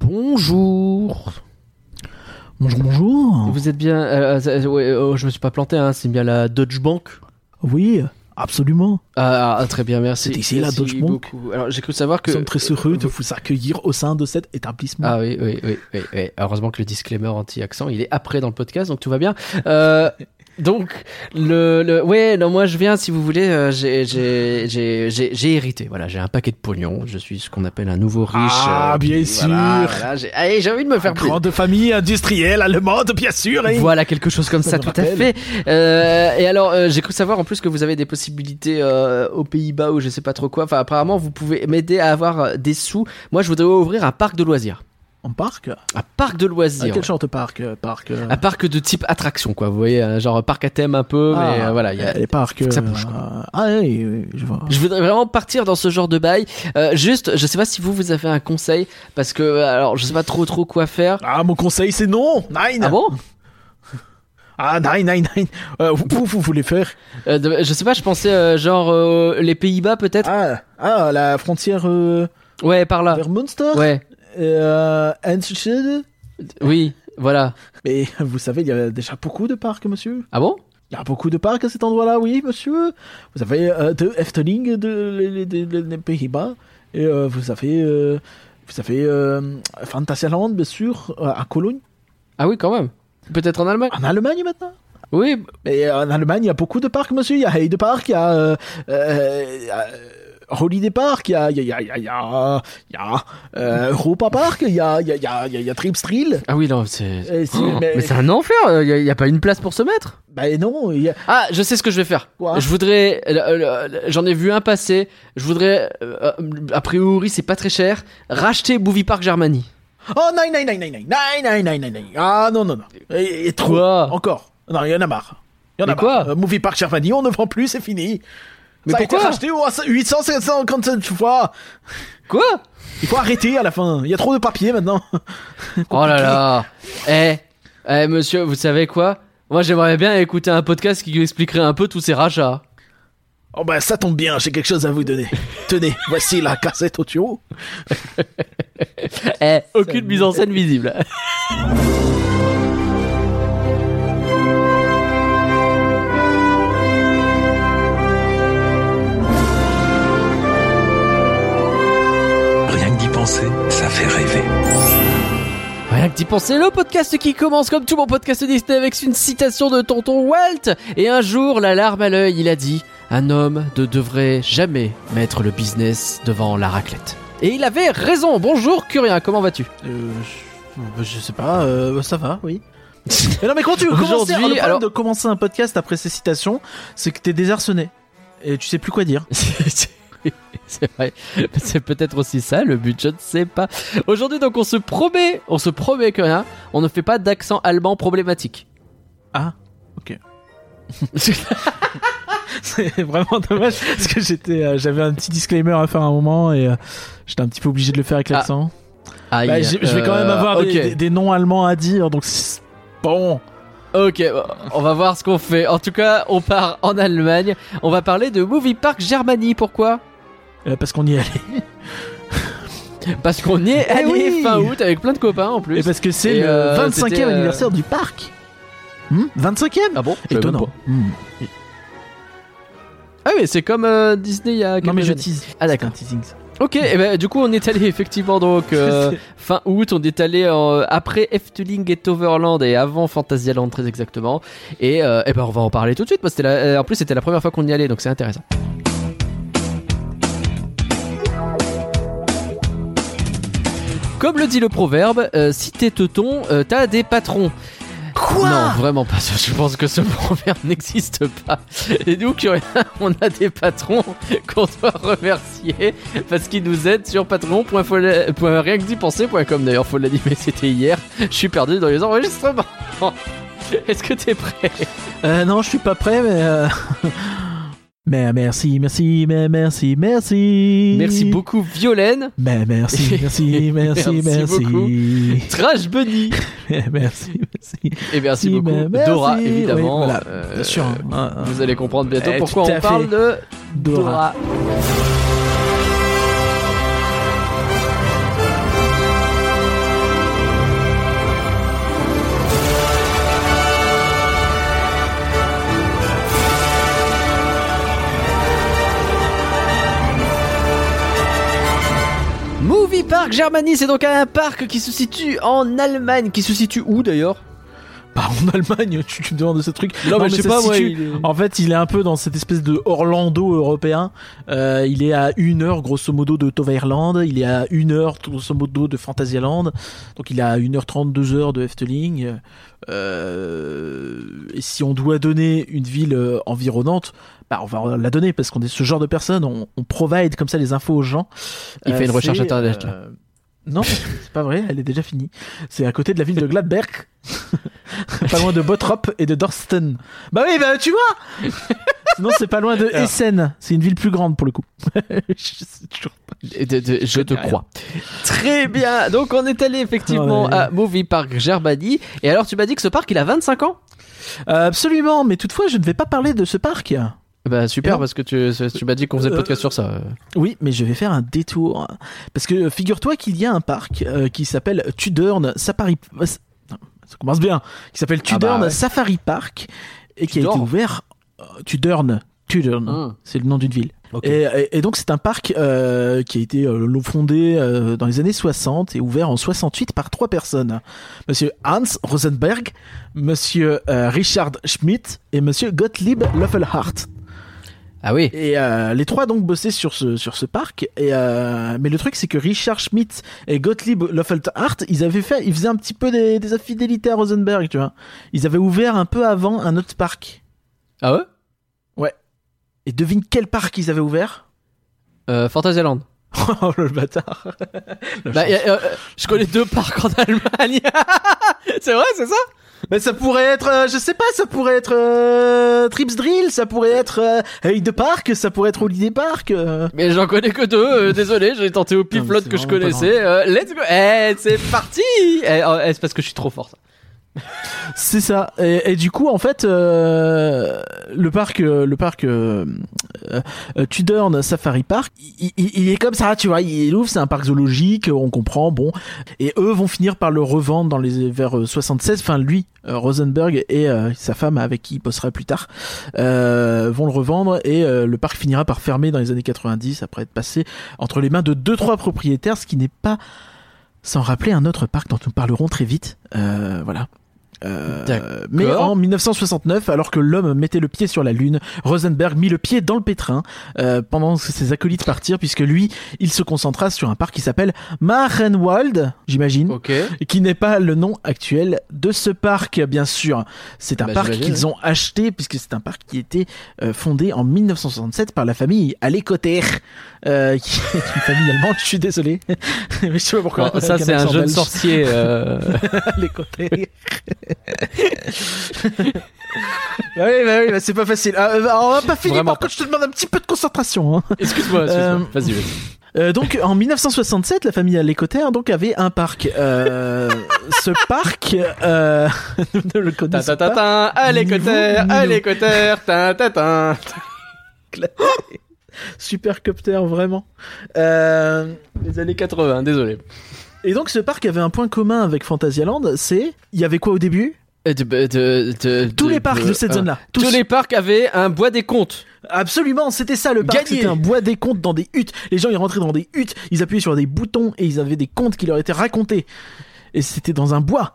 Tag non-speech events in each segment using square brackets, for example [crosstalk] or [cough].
Bonjour. Bonjour, bonjour. Vous êtes bien. euh, euh, ouais, oh, je me suis pas planté, hein, c'est bien la Deutsche Bank. Oui, absolument. Ah, ah, très bien, merci. C'est ici, la Merci beaucoup. Alors j'ai cru savoir que. Nous sommes très heureux de vous accueillir au sein de cet établissement. Ah oui, oui, oui, oui, oui. Heureusement que le disclaimer anti-accent, il est après dans le podcast, donc tout va bien. Euh, donc, le, le, ouais, non, moi je viens, si vous voulez, euh, j'ai, j'ai, j'ai, j'ai, hérité. Voilà, j'ai un paquet de pognon. Je suis ce qu'on appelle un nouveau riche. Ah, euh, bien sûr. voilà, j'ai, allez, j'ai envie de me faire plaisir. Grande famille industrielle allemande, bien sûr. hein. Voilà, quelque chose comme Ça tout à fait. Euh, et alors, euh, j'ai cru savoir en plus que vous avez des possibilités euh, aux Pays-Bas ou je sais pas trop quoi. Enfin, apparemment, vous pouvez m'aider à avoir euh, des sous. Moi, je voudrais ouvrir un parc de loisirs. En parc? Un parc de À loisirs. quel genre de parc euh, Parc. euh, Un parc de type attraction, quoi. Vous voyez, un genre parc à thème un peu, ah, mais euh, voilà. il Y a... Les parcs. faut que ça bouge, Ah, oui, oui, je vois. Je voudrais vraiment partir dans ce genre de bail. Euh, juste, je sais pas si vous vous avez un conseil parce que alors je sais pas trop trop quoi faire. Ah, mon conseil, c'est non Nine Ah bon? Ah, nine, nine, nine Euh, vous, vous, voulez faire Euh, de- Je sais pas. Je pensais euh, genre les Pays-Bas peut-être. ah, ah, la frontière Ouais, par là. vers Munster Ouais. Oui. Voilà. Mais vous savez, il y a déjà beaucoup de parcs, monsieur. Ah bon? Il y a beaucoup de parcs à cet endroit-là, oui, monsieur. Vous avez de Efteling de, Pays-Bas. Et vous avez, vous avez Phantasialand, bien sûr, à Cologne. Ah oui, quand même. Peut-être en Allemagne. En Allemagne maintenant. Oui. Mais euh, en Allemagne, il y a beaucoup de parcs, monsieur. Il y a Heide Park, il y a euh, euh, il y a, euh, Holiday Park, il y a, il y a, il y a, il y a, il y a euh, Europa Park, il y a, il y a, il y a, il y a. Ah oui, non, c'est. Oh, mais- mais c'est un enfer. Il y, a pas une place pour se mettre. Ben non, il y a... Ah, je sais ce que je vais faire. Quoi je voudrais. euh, euh, J'en ai vu un passer. Je voudrais. euh, a priori, c'est pas très cher. Racheter Movie Park Germany. Oh, nine, nine, nine, nine, nine, nine, nine, nine, nine. Ah, non, non, non. Et, et trop. Quoi Encore. Non, il y en a marre. Il y en a quoi marre. Euh, Movie Park Germany, on ne vend plus, c'est fini. Mais Ça a pourquoi été racheté au 800, 750 fois. Quoi Il faut arrêter à la fin. Il y a trop de papier maintenant. [laughs] Oh là là. Eh, eh, monsieur, vous savez quoi? Moi, j'aimerais bien écouter un podcast qui expliquerait un peu tous ces rachats. Oh bah ça tombe bien, j'ai quelque chose à vous donner. Tenez, voici la cassette audio. [laughs] Eh, aucune mise en scène visible. Rien que d'y penser, ça fait rêver. Rien que d'y penser, le podcast qui commence comme tout mon podcast Disney avec une citation de tonton Walt. Et un jour, la larme à l'œil, il a dit Un homme ne devrait jamais mettre le business devant la raclette. Et il avait raison. Bonjour, Curien, comment vas-tu? Euh, je, je sais pas, euh, ça va, oui. [laughs] mais non mais quand tu commencer, Aujourd'hui, le problème alors- de commencer un podcast après ces citations, c'est que t'es désarçonné. Et tu sais plus quoi dire. [laughs] C'est vrai, c'est peut-être aussi ça le but, je ne sais pas. Aujourd'hui, donc, on se promet, on se promet que rien, on ne fait pas d'accent allemand problématique. Ah, ok. [laughs] [laughs] c'est vraiment dommage parce que j'étais, euh, j'avais un petit disclaimer à faire à un moment et euh, j'étais un petit peu obligé de le faire avec Ah, l'accent. Bah, je vais quand même euh, avoir ok. des, des- des noms allemands à dire, donc bon. Ok, on va voir ce qu'on fait. En tout cas, on part en Allemagne. On va parler de Movie Park Germany. Pourquoi? Euh, parce qu'on y est allé. Parce qu'on y est Eh allé oui fin août avec plein de copains en plus. Et parce que c'est le euh, 25e c'était, euh, anniversaire du parc. Hmm? 25e Ah bon? Étonnant. Ah oui, c'est comme euh, Disney il y a quelques Non mais je années. tease. Ah d'accord. C'est un teasing. ça. Ok, et ben du coup on est allé effectivement donc euh, [laughs] fin août, on est allé euh, après Efteling et Toverland et avant Fantasyland très exactement. Et, euh, eh ben on va en parler tout de suite parce que c'était la- euh, en plus c'était la première fois qu'on y allait donc c'est intéressant. Comme le dit le proverbe, euh, si t'es teuton, euh, t'as des patrons. Quoi Non, vraiment pas. [laughs] Je pense que ce proverbe n'existe pas. Et nous, Curien, [laughs] on a des patrons qu'on doit remercier parce qu'ils nous aident sur patreon.rien-que-d'y-penser.com. D'ailleurs, faut l'animer, c'était hier. Je suis perdu dans les enregistrements. [laughs] Est-ce que t'es prêt? Euh, non, je suis pas prêt, mais. euh, mais merci, merci, mais merci, merci. Merci beaucoup, Violaine. Mais merci, [laughs] merci, merci, Merci merci. Trash Bunny. [laughs] merci, merci. Et merci beaucoup, mais merci. Dora, évidemment. Oui, voilà, Euh, bien sûr. hein. Vous allez comprendre bientôt Eh, pourquoi on parle de Dora. Dora. Movie Park Germany, c'est donc un parc qui se situe en Allemagne, qui se situe où d'ailleurs? Bah, en Allemagne, [laughs] tu, tu me demandes de ce truc. Non, mais je sais pas, il est- En fait, il est un peu dans cette espèce de Orlando européen. Euh, il est à une heure, grosso modo, de Toverland. Il est à une heure, grosso modo, de Fantasyland. Donc, il est à 1h30, 2 heures de Efteling. Euh, et si on doit donner une ville euh, environnante, bah, on va la donner parce qu'on est ce genre de personne. On, on provide comme ça les infos aux gens. Il fait une recherche euh, Non, c'est pas vrai, elle est déjà finie. C'est à côté de la ville de Gladberg. [laughs] pas loin de Bottrop et de Dorsten. Bah oui, bah tu vois [laughs] Sinon, c'est pas loin de. Essen. C'est une ville plus grande pour le coup. [laughs] Je sais toujours pas. De- de- je te crois. Très bien. Donc on est allé effectivement Ouais. à Movie Park Germanie. Et alors tu m'as dit que ce parc il a 25 ans? Euh, absolument, mais toutefois, je ne vais pas parler de ce parc. Bah super Non. parce que tu, tu m'as dit qu'on faisait le Euh, podcast sur ça. Oui, mais je vais faire un détour. Parce que euh, figure-toi qu'il y a un parc euh, qui s'appelle Tudorn Safari. euh, Ça commence bien. Qui s'appelle Ah bah ouais. Safari Park et qui a été ouvert. euh, Tudorn. Tudorn. Hum. C'est le nom d'une ville. Et, et- et donc c'est un parc euh, qui a été euh, fondé euh, dans les années 60 et ouvert en 68 par trois personnes. Monsieur Hans Rosenberg, Monsieur euh, Richard Schmidt et Monsieur Gottlieb Löffelhardt. Ah oui. Et euh, les trois donc bossaient sur ce sur ce parc. Et euh, mais le truc c'est que Richard Schmidt et Gottlieb Löffelhardt, ils avaient fait, ils faisaient un petit peu des, des infidélités à Rosenberg, tu vois. Ils avaient ouvert un peu avant un autre parc. Ah ouais? Et devine quel parc ils avaient ouvert? Euh, Fantasyland. [laughs] Oh le bâtard. Bah, a- euh, je connais deux parcs en Allemagne. [laughs] c'est vrai, c'est ça? [laughs] Mais ça pourrait être, euh, je sais pas, ça pourrait être euh, Trips Drill, ça pourrait être euh, Heide Park, ça pourrait être Holiday Park. euh. Mais j'en connais que deux. euh, désolé, j'ai tenté au pif que je connaissais. Euh, let's go. Eh, c'est parti. Eh, oh, eh, c'est parce que je suis trop fort. Ça. C'est ça. Et, du coup, en fait, euh, le parc, euh, le parc euh, Safari Park, il, est comme ça, tu vois. Il ouvre, c'est un parc zoologique, on comprend, bon. Et eux vont finir par le revendre dans les vers euh, 76. Enfin, lui, Rosenberg et sa femme avec qui il bossera plus tard vont le revendre et le parc finira par fermer dans les années 90 après être passé entre les mains de deux trois propriétaires, ce qui n'est pas sans rappeler un autre parc dont nous parlerons très vite. Euh, voilà. Euh, mais en 1969, alors que l'homme mettait le pied sur la Lune, Rosenberg mit le pied dans le pétrin euh, pendant que ses acolytes partirent, puisque lui, il se concentra sur un parc qui s'appelle Machenwald, j'imagine, Ok. et qui n'est pas le nom actuel de ce parc, bien sûr. C'est un Bah, parc qu'ils ont acheté, puisque c'est un parc qui était euh, fondé en 1967 par la famille Alekoter, euh, [laughs] qui est une famille allemande, je suis désolé. [laughs] Mais je sais pas pourquoi. Bon, ça, c'est un jeune belge. sorcier. euh. [laughs] bah oui, bah oui, bah c'est pas facile. Ah, euh, alors, on va pas finir Vraiment par contre, je te demande un petit peu de concentration. Hein. Excuse-moi, excuse-moi. Euh, Vas-y, vas-y. Euh, donc en 1967, la famille Alecoter donc avait un parc. Euh, [laughs] ce parc, euh, [laughs] ne le connaissons pas. ta. [laughs] Supercopter, vraiment. Les années 80, désolé. Et donc ce parc avait un point commun avec Fantasyland, c'est il y avait quoi au début? Euh, de- de- de- Tous les parcs de cette euh, zone-là. Tous Tous. les parcs avaient un bois des comptes. Absolument, c'était ça le parc. C'était un bois des contes dans des huttes. Les gens ils rentraient dans des huttes, ils appuyaient sur des boutons et ils avaient des contes qui leur étaient racontés. Et c'était dans un bois.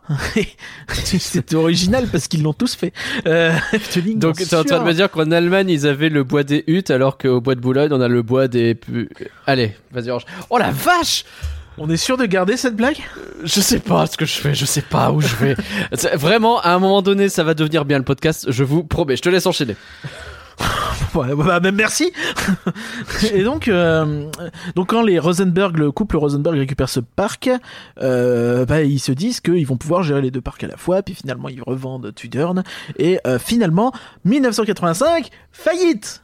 [laughs] c'était original parce qu'ils l'ont tous fait. Euh, [laughs] Donc, bien t'es en train de me dire qu'en Allemagne, ils avaient le bois des huttes, alors qu'au bois de Boulogne, on a le bois des. Allez, vas-y, Orange. Oh la vache On est sûr de garder cette blague? Je sais pas ce que je fais, je sais pas où je vais. [laughs] Vraiment, à un moment donné, ça va devenir bien le podcast, je vous promets. Je te laisse enchaîner. [laughs] Bah, même merci. [laughs] et donc, euh, donc quand les Rosenberg, le couple Rosenberg récupère ce parc, euh, bah, ils se disent qu'ils vont pouvoir gérer les deux parcs à la fois. Puis finalement, ils revendent Tudorn. Et euh, finalement, 1985, faillite.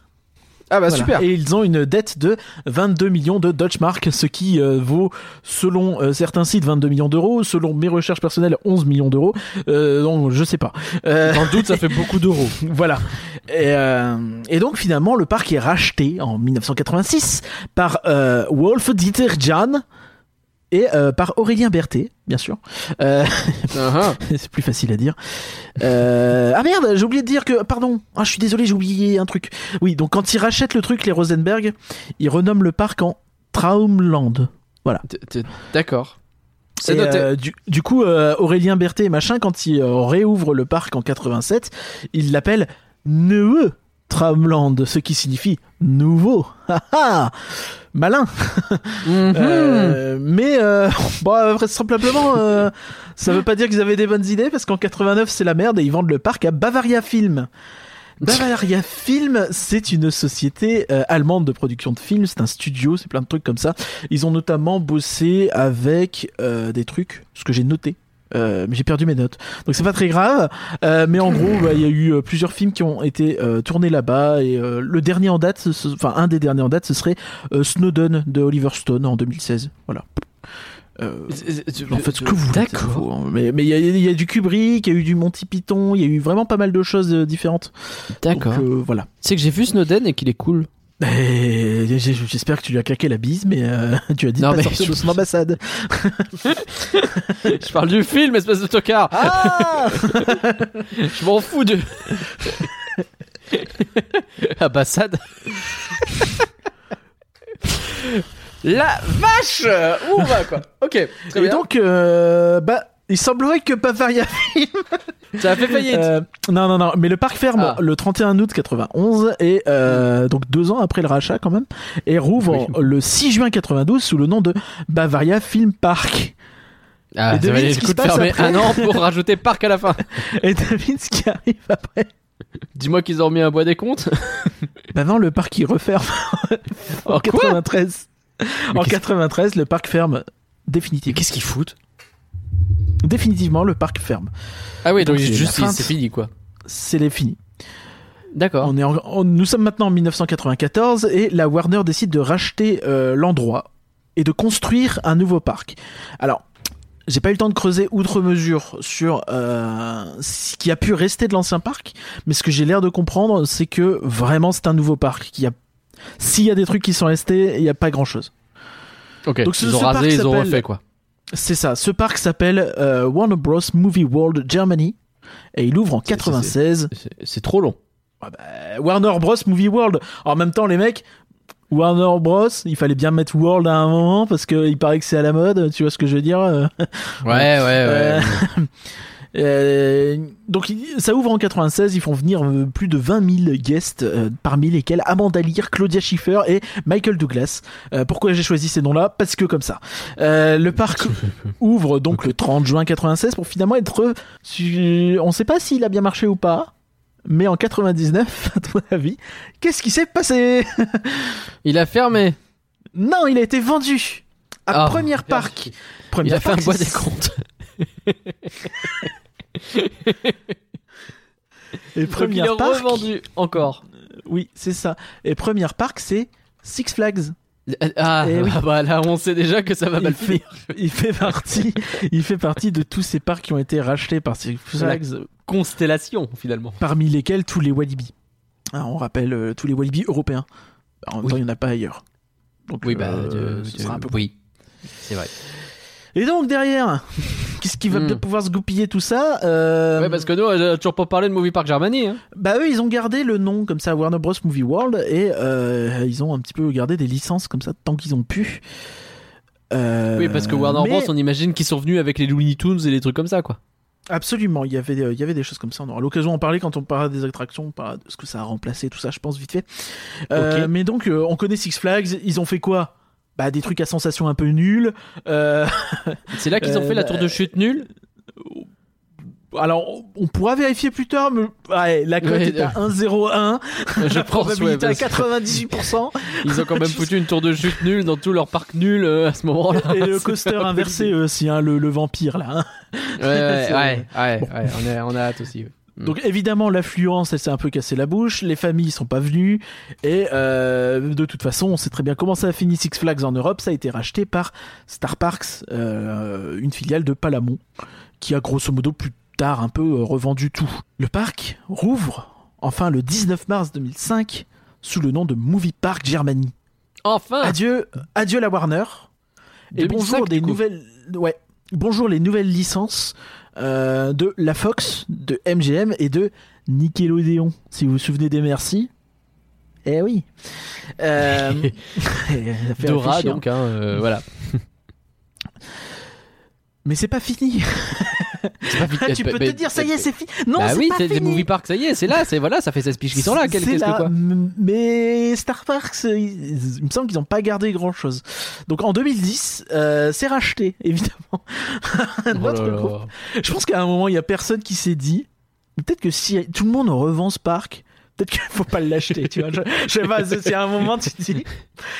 Ah bah Voilà. Et ils ont une dette de 22 millions de Deutschmark, ce qui euh, vaut, selon euh, certains sites, 22 millions d'euros, selon mes recherches personnelles, 11 millions d'euros. Euh, donc, je sais pas. Euh, Dans le doute, ça fait beaucoup d'euros. [laughs] voilà. Et, euh, et donc finalement, le parc est racheté en 1986 par euh, Wolf Dieter Jahn et euh, par Aurélien Berthet, bien sûr. Euh, Ah, [laughs] c'est plus facile à dire. Euh, ah merde, j'ai oublié de dire que, pardon, ah, je suis désolé, j'ai oublié un truc. Oui, donc quand ils rachètent le truc, les Rosenberg, ils renomment le parc en Traumland. T- D'accord. C'est Et, noté. euh, du, du coup, euh, Aurélien Berthet, machin, quand il euh, réouvre le parc en 87, il l'appelle Neue Tramland, ce qui signifie nouveau. [laughs] Malin Mhm. [laughs] Euh, mais euh, [laughs] bon, euh, vraisemblablement, euh, ça veut pas dire qu'ils avaient des bonnes idées parce qu'en 89 c'est la merde et ils vendent le parc à Bavaria Film. Bavaria Film, c'est une société euh, allemande de production de films, c'est un studio, c'est plein de trucs comme ça. Ils ont notamment bossé avec euh, des trucs, ce que j'ai noté. Euh, mais j'ai perdu mes notes, donc c'est pas très grave. Euh, mais en gros, bah, il y a eu euh, plusieurs films qui ont été tournés là-bas et le dernier en date, enfin un des derniers en date, ce serait Snowden de Oliver Stone en 2016. Voilà. Euh, en fait, ce que vous c'est D'accord. hein. Mais il y, a- il y a du Kubrick, il y a eu du Monty Python, il y a eu vraiment pas mal de choses différentes. D'accord. Euh, voilà. Sais que j'ai vu Snowden et qu'il est cool. J'ai- J'espère que tu lui as claqué la bise, mais euh, [laughs] tu as dit Non, de pas mais sortir je- de son ambassade. [laughs] Je parle du film, espèce de tocard. Ah [laughs] Je m'en fous de. Ambassade. La vache Où on va quoi Ok. Très Et bien. donc, euh, bah, il semblerait que Bavaria [laughs] ça a fait faillite. Euh, non, non, non, mais le parc ferme Ah. le 31 août 91 et euh, donc deux ans après le rachat quand même et rouvre le 6 juin 92 sous le nom de Bavaria Film Park. ah, et devine ce qui se passe après un an pour rajouter parc à la fin. [laughs] Et devine ce qui arrive après. Dis-moi qu'ils ont remis un bois des comptes. [laughs] Bah non, le parc il referme en Oh, quoi 93. En qu'est-ce- 93, le parc ferme définitivement. Qu'est-ce qu'ils foutent? Définitivement, le parc ferme. Ah oui, donc, Donc, c'est juste fini quoi. C'est les fini. D'accord. On est en- on- nous sommes maintenant en 1994 et la Warner décide de racheter euh, l'endroit et de construire un nouveau parc. Alors, j'ai pas eu le temps de creuser outre mesure sur euh, ce qui a pu rester de l'ancien parc, mais ce que j'ai l'air de comprendre, c'est que vraiment c'est un nouveau parc. Qui a... S'il y a des trucs qui sont restés, il n'y a pas grand chose. Ok. Donc, ce- ils ont ce rasé, ils ont refait quoi. C'est ça. Ce parc s'appelle euh, Warner Bros. Movie World Germany et il ouvre en C'est- c'est- 96. C'est- trop long. Ah bah, Warner Bros Movie World. En même temps, les mecs, Warner Bros, il fallait bien mettre World à un moment parce que il paraît que c'est à la mode. Tu vois ce que je veux dire euh, Ouais, ouais, ouais. [laughs] Euh, donc ça ouvre en 96, ils font venir euh, plus de 20 000 guests, euh, parmi lesquels Amanda Lear, Claudia Schiffer et Michael Douglas. Euh, pourquoi j'ai choisi ces noms-là? Parce que comme ça. Euh, le parc [laughs] ouvre donc le 30 juin 96 pour finalement être... On sait pas s'il a bien marché ou pas. Mais en 99, [laughs] à ton avis, qu'est-ce qui s'est passé? Il a fermé. Non, il a été vendu à Ah, Première. Parc. Première Il a fait un Parc, bois des comptes. Et Donc il Première est Parc, revendu encore. oui, c'est ça. Et Première Parc, c'est Six Flags. Ah, oui. ah bah là on sait déjà que ça va mal il, fait, finir. [laughs] il fait partie, il fait partie de tous ces parcs qui ont été rachetés par Six Flags, Constellation finalement. parmi lesquels tous les Walibi. Ah, on rappelle euh, tous les Walibi européens. En même Oui. temps, il n'y en a pas ailleurs. Donc, Oui, bah, euh, ce sera un peu oui, c'est vrai. Et donc derrière, [laughs] qu'est-ce qui va Hmm. pouvoir se goupiller tout ça euh, Ouais, parce que nous, on a toujours pas parlé de Movie Park Germany. Hein. Bah eux, ils ont gardé le nom comme ça, Warner Bros Movie World, et euh, ils ont un petit peu gardé des licences comme ça tant qu'ils ont pu. Euh, Oui, parce que Warner mais Bros, on imagine qu'ils sont venus avec les Looney Tunes et les trucs comme ça, quoi. Absolument, il y avait, euh, il y avait des choses comme ça. On aura l'occasion d'en parler quand on parlera des attractions, on parlera de ce que ça a remplacé, tout ça, je pense vite fait. Euh, Ok. Mais donc, euh, on connaît Six Flags, ils ont fait quoi? Bah des trucs à sensation un peu nuls. Euh, C'est là qu'ils ont Euh, fait la bah, tour de chute nulle. alors, on pourra vérifier plus tard, mais ouais, la cote Ouais, est à euh, 1,01, [laughs] Je la pense, ouais, probabilité à parce que 98%, Ils ont quand même foutu une tour de chute nulle dans tout leur parc nul euh, à ce moment-là. et le [laughs] coaster inversé aussi, hein, le, le vampire là. hein. Ouais, ouais, [laughs] Bon. ouais, on, a, on a hâte aussi. Mm. Donc évidemment l'affluence elle s'est un peu cassé la bouche, les familles sont pas venues et euh, de toute façon on sait très bien comment ça a fini Six Flags en Europe, ça a été racheté par Star Parks, euh, une filiale de Palamon qui a grosso modo plus tard un peu euh, revendu tout. Le parc rouvre enfin le 19 mars 2005 sous le nom de Movie Park Germany. Enfin Adieu, adieu la Warner. Et 2005, bonjour des nouvelles, ouais, bonjour les nouvelles licences euh, de la Fox, de MGM et de Nickelodeon. Si vous vous souvenez des merci. Eh oui. Euh, [laughs] [laughs] Dora, donc, hein, euh, voilà. [laughs] Mais c'est pas fini. Pas fini. tu peux te dire, ça y est, c'est fini. Non, bah c'est oui, pas c'est fini. movie parks, ça y est, c'est là, c'est voilà, ça fait 16 piges qui sont là. Quel- Qu'est-ce que quoi Mais Star Parks, il, il me semble qu'ils n'ont pas gardé grand chose. Donc en 2010, euh, c'est racheté, [laughs] évidemment. Oh. Je pense qu'à un moment, il y a personne qui s'est dit, peut-être que si tout le monde revend ce parc, peut-être qu'il faut pas l'acheter, tu vois. Je, je sais pas, c'est un moment, tu te dis,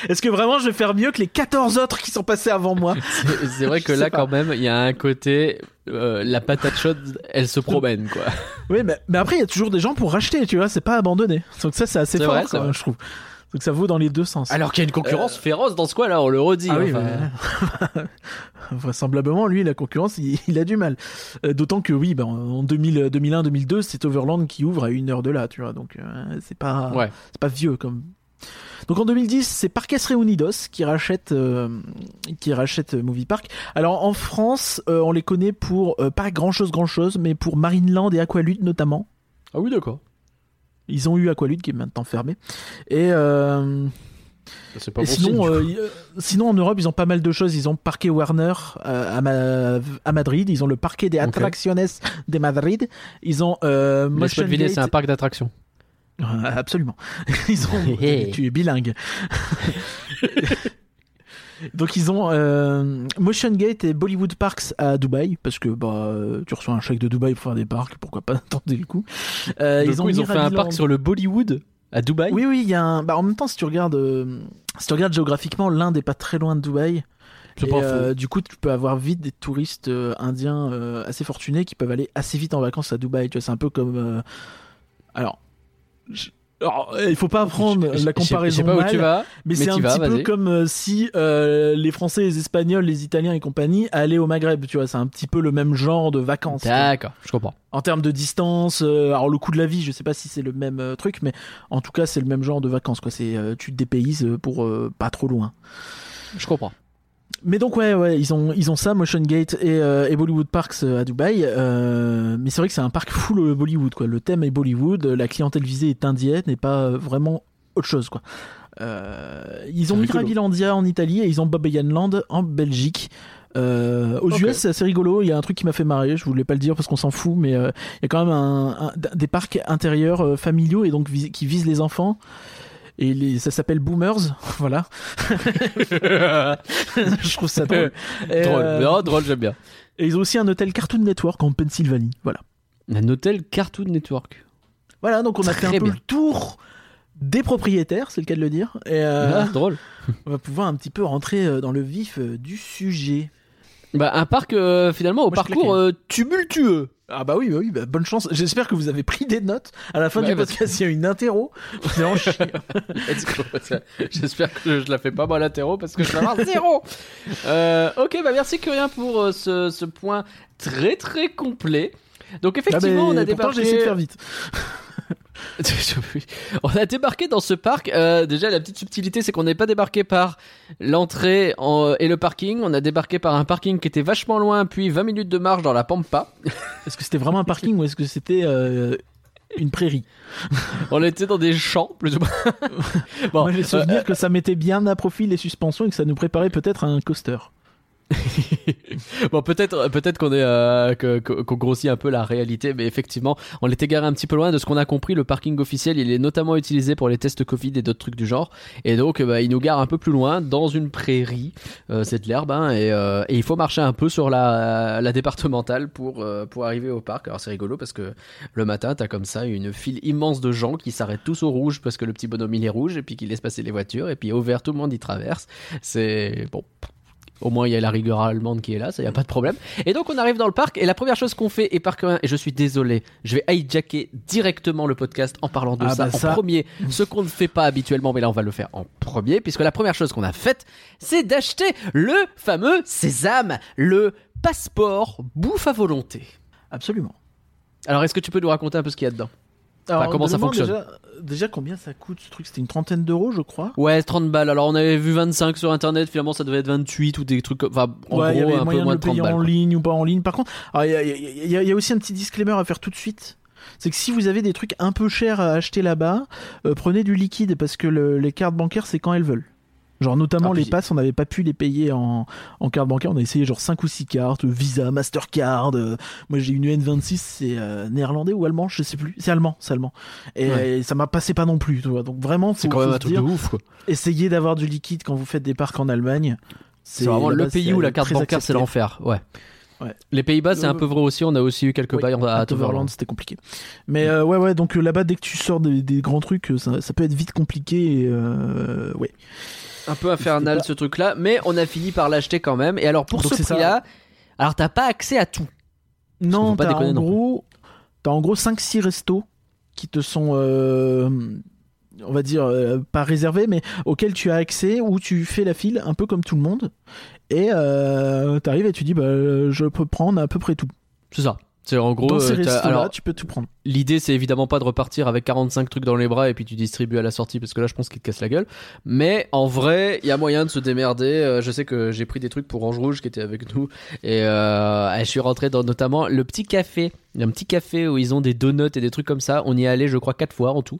est-ce que vraiment je vais faire mieux que les 14 autres qui sont passés avant moi? [laughs] C'est- vrai que là, pas. quand même, il y a un côté, euh, la patate chaude, elle se promène, quoi. Oui, mais, mais après, il y a toujours des gens pour racheter, tu vois, c'est pas abandonné. Donc ça, c'est assez fort, vrai, quand c'est même, vrai. je trouve. Donc ça vaut dans les deux sens. Alors qu'il y a une concurrence féroce dans ce coin-là, on le redit. Ah oui, enfin. mais- [laughs] vraisemblablement, lui, la concurrence, il, il a du mal. Euh, D'autant que oui, ben, en 2000, 2001-2002, c'est Overland qui ouvre à une heure de là, tu vois. Donc euh, c'est pas, Ouais. c'est pas vieux comme. Donc en 2010, c'est Parques Reunidos qui rachète, euh, qui rachète euh, Movie Park. Alors en France, euh, on les connaît pour euh, pas grand chose, grand chose, mais pour Marineland et Aqualud notamment. Ah oui, d'accord. Ils ont eu Aqualud qui est maintenant fermé. Et euh, pas bon sinon, signe. euh, euh, sinon, en Europe, ils ont pas mal de choses. Ils ont Parquet Warner euh, à, Ma- à Madrid. Ils ont le Parquet des. Atracciones de Madrid. Ils ont euh, Motion Gate. c'est un parc d'attractions. Absolument. [laughs] Ils ont. [laughs] Hey. tu es bilingue. [laughs] Donc ils ont euh, Motion Gate et Bollywood Parks à Dubaï parce que bah euh, tu reçois un chèque de Dubaï pour faire des parcs, pourquoi pas [laughs] tenter le coup. Euh, ils ont, ils ont fait un parc sur le Bollywood à Dubaï. Oui, oui, il y a un. Bah, en même temps, si tu regardes, euh, si tu regardes géographiquement, l'Inde est pas très loin de Dubaï. Et, euh, du coup, tu peux avoir vite des touristes euh, indiens euh, assez fortunés qui peuvent aller assez vite en vacances à Dubaï. Tu vois, c'est un peu comme. Alors, alors, euh, il faut pas prendre Je- je- la comparaison Je sais pas où mal, tu vas. mais, mais c'est un vas, petit peu comme euh, si euh, les Français, les Espagnols, les Italiens et compagnie allaient au Maghreb. Tu vois, c'est un petit peu le même genre de vacances. D'accord, je comprends. En termes de distance, euh, alors le coût de la vie, je sais pas si c'est le même euh, truc, mais en tout cas, c'est le même genre de vacances. Quoi. C'est euh, tu te dépayses pour euh, pas trop loin. Je comprends. Mais donc ouais, ouais, ils ont ils ont ça, Motion Gate et, euh, et Bollywood Parks euh, à Dubaï. Euh, mais c'est vrai que c'est un parc full Bollywood. Quoi. Le thème est Bollywood, la clientèle visée est indienne et pas vraiment autre chose. Quoi. Euh, ils ont. Mirabilandia en Italie et ils ont Land en Belgique. Euh, aux Ok. US, c'est assez rigolo. Il y a un truc qui m'a fait marrer. Je voulais pas le dire parce qu'on s'en fout, mais euh, il y a quand même un, un- des parcs intérieurs euh, familiaux et donc vis- qui visent les enfants. Et les, ça s'appelle Boomers, [laughs] voilà. [laughs] Je trouve ça drôle. Et, drôle, euh, non, drôle, j'aime bien. et ils ont aussi un hôtel Cartoon Network en Pennsylvanie. Voilà. Un hôtel Cartoon Network. Voilà, donc on a Très fait un peu bien. le tour des propriétaires, c'est le cas de le dire. Et euh, Ah, drôle. [laughs] on va pouvoir un petit peu rentrer euh, dans le vif euh, du sujet. Bah, un parc, euh, finalement, au Moi, parcours euh, tumultueux. Ah bah oui, bah oui, bah bonne chance. J'espère que vous avez pris des notes. À la fin du podcast, il y a une interro. En chier. J'espère que je la fais pas mal à terreau parce que je vais avoir zéro. Euh, ok, bah merci Curien pour euh, ce, ce point très très complet. Donc Ah, effectivement, mais on a pourtant, débarqué. j'ai essayé de faire vite. [laughs] on a débarqué dans ce parc. Euh, déjà, la petite subtilité, c'est qu'on n'est pas débarqué par l'entrée en- et le parking. On a débarqué par un parking qui était vachement loin, puis 20 minutes de marche dans la pampa. [laughs] Est-ce que c'était vraiment un parking ou est-ce que c'était euh, une prairie? [laughs] On était dans des champs, plus ou moins. bon, Moi, j'ai euh, souvenir que ça mettait bien à profit les suspensions et que ça nous préparait peut-être à un coaster. [laughs] bon, peut-être, peut-être qu'on est, euh, qu'on grossit un peu la réalité, mais effectivement, on l'était garé un petit peu loin de ce qu'on a compris. Le parking officiel, il est notamment utilisé pour les tests Covid et d'autres trucs du genre, et donc, bah, il nous gare un peu plus loin, dans une prairie. Euh, c'est de l'herbe, hein, et, euh, et il faut marcher un peu sur la, départementale pour euh, pour arriver au parc. Alors c'est rigolo parce que le matin, t'as comme ça une file immense de gens qui s'arrêtent tous au rouge parce que le petit bonhomme il est rouge, et puis qui laisse passer les voitures, et puis au vert tout le monde y traverse. C'est bon. Au moins, il y a la rigueur allemande qui est là, ça y a pas de problème. Et donc, on arrive dans le parc, et la première chose qu'on fait, et par et je suis désolé, je vais hijacker directement le podcast en parlant de Ah ça bah en ça. premier, ce qu'on ne fait pas habituellement, mais là, on va le faire en premier, puisque la première chose qu'on a faite, c'est d'acheter le fameux sésame, le passeport bouffe à volonté. Absolument. Alors, est-ce que tu peux nous raconter un peu ce qu'il y a dedans? Alors, comment ça fonctionne déjà, déjà, combien ça coûte ce truc? C'était une trentaine d'euros, je crois. Ouais, 30 balles. Alors, on avait vu 25 sur internet, finalement, ça devait être 28 ou des trucs comme. Enfin, en ouais, il y gros, avait un peu moins de de le 30 payer balles. en quoi. ligne ou pas en ligne. Par contre, il y, a- y y y aussi un petit disclaimer à faire tout de suite. C'est que si vous avez des trucs un peu chers à acheter là-bas, euh, prenez du liquide parce que le- les cartes bancaires, c'est quand elles veulent. Genre notamment Ah, les passes, on n'avait pas pu les payer en, en carte bancaire. On a essayé genre 5 ou 6 cartes, Visa, Mastercard. euh, moi j'ai une UN26, c'est euh, néerlandais ou allemand, je sais plus. C'est allemand, c'est allemand. Et, Ouais. ça m'a passé pas non plus. Tu vois. Donc vraiment, C'est quand même un truc dire, de ouf, quoi. essayez d'avoir du liquide quand vous faites des parcs en Allemagne. C'est vraiment le pays où la carte bancaire c'est l'enfer. Ouais. Ouais. Les Pays-Bas c'est un Euh, peu vrai aussi. On a aussi eu quelques Oui, bails à, Toverland. C'était compliqué. Mais euh, ouais, ouais, donc euh, là-bas, dès que tu sors des, des grands trucs, ça, ça peut être vite compliqué. et, euh, ouais. Un peu infernal ce truc-là, mais on a fini par l'acheter quand même. Et alors pour Donc ce prix-là, alors t'as pas accès à tout. Non, t'as en, gros, t'as en gros 5-6 restos qui te sont, euh, on va dire, euh, pas réservés, mais auxquels tu as accès, où tu fais la file, un peu comme tout le monde. Et euh, t'arrives et tu dis, bah, je peux prendre à peu près tout. C'est ça. C'est en gros. Dans ces euh, t'as- restos-là, alors tu peux tout prendre. l'idée c'est évidemment pas de repartir avec 45 trucs dans les bras et puis tu distribues à la sortie parce que là je pense qu'il te casse la gueule. Mais en vrai, il y a moyen de se démerder. Euh, je sais que j'ai pris des trucs pour Ange Rouge qui était avec nous et euh, je suis rentré dans notamment le petit café. Il y a un petit café où ils ont des donuts et des trucs comme ça. On y est allé, je crois, quatre fois en tout.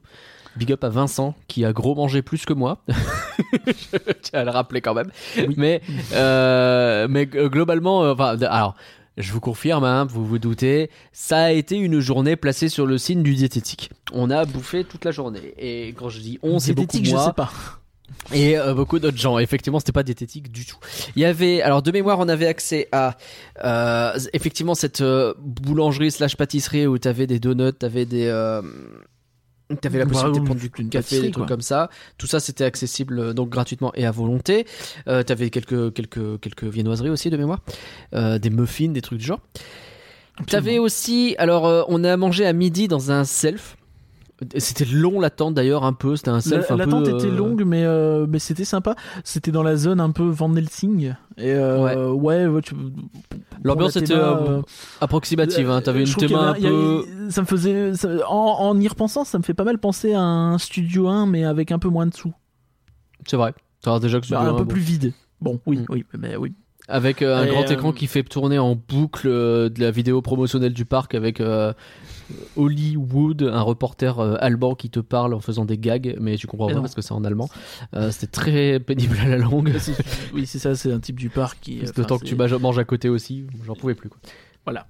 Big up à Vincent qui a gros mangé plus que moi. [laughs] je tiens à le rappeler quand même. Mais euh, mais euh, globalement, euh, enfin, d- alors. Je vous confirme, hein, vous vous doutez, ça a été une journée placée sur le signe du diététique. On a bouffé toute la journée. Et quand je dis on, c'est beaucoup Diététique, je moi sais pas. et euh, beaucoup d'autres gens. Effectivement, c'était pas diététique du tout. Il y avait, alors de mémoire, on avait accès à euh, effectivement cette euh, boulangerie slash pâtisserie où t'avais des donuts, t'avais des euh, T'avais la Bah, possibilité de prendre du café, des trucs quoi. comme ça. Tout ça, c'était accessible euh, donc gratuitement et à volonté. Euh, T'avais quelques quelques quelques viennoiseries aussi de mémoire, euh, des muffins, des trucs du genre. T'avais aussi, alors euh, on a mangé à midi dans un self. C'était long l'attente d'ailleurs un peu. C'était un self L'attente peu. était euh, longue, mais, euh, mais c'était sympa. C'était dans la zone un peu Van Helsing. Et euh, ouais, ouais, tu- L'ambiance la était euh, approximative. Hein. T'avais une théma un peu. Ça me faisait. ça- en, en y repensant, ça me fait pas mal penser à un Studio 1, mais avec un peu moins de sous. C'est vrai. Ça déjà que Bah, un peu bon. plus vide. Bon, oui, Mm. oui, mais oui. Avec euh, un Et, grand euh, écran qui fait tourner en boucle euh, de la vidéo promotionnelle du parc avec Hollywood, un reporter euh, allemand qui te parle en faisant des gags, mais tu comprends Mais pas non. parce que c'est en allemand. Euh, C'était très pénible à la longue. [laughs] oui, c'est ça, c'est un type du parc qui. [laughs] D'autant que tu manges- manges à côté aussi, j'en pouvais plus. Quoi. Voilà.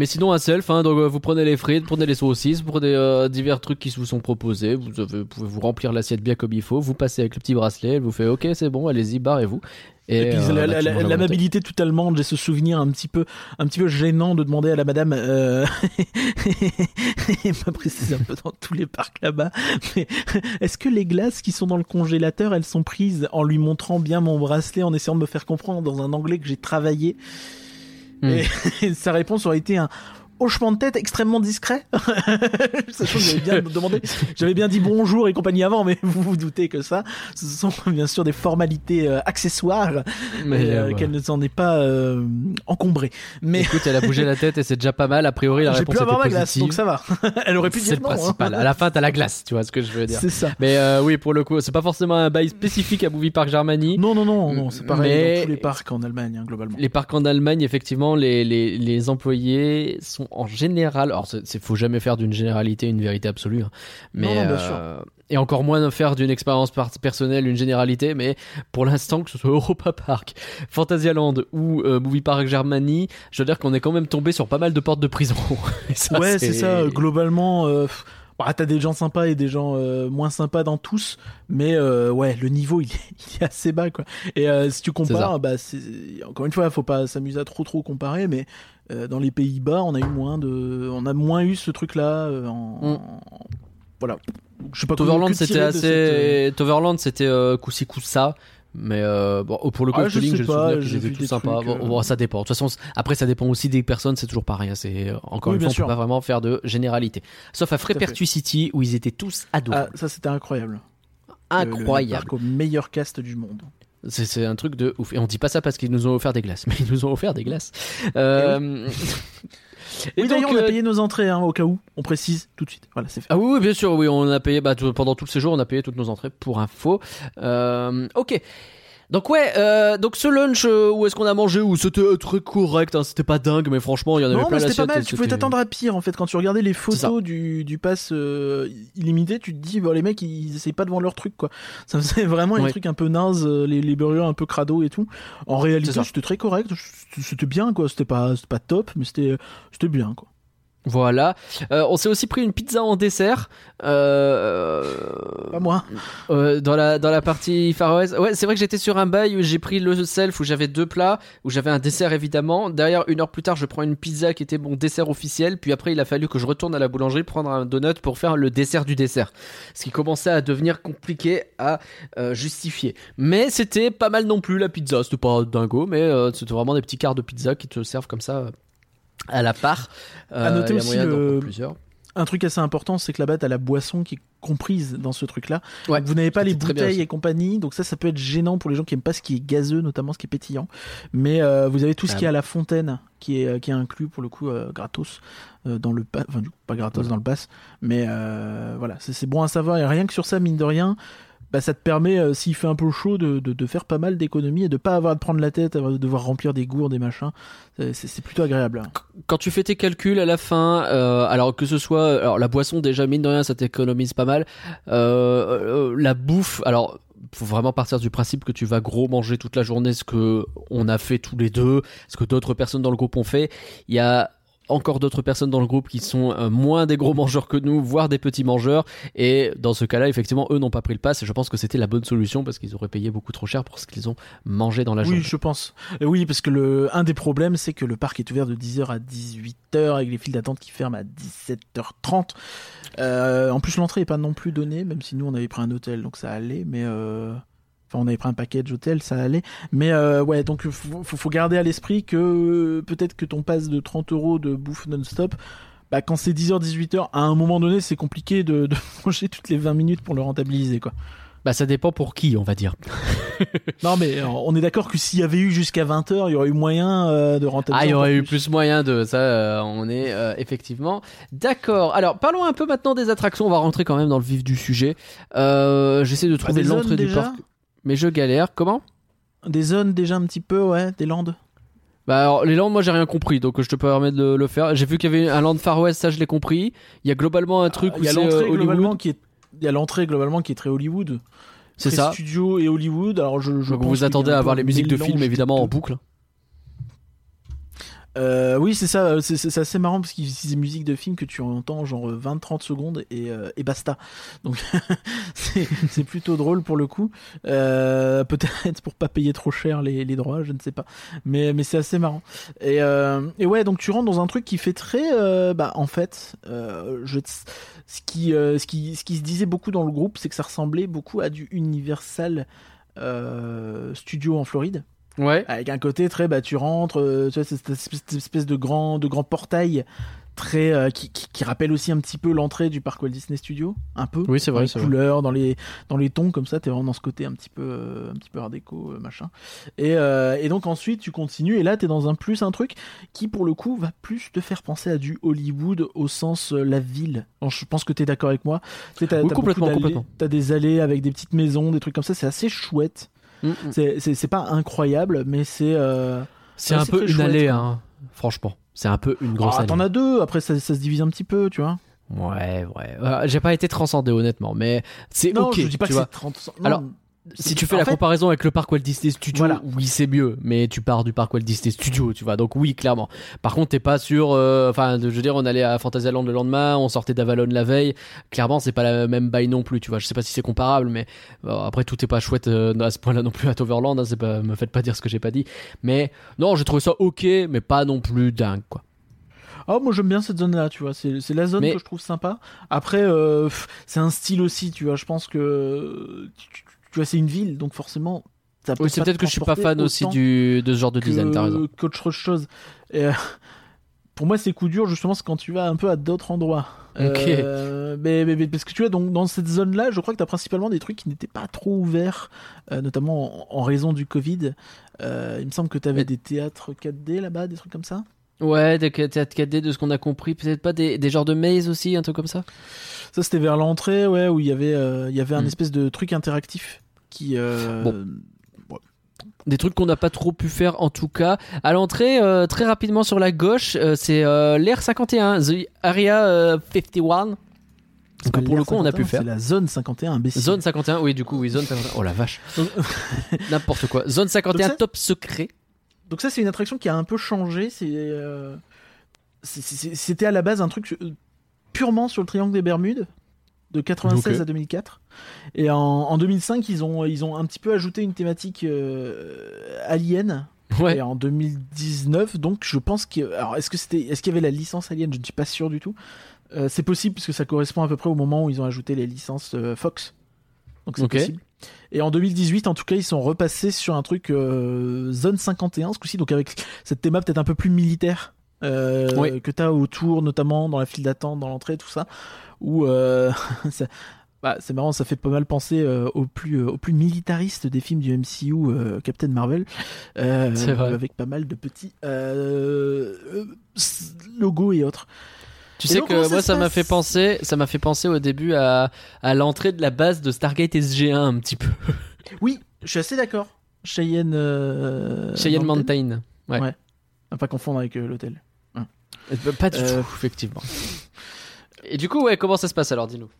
Mais sinon un self, hein, donc euh, vous prenez les frites, prenez les saucisses, vous prenez euh, divers trucs qui vous sont proposés, vous, avez- vous pouvez vous remplir l'assiette bien comme il faut, vous passez avec le petit bracelet, elle vous fait ok c'est bon, allez-y, barrez-vous. Et, puis euh, la- la- tu la- manges à volonté. l'amabilité tout allemande, j'ai ce souvenir un petit peu, un petit peu gênant de demander à la madame, euh... [laughs] pas préciser un peu dans tous les parcs là-bas, mais est-ce que les glaces qui sont dans le congélateur, elles sont prises en lui montrant bien mon bracelet, en essayant de me faire comprendre dans un anglais que j'ai travaillé Hmm. Et [laughs] sa réponse aurait été un hochement de tête extrêmement discret. [laughs] Sachant que j'avais bien demandé, j'avais bien dit bonjour et compagnie avant, mais [laughs] vous vous doutez que ça, ce sont bien sûr des formalités euh, accessoires Mais, euh, euh, qu'elle ne s'en est pas euh, encombrée. Mais Écoute, elle a bougé la tête et c'est déjà pas mal. A priori, la j'ai réponse pu avoir ma était glace, positive. donc ça va. [laughs] Elle aurait pu C'est dire le non. hein. principal. À la fin, t'as la glace, tu vois ce que je veux dire. C'est ça. Mais oui, pour le coup, c'est pas forcément un bail spécifique à Movie Park Germany. Non, non, non, non, c'est pareil Mais- dans tous les parcs en Allemagne, hein, globalement. Les parcs en Allemagne, effectivement, les, les, les employés sont en général. Alors, c'est faut jamais faire d'une généralité une vérité absolue. hein. Mais, Non, non, bien euh, Et encore moins faire d'une expérience personnelle une généralité. Mais pour l'instant, que ce soit [laughs] Europa Park, Fantasyland ou euh, Movie Park Germany, je veux dire qu'on est quand même tombé sur pas mal de portes de prison. [laughs] Ça, ouais, c'est ça. euh, Globalement, euh, bah, t'as des gens sympas et des gens euh, moins sympas dans tous, mais euh, ouais, le niveau il est, [laughs] il est assez bas quoi. Et euh, si tu compares, bah, encore une fois, faut pas s'amuser à trop trop comparer, mais euh, dans les Pays-Bas, on a eu moins de, on a moins eu ce truc-là. euh, en, Mm. en- voilà. Je sais pas Toverland, c'était assez. cette, euh, Toverland, c'était euh, coup-ci coup-ça. Mais euh, bon, pour le Ah, coup, je Link, sais pas, j'ai vu trucs, Bon, euh, bon, ça dépend. De toute façon, après, ça dépend aussi des personnes, c'est toujours pareil. hein. C'est encore Oui, une fois, on sûr. peut pas vraiment faire de généralité. Sauf à Tout. Frépertuis City où ils étaient tous Ah, adorables. ça c'était incroyable. Le- le- le Incroyable. parc au meilleur cast du monde. C'est un truc de ouf. Et on dit pas ça parce qu'ils nous ont offert des glaces, [laughs] mais ils nous ont offert des glaces. Euh... Et [laughs] d'ailleurs, donc, on a euh, payé nos entrées, hein, au cas où. On précise tout de suite. Voilà, c'est fait. Ah oui, oui, bien sûr, oui, on a payé bah, tout- pendant tous ces jours, on a payé toutes nos entrées pour info. Euh, ok. Donc ouais, euh, donc ce lunch euh, où est-ce qu'on a mangé où c'était euh, très correct, hein, c'était pas dingue, mais franchement il y en avait Non, plein mais c'était pas mal. Tu pouvais t'attendre à pire en fait. Quand tu regardais les photos du, du pass euh, illimité, tu te dis, bon, les mecs ils essayent pas de vendre leur truc quoi. Ça faisait [laughs] vraiment Ouais. des trucs un peu naze, euh, les, les burgers un peu crado et tout. En réalité, c'était très correct. C'était bien quoi. C'était pas, c'était pas top, mais c'était c'était bien quoi. Voilà. Euh, on s'est aussi pris une pizza en dessert. Euh, Pas moi. euh, dans la dans la partie Far West. Ouais, c'est vrai que j'étais sur un bail où j'ai pris le self où j'avais deux plats, où j'avais un dessert évidemment. Derrière, une heure plus tard, je prends une pizza qui était mon dessert officiel. Puis après, il a fallu que je retourne à la boulangerie prendre un donut pour faire le dessert du dessert, ce qui commençait à devenir compliqué à justifier. Mais c'était pas mal non plus la pizza. C'était pas dingo, mais c'était vraiment des petits quarts de pizza qui te servent comme ça. Euh, À la part. Euh, À noter a aussi le- plusieurs. Un truc assez important, c'est que là-bas, t'as la boisson qui est comprise dans ce truc-là. Ouais, vous n'avez pas les bouteilles et compagnie, donc ça, ça peut être gênant pour les gens qui aiment pas ce qui est gazeux, notamment ce qui est pétillant. Mais euh, vous avez tout ce Ah qui est à la fontaine, qui est euh, qui est inclus pour le coup euh, gratos euh, dans le pass, enfin du coup, pas gratos dans le pass, mais euh, voilà, c'est c'est bon à savoir. Et rien que sur ça, mine de rien. Bah, ça te permet, euh, s'il fait un peu chaud, de, de, de faire pas mal d'économies et de pas avoir à te prendre la tête, à devoir remplir des gourdes, des machins. C'est- plutôt agréable. hein. quand tu fais tes calculs à la fin, euh, alors que ce soit, alors la boisson déjà mine de rien, ça t'économise pas mal. Euh, la bouffe, alors faut vraiment partir du principe que tu vas gros manger toute la journée, ce que on a fait tous les deux, ce que d'autres personnes dans le groupe ont fait. Il y a encore d'autres personnes dans le groupe qui sont euh, moins des gros mangeurs que nous, voire des petits mangeurs. Et dans ce cas-là, effectivement, eux n'ont pas pris le pass. Et je pense que c'était la bonne solution parce qu'ils auraient payé beaucoup trop cher pour ce qu'ils ont mangé dans la Oui, journée. je pense. Euh, Oui, parce que le un des problèmes, c'est que le parc est ouvert de 10h à 18h avec les files d'attente qui ferment à 17h30. Euh, en plus, l'entrée est pas non plus donnée, même si nous on avait pris un hôtel, donc ça allait, mais euh, enfin on avait pris un package hôtel, ça allait. Mais euh, ouais, donc faut, faut, faut garder à l'esprit que euh, peut-être que ton passe de 30 euros de bouffe non-stop. Bah, quand c'est 10h, 18h, à un moment donné, c'est compliqué de, de [laughs] manger toutes les 20 minutes pour le rentabiliser, quoi. Bah ça dépend pour qui, on va dire. [laughs] Non, mais euh, on est d'accord que s'il y avait eu jusqu'à 20h, il y aurait eu moyen euh, de rentabiliser. Ah, il y aurait eu plus moyen de ça. euh, on est euh, effectivement d'accord. Alors, parlons un peu maintenant des attractions. On va rentrer quand même dans le vif du sujet. Euh, J'essaie de trouver des zones l'entrée du parc, mais je galère. Comment? Des zones déjà un petit peu, ouais, des landes. Bah alors, les landes, moi j'ai rien compris, donc je te permets de le, faire. J'ai vu qu'il y avait un land Far West, ça je l'ai compris. Il y a globalement un truc Il où y a c'est euh, l'entrée Hollywood. globalement qui est. Il y a l'entrée globalement qui est très Hollywood. C'est Très ça. Studio et Hollywood. Alors je, je Donc pense vous qu'il y a attendez un à peu avoir un les musiques de mélange films évidemment en boucle. Euh, oui, c'est ça. C'est assez marrant parce qu'ils utilisent des musiques de films que tu entends genre 20-30 secondes et, euh, et basta. Donc [laughs] c'est plutôt drôle pour le coup. Euh, Peut-être pour pas payer trop cher les, les droits, je ne sais pas. Mais, mais c'est assez marrant. Et, et ouais, donc tu rentres dans un truc qui fait très. bah, en fait, je, ce, qui, ce, qui, ce qui se disait beaucoup dans le groupe, c'est que ça ressemblait beaucoup à du Universal Studio en Floride Ouais. avec un côté très bah tu rentres euh, tu vois c'est cette espèce, de grand de grand portail très euh, qui, qui, qui rappelle aussi un petit peu l'entrée du parc Walt Disney Studio un peu Oui, c'est dans vrai. les c'est vrai. couleurs dans les dans les tons comme ça t'es vraiment dans ce côté un petit peu euh, un petit peu art déco euh, machin et, et donc ensuite tu continues et là t'es dans un plus un truc qui pour le coup va plus te faire penser à du Hollywood au sens la ville Alors, je pense que t'es d'accord avec moi t'as- Oui, complètement, complètement. t'as des allées avec des petites maisons des trucs comme ça c'est assez chouette Mm, mm. c'est pas incroyable mais c'est euh, C'est un peu une chouette, allée, quoi. hein. Franchement, c'est un peu une grosse Ah, allée. t'en as deux, après ça, ça se divise un petit peu, tu vois. Ouais, ouais. Euh, J'ai pas été transcendé honnêtement, mais c'est ok. je dis pas tu que vois. c'est 30. non, Alors, Si tu fais la fait, comparaison avec le parc Walt Disney Studio, Voilà. oui c'est mieux, mais tu pars du parc Walt Disney Studio, tu vois. Donc oui, clairement. Par contre, t'es pas sûr. euh, Enfin, de- je veux dire, on allait à Fantasyland le lendemain, on sortait d'Avalon la veille. Clairement, c'est pas la même bail non plus, tu vois. Je sais pas si c'est comparable, mais bon, après tout est pas chouette euh, à ce point-là non plus à Toverland. Hein, c'est pas, me faites pas dire ce que j'ai pas dit. Mais non, j'ai trouvé ça ok, mais pas non plus dingue, quoi. Oh, moi j'aime bien cette zone-là, tu vois. C'est c'est la zone Mais- que je trouve sympa. Après, euh, c'est un style aussi, tu vois. Je pense que. Tu, tu- tu vois, c'est une ville, donc forcément. peut Oui, c'est peut-être que je suis pas fan aussi du de ce genre de que- design. T'as raison. Qu'autre chose. Et, euh, pour moi, c'est coup dur, justement, c'est quand tu vas un peu à d'autres endroits. Ok. Euh, mais, mais- mais parce que tu vois, donc, dans cette zone-là, je crois que tu as principalement des trucs qui n'étaient pas trop ouverts, euh, notamment en, en raison du Covid. Euh, il me semble que tu avais Mais- des théâtres 4D là-bas, des trucs comme ça. Ouais, des théâtres 4D de ce qu'on a compris, peut-être pas des, des genres de maze aussi, un truc comme ça? Ça, c'était vers l'entrée, ouais, où il y avait, euh, il y avait un Hmm. espèce de truc interactif qui. euh, Bon. des trucs qu'on n'a pas trop pu faire en tout cas. À l'entrée, euh, très rapidement sur la gauche, euh, c'est euh, l'air 51, The Area euh, 51. C'est que pour le coup, on a pu 51, faire. C'est la zone 51, imbécile. Zone 51, oui, du coup, oui, zone 51. Oh la vache. [laughs] N'importe quoi. Zone 51, Donc ça- top secret. Donc ça, c'est une attraction qui a un peu changé. C'est, euh, c'était à la base un truc purement sur le triangle des Bermudes, de 96 Ok. à 2004. Et en, en 2005, ils ont, ils ont un petit peu ajouté une thématique euh, alien. Ouais. Et en 2019, donc je pense que, alors est-ce que c'était, est-ce qu'il y avait la licence alien? Je ne suis pas sûr du tout. Euh, c'est possible puisque ça correspond à peu près au moment où ils ont ajouté les licences euh, Fox. Donc c'est possible. Et en 2018, en tout cas, ils sont repassés sur un truc euh, zone 51 ce coup-ci, donc avec cette théma peut-être un peu plus militaire. euh, Oui. que tu as autour, notamment dans la file d'attente, dans l'entrée, tout ça, où euh, [laughs] ça- bah, c'est marrant, ça fait pas mal penser euh, au plus euh, au plus militariste des films du MCU, Captain Marvel, avec pas mal de petits logos et autres. Tu Et sais que moi ça m'a fait penser, ça m'a fait penser au début à, à l'entrée de la base de Stargate SG1 un petit peu. [laughs] Oui, je suis assez d'accord. Cheyenne, euh, Cheyenne Mountain. Mountain. Ouais. À pas confondre avec euh, l'hôtel. Euh, Pas du Euh, tout, effectivement. Et du coup, ouais, comment ça se passe alors, dis-nous?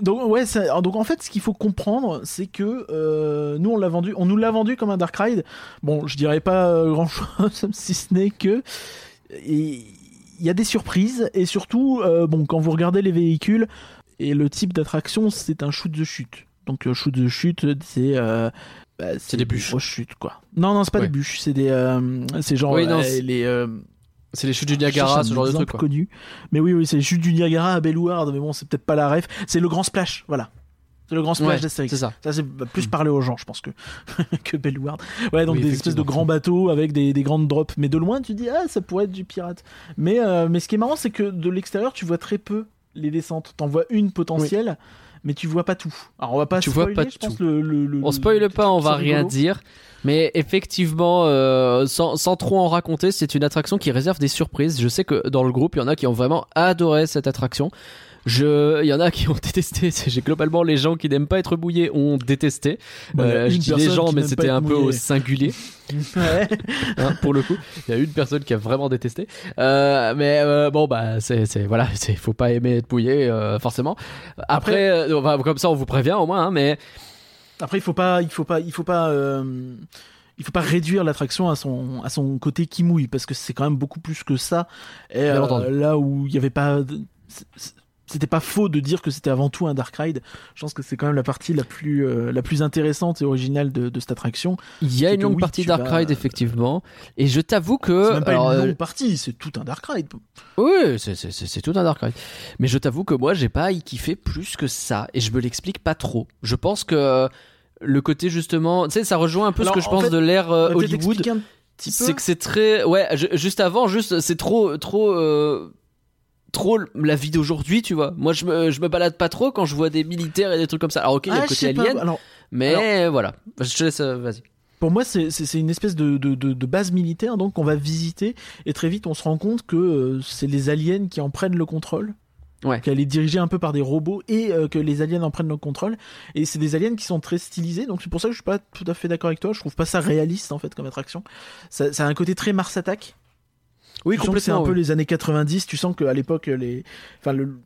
Donc ouais, ça- donc en fait, ce qu'il faut comprendre, c'est que euh, nous on l'a vendu, on nous l'a vendu comme un Dark Ride. Bon, je dirais pas grand chose, [laughs] si ce n'est que et il y a des surprises et surtout, euh, bon, quand vous regardez les véhicules et le type d'attraction, c'est un shoot de chute. Donc euh, shoot de chute, c'est euh, bah, c'est des bûches. grosses chutes quoi. Non non, c'est pas Ouais. des bûches, c'est des euh, c'est genre Oui, non, c'est- les C'est les chutes du Niagara, ce genre de truc. Quoi. connu. Mais oui, oui, c'est les chutes du Niagara à Bellward, mais bon, c'est peut-être pas la ref. C'est le grand splash, voilà. C'est le grand splash Ouais, d'Astérix. c'est ça. Ça, c'est plus parler aux gens, je pense que, [laughs] que Bellward. Ouais, donc Oui, des espèces de grands bateaux avec des, des grandes drops. Mais de loin, tu dis, ah, ça pourrait être du pirate. Mais, euh, mais ce qui est marrant, c'est que de l'extérieur, tu vois très peu les descentes. T'en vois une potentielle, mais tu vois pas tout. Alors, on va pas Tu vois spoiler, pas je pense, le, le, le- On spoile le pas, on va rien rigolo. dire. Mais effectivement, euh, sans, sans trop en raconter, c'est une attraction qui réserve des surprises. Je sais que dans le groupe, il y en a qui ont vraiment adoré cette attraction. Je, il y en a qui ont [laughs] détesté. J'ai globalement les gens qui n'aiment pas être mouillés ont détesté. Bah, Euh, je dis les gens, mais c'était un peu au singulier. [laughs] Ouais. hein, pour le coup. Il y a une personne qui a vraiment détesté. Euh, mais euh, bon, bah, c'est, c'est voilà, c'est, faut pas aimer être mouillé forcément. Après, comme ça, on vous prévient au moins. hein, mais Après, il faut pas, il faut pas, il faut pas, il faut pas réduire l'attraction à son, à son côté qui mouille parce que c'est quand même beaucoup plus que ça. Et euh, là où il y avait pas, c'était pas faux de dire que c'était avant tout un dark ride. Je pense que c'est quand même la partie la plus, euh, la plus intéressante et originale de, de cette attraction. il y a une longue oui, partie Dark vas- Ride effectivement. Et je t'avoue que C'est même pas alors, une euh, longue partie, c'est tout un dark ride. Oui, c'est- tout un Dark Ride. Mais je t'avoue que moi, j'ai pas y kiffé plus que ça. Et je me l'explique pas trop. Je pense que le côté justement. Tu sais, ça rejoint un peu Alors, ce que je en pense fait, de l'ère euh, Hollywood. C'est que c'est très. Ouais, je- juste avant, juste, c'est trop. trop euh, Trop la vie d'aujourd'hui, tu vois. Moi, je me, je me balade pas trop quand je vois des militaires et des trucs comme ça. Alors, ok, il y a Ah, le je côté pas. alien, Alors, mais voilà. Je te laisse, euh, vas-y. Pour moi, c'est- une espèce de, de, de, de base militaire donc qu'on va visiter et très vite on se rend compte que euh, c'est les aliens qui en prennent le contrôle. Ouais. Qu'elle est dirigée un peu par des robots et euh, que les aliens en prennent le contrôle. Et c'est des aliens qui sont très stylisés, donc c'est pour ça que je suis pas tout à fait d'accord avec toi. Je trouve pas ça réaliste en fait comme attraction. Ça, ça a un côté très Mars Attack. Oui, tu que c'est un complètement, peu les années 90. Tu sens qu'à l'époque, les, enfin le,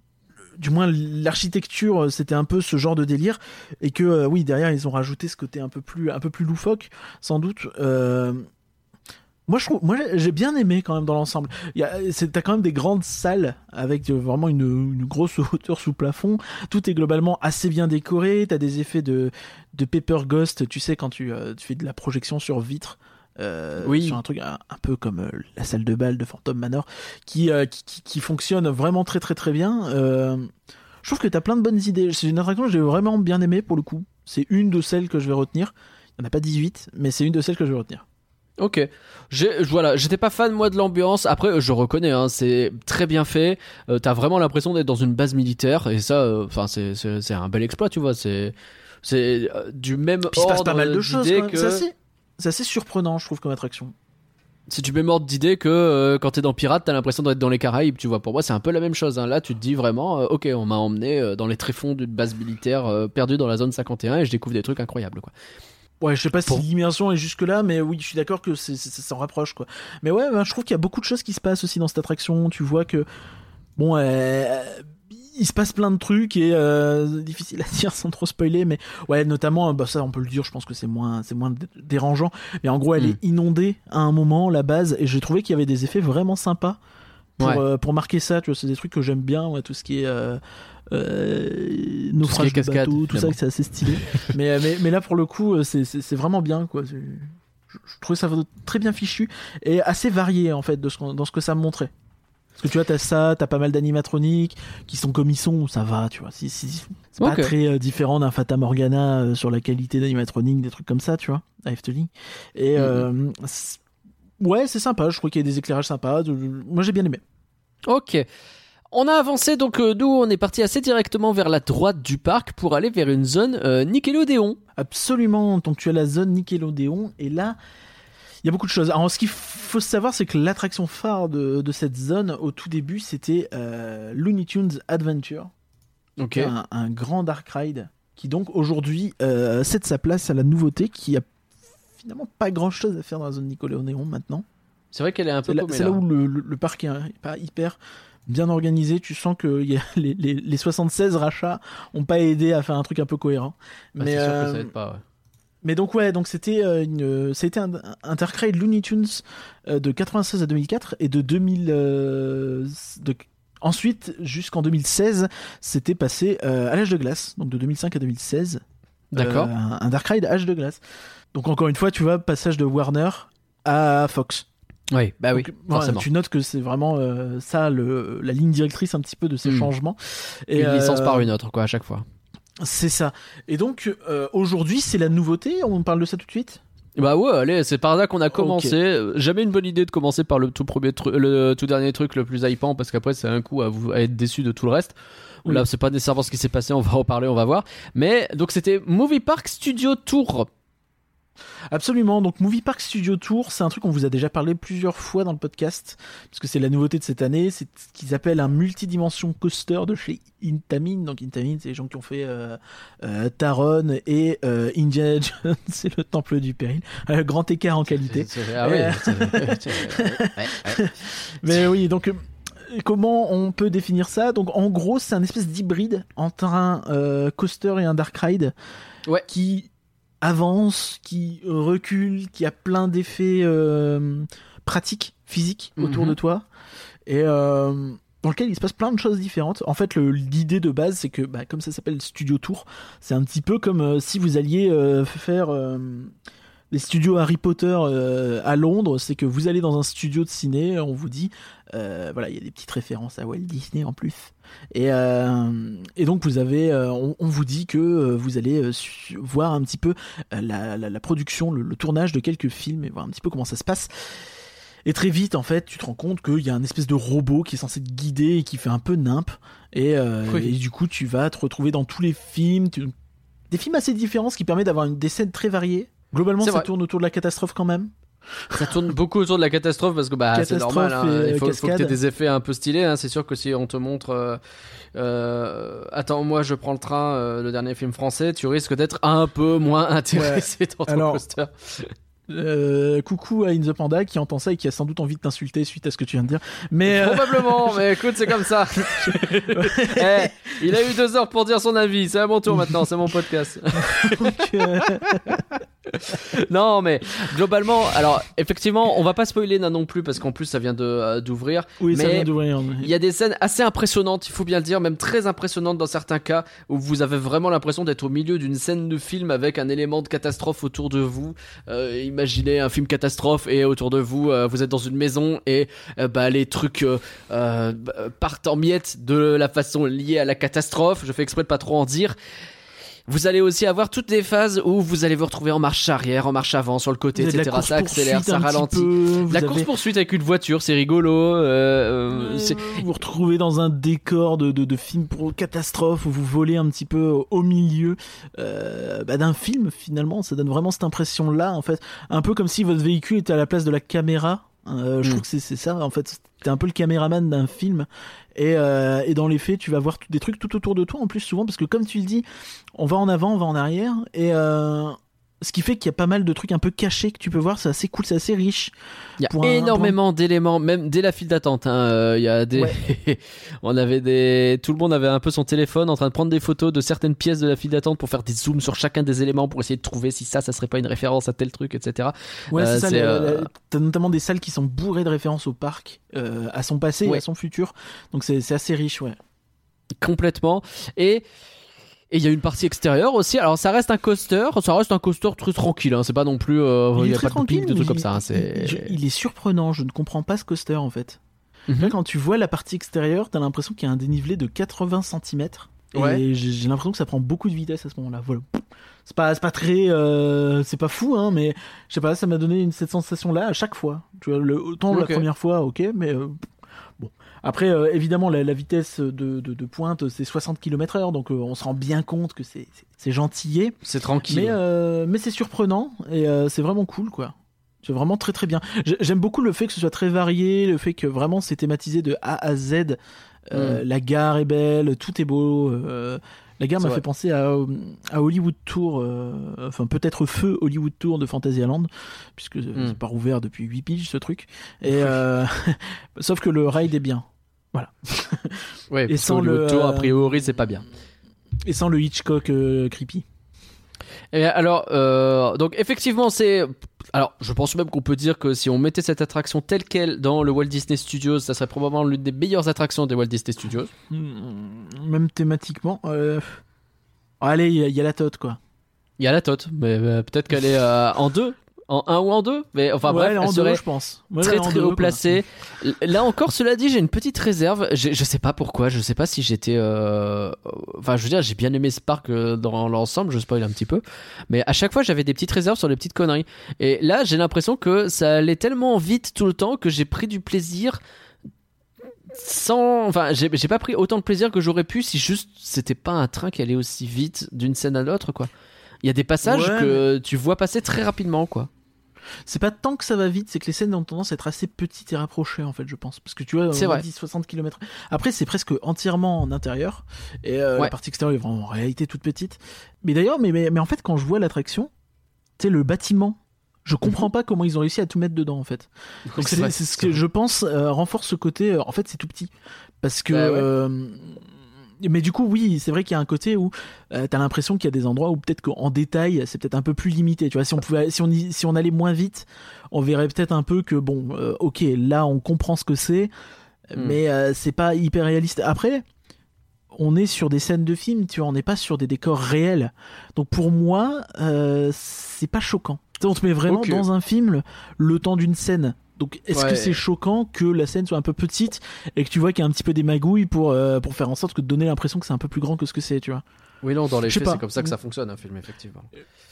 du moins l'architecture, euh, c'était un peu ce genre de délire, et que euh, oui derrière ils ont rajouté ce côté un peu plus, un peu plus loufoque, sans doute. Euh, moi, je trouve, moi, j'ai bien aimé quand même dans l'ensemble. Il y a, c'est, t'as quand même des grandes salles avec euh, vraiment une, une grosse [laughs] hauteur sous plafond. Tout est globalement assez bien décoré. T'as des effets de, de paper ghost. Tu sais quand tu, tu fais de la projection sur vitre. Euh, Oui. sur un truc un, un peu comme euh, la salle de bal de Phantom Manor qui, euh, qui, qui, qui fonctionne vraiment très très très bien je trouve que t'as plein de bonnes idées c'est une attraction que j'ai vraiment bien aimé pour le coup c'est une de celles que je vais retenir il n'y en a pas 18 mais c'est une de celles que je vais retenir Ok. Voilà, j'étais pas fan moi de l'ambiance. Après, je reconnais, hein, c'est très bien fait. T'as vraiment l'impression d'être dans une base militaire et ça, enfin, c'est un bel exploit, tu vois. C'est c'est du même Puis il se passe pas mal de choses que assez, c'est assez surprenant je trouve comme attraction c'est du même ordre d'idée que euh, quand t'es dans Pirate, t'as l'impression d'être dans les Caraïbes, tu vois. Pour moi, c'est un peu la même chose. hein. Là, tu te dis vraiment, euh, ok, on m'a emmené euh, dans les tréfonds d'une base militaire perdue dans la zone 51 et je découvre des trucs incroyables, quoi. Ouais, je sais pas si l'immersion est jusque là, mais oui, je suis d'accord que c'est, s'en rapproche quoi. Mais ouais, ben, je trouve qu'il y a beaucoup de choses qui se passent aussi dans cette attraction. Tu vois que bon, euh, il se passe plein de trucs et euh, difficile à [laughs] dire sans trop spoiler, mais ouais, notamment, bah ça on peut le dire, je pense que c'est moins, c'est moins dé- dérangeant. Mais en gros, elle Mm. est inondée à un moment la base et j'ai trouvé qu'il y avait des effets vraiment sympas. Pour, Ouais. euh, pour marquer ça, tu vois, c'est des trucs que j'aime bien, ouais, tout ce qui est euh, euh, naufrage de bateau, tout ça, c'est assez stylé. [laughs] mais, euh, mais, mais là, pour le coup, c'est- vraiment bien, quoi. Je, je trouvais ça très bien fichu et assez varié, en fait, de ce qu'on- dans ce que ça montrait. Parce que tu vois, t'as ça, t'as pas mal d'animatroniques qui sont comme ils sont, ça va, tu vois. C'est pas très euh, différent d'un Fata Morgana euh, sur la qualité d'animatronique, des trucs comme ça, tu vois, à Efteling. Et euh, ouais, c'est sympa, je trouve qu'il y a des éclairages sympas. de- Moi, j'ai bien aimé. Ok. On a avancé, donc nous, on est parti assez directement vers la droite du parc pour aller vers une zone Nickelodeon. Absolument. Donc tu as la zone Nickelodeon et là, il y a beaucoup de choses. Alors ce qu'il faut savoir, c'est que l'attraction phare de, de cette zone au tout début, c'était euh, Looney Tunes Adventure, Ok. un, un grand dark ride qui donc aujourd'hui euh, cède sa place à la nouveauté qui a finalement pas grand chose à faire dans la zone Nickelodeon maintenant. C'est vrai qu'elle est un peu C'est là, où le, le- le parc est pas hyper bien organisé. Tu sens que il y a [laughs] les, les- les 76 rachats ont pas aidé à faire un truc un peu cohérent. Bah, mais c'est sûr que euh, ça aide pas. ouais. Mais donc ouais, donc c'était euh, une, c'était un, ride Looney Tunes euh, de 96 à 2004 et de 2000. euh, de- ensuite, jusqu'en 2016, c'était passé euh, à l'âge de glace, donc de 2005 à 2016. D'accord. Euh, un, un dark ride âge de glace. Donc encore une fois, tu vois, passage de Warner à Fox. Oui, bah oui, Donc, forcément. tu notes que c'est vraiment euh, ça le, la ligne directrice un petit peu de ces Hmm. changements. Une licence euh, par une autre, quoi, à chaque fois. C'est ça. Et donc euh, aujourd'hui, c'est la nouveauté. On parle de ça tout de suite? Bah ouais, allez, c'est par là qu'on a commencé. Jamais une bonne idée de commencer par le tout premier truc, le tout dernier truc le plus hypant, parce qu'après c'est un coup à vous à être déçu de tout le reste. Oui. Là, c'est pas nécessairement ce qui s'est passé, on va en parler, on va voir. Mais donc c'était Movie Park Studio Tour. Absolument. Donc Movie Park Studio Tour, c'est un truc qu'on vous a déjà parlé plusieurs fois dans le podcast, parce que c'est la nouveauté de cette année. C'est ce qu'ils appellent un multidimension coaster de chez Intamin. Donc Intamin, c'est les gens qui ont fait euh, euh, Taron et euh, Indiana [laughs] Jones, c'est le Temple du Péril. Euh, grand écart en qualité. Ah oui. [laughs] Mais oui, donc comment on peut définir ça? Donc en gros, c'est un espèce d'hybride entre un euh, coaster et un dark ride Ouais. qui avance, qui recule, qui a plein d'effets euh, pratiques, physiques autour Mhm. de toi et euh, dans lequel il se passe plein de choses différentes. En fait, l'idée de base, c'est que, bah, comme ça s'appelle Studio Tour, c'est un petit peu comme euh, si vous alliez faire les studios Harry Potter à Londres, c'est que vous allez dans un studio de ciné, on vous dit, euh, voilà, il y a des petites références à Walt Disney en plus. Et, euh, et donc vous avez, euh, on, on vous dit que vous allez voir un petit peu la, la- la production, le, le tournage de quelques films et voir un petit peu comment ça se passe. Et très vite, en fait, tu te rends compte qu'il y a un espèce de robot qui est censé te guider et qui fait un peu nimp. Et, Oui. et du coup, tu vas te retrouver dans tous les films. tu- Des films assez différents, ce qui permet d'avoir une, des scènes très variées. Globalement, ça vrai. tourne autour de la catastrophe quand même. Ça tourne beaucoup autour de la catastrophe parce que bah c'est normal. hein. et, Il faut, euh, faut que t'aies cascade. des effets un peu stylés. hein. C'est sûr que si on te montre, euh, euh, attends, moi je prends le train, euh, le dernier film français, tu risques d'être un peu moins intéressé dans ton Alors, coaster. Euh, coucou à In the Panda qui entend ça et qui a sans doute envie de t'insulter suite à ce que tu viens de dire. Mais euh, Probablement, [laughs] mais écoute, c'est comme ça. [laughs] Eh, il a eu deux heures pour dire son avis. C'est à mon tour maintenant, c'est mon podcast. donc, euh, [laughs] non, mais globalement, alors effectivement, on va pas spoiler là non plus parce qu'en plus ça vient de euh, d'ouvrir. oui, ça vient d'ouvrir. Il y a des scènes assez impressionnantes, il faut bien le dire, même très impressionnantes dans certains cas, où vous avez vraiment l'impression d'être au milieu d'une scène de film avec un élément de catastrophe autour de vous. Euh, imaginez un film catastrophe et autour de vous, euh, vous êtes dans une maison et bah, les trucs partent en miettes de la façon liée à la catastrophe. Je fais exprès de pas trop en dire. Vous allez aussi avoir toutes les phases où vous allez vous retrouver en marche arrière, en marche avant, sur le côté, etc. Ça accélère, ça ralentit. peu, La avez- course poursuite avec une voiture, c'est rigolo. euh, euh, c'est- vous vous retrouvez dans un décor de, de, de film pour catastrophe où vous volez un petit peu au- milieu euh, bah, d'un film finalement ça donne vraiment cette impression là en fait un peu comme si votre véhicule était à la place de la caméra Euh, je Mm. trouve que c'est c'est ça en fait t'es un peu le caméraman d'un film et, euh, dans les faits tu vas voir des trucs tout autour de toi en plus souvent parce que comme tu le dis on va en avant on va en arrière et euh, Ce qui fait qu'il y a pas mal de trucs un peu cachés que tu peux voir, c'est assez cool, c'est assez riche. Il y a énormément d'éléments, même dès la file d'attente. hein, euh, Il y a des, [laughs] on avait des, tout le monde avait un peu son téléphone en train de prendre des photos de certaines pièces de la file d'attente pour faire des zooms sur chacun des éléments pour essayer de trouver si ça, ça serait pas une référence à tel truc, etc. Ouais, Euh, c'est ça. euh, T'as notamment des salles qui sont bourrées de références au parc, euh, à son passé et Ouais. à son futur. Donc c'est c'est assez riche, ouais. complètement. Et et il y a une partie extérieure aussi. Alors ça reste un coaster, ça reste un coaster très tranquille. Hein. C'est pas non plus, euh, il il y est a pas de de trucs comme ça. hein. il- C'est il, il est surprenant. Je ne comprends pas ce coaster en fait. Là, quand tu vois la partie extérieure, t'as l'impression qu'il y a un dénivelé de 80 cm. Ouais. Et j'ai j'ai l'impression que ça prend beaucoup de vitesse à ce moment-là. Voilà. C'est pas, c'est pas très, euh, c'est pas fou, hein, mais je sais pas, ça m'a donné une, cette sensation-là à chaque fois. Tu vois, le, autant la première fois, ok, mais euh. Après, euh, évidemment, la, la vitesse de, de, de pointe, c'est 60 km/h, donc euh, on se rend bien compte que c'est, gentillé. c'est tranquille. Mais, euh, mais c'est surprenant et c'est vraiment cool, quoi. C'est vraiment très très bien. J'ai- J'aime beaucoup le fait que ce soit très varié, le fait que vraiment c'est thématisé de A à Z. Euh, La gare est belle, tout est beau. la gare m'a fait penser à, à Hollywood Tour, enfin peut-être Feu Hollywood Tour de Fantasyland, puisque Mm. c'est pas rouvert depuis 8 piges ce truc. Et [laughs] [laughs] sauf que le ride est bien. [laughs] ouais, et sans le, tour, a euh, priori, c'est pas bien. Et sans le Hitchcock euh, creepy. Et alors, euh, donc effectivement, c'est. Alors, je pense même qu'on peut dire que si on mettait cette attraction telle quelle dans le Walt Disney Studios, ça serait probablement l'une des meilleures attractions des Walt Disney Studios. Mm, Même thématiquement. euh, Allez, il y, a- il y a la tote quoi. Il y a la tote, mais euh, peut-être qu'elle est en deux, en un ou en deux. Mais enfin Ouais, bref, elle en serait deux, je pense. Ouais, très très haut placée. Là encore, cela dit, j'ai une petite réserve. J'ai- Je sais pas pourquoi. Je sais pas si j'étais. euh, Enfin, je veux dire, j'ai bien aimé ce parc euh, dans l'ensemble. Je spoil un petit peu, mais à chaque fois, j'avais des petites réserves sur les petites conneries. Et là, j'ai l'impression que ça allait tellement vite tout le temps que j'ai pris du plaisir. Sans, enfin, j'ai pas pris autant de plaisir que j'aurais pu si juste c'était pas un train qui allait aussi vite d'une scène à l'autre, quoi. Il y a des passages Ouais, que tu vois passer très rapidement, quoi. C'est pas tant que ça va vite, c'est que les scènes ont tendance à être assez petites et rapprochées en fait, je pense. Parce que tu vois, C'est on vrai. dit 60 km. Après, c'est presque entièrement en intérieur. Et euh, Ouais. la partie extérieure est vraiment en réalité toute petite. Mais d'ailleurs, mais, mais, mais en fait, quand je vois l'attraction, tu sais, le bâtiment, je comprends pas comment ils ont réussi à tout mettre dedans en fait. Donc c'est c'est ce que je pense euh, renforce ce côté. euh, en fait, c'est tout petit parce que. Bah ouais. Mais du coup, oui, c'est vrai qu'il y a un côté où euh, t'as l'impression qu'il y a des endroits où peut-être qu'en détail, c'est peut-être un peu plus limité. Tu vois, si on pouvait, si on, y- si on allait moins vite, on verrait peut-être un peu que bon, euh, ok, là, on comprend ce que c'est, Hmm. mais euh, c'est pas hyper réaliste. Après, on est sur des scènes de films, tu vois, on n'est pas sur des décors réels. Donc pour moi, euh, c'est pas choquant. On te met vraiment dans un film le, le temps d'une scène. Donc est-ce Ouais. que c'est choquant que la scène soit un peu petite et que tu vois qu'il y a un petit peu des magouilles pour, euh, pour faire en sorte que de donner l'impression que c'est un peu plus grand que ce que c'est, tu vois? Oui, non, dans les faits, c'est comme ça que ça fonctionne un film, effectivement.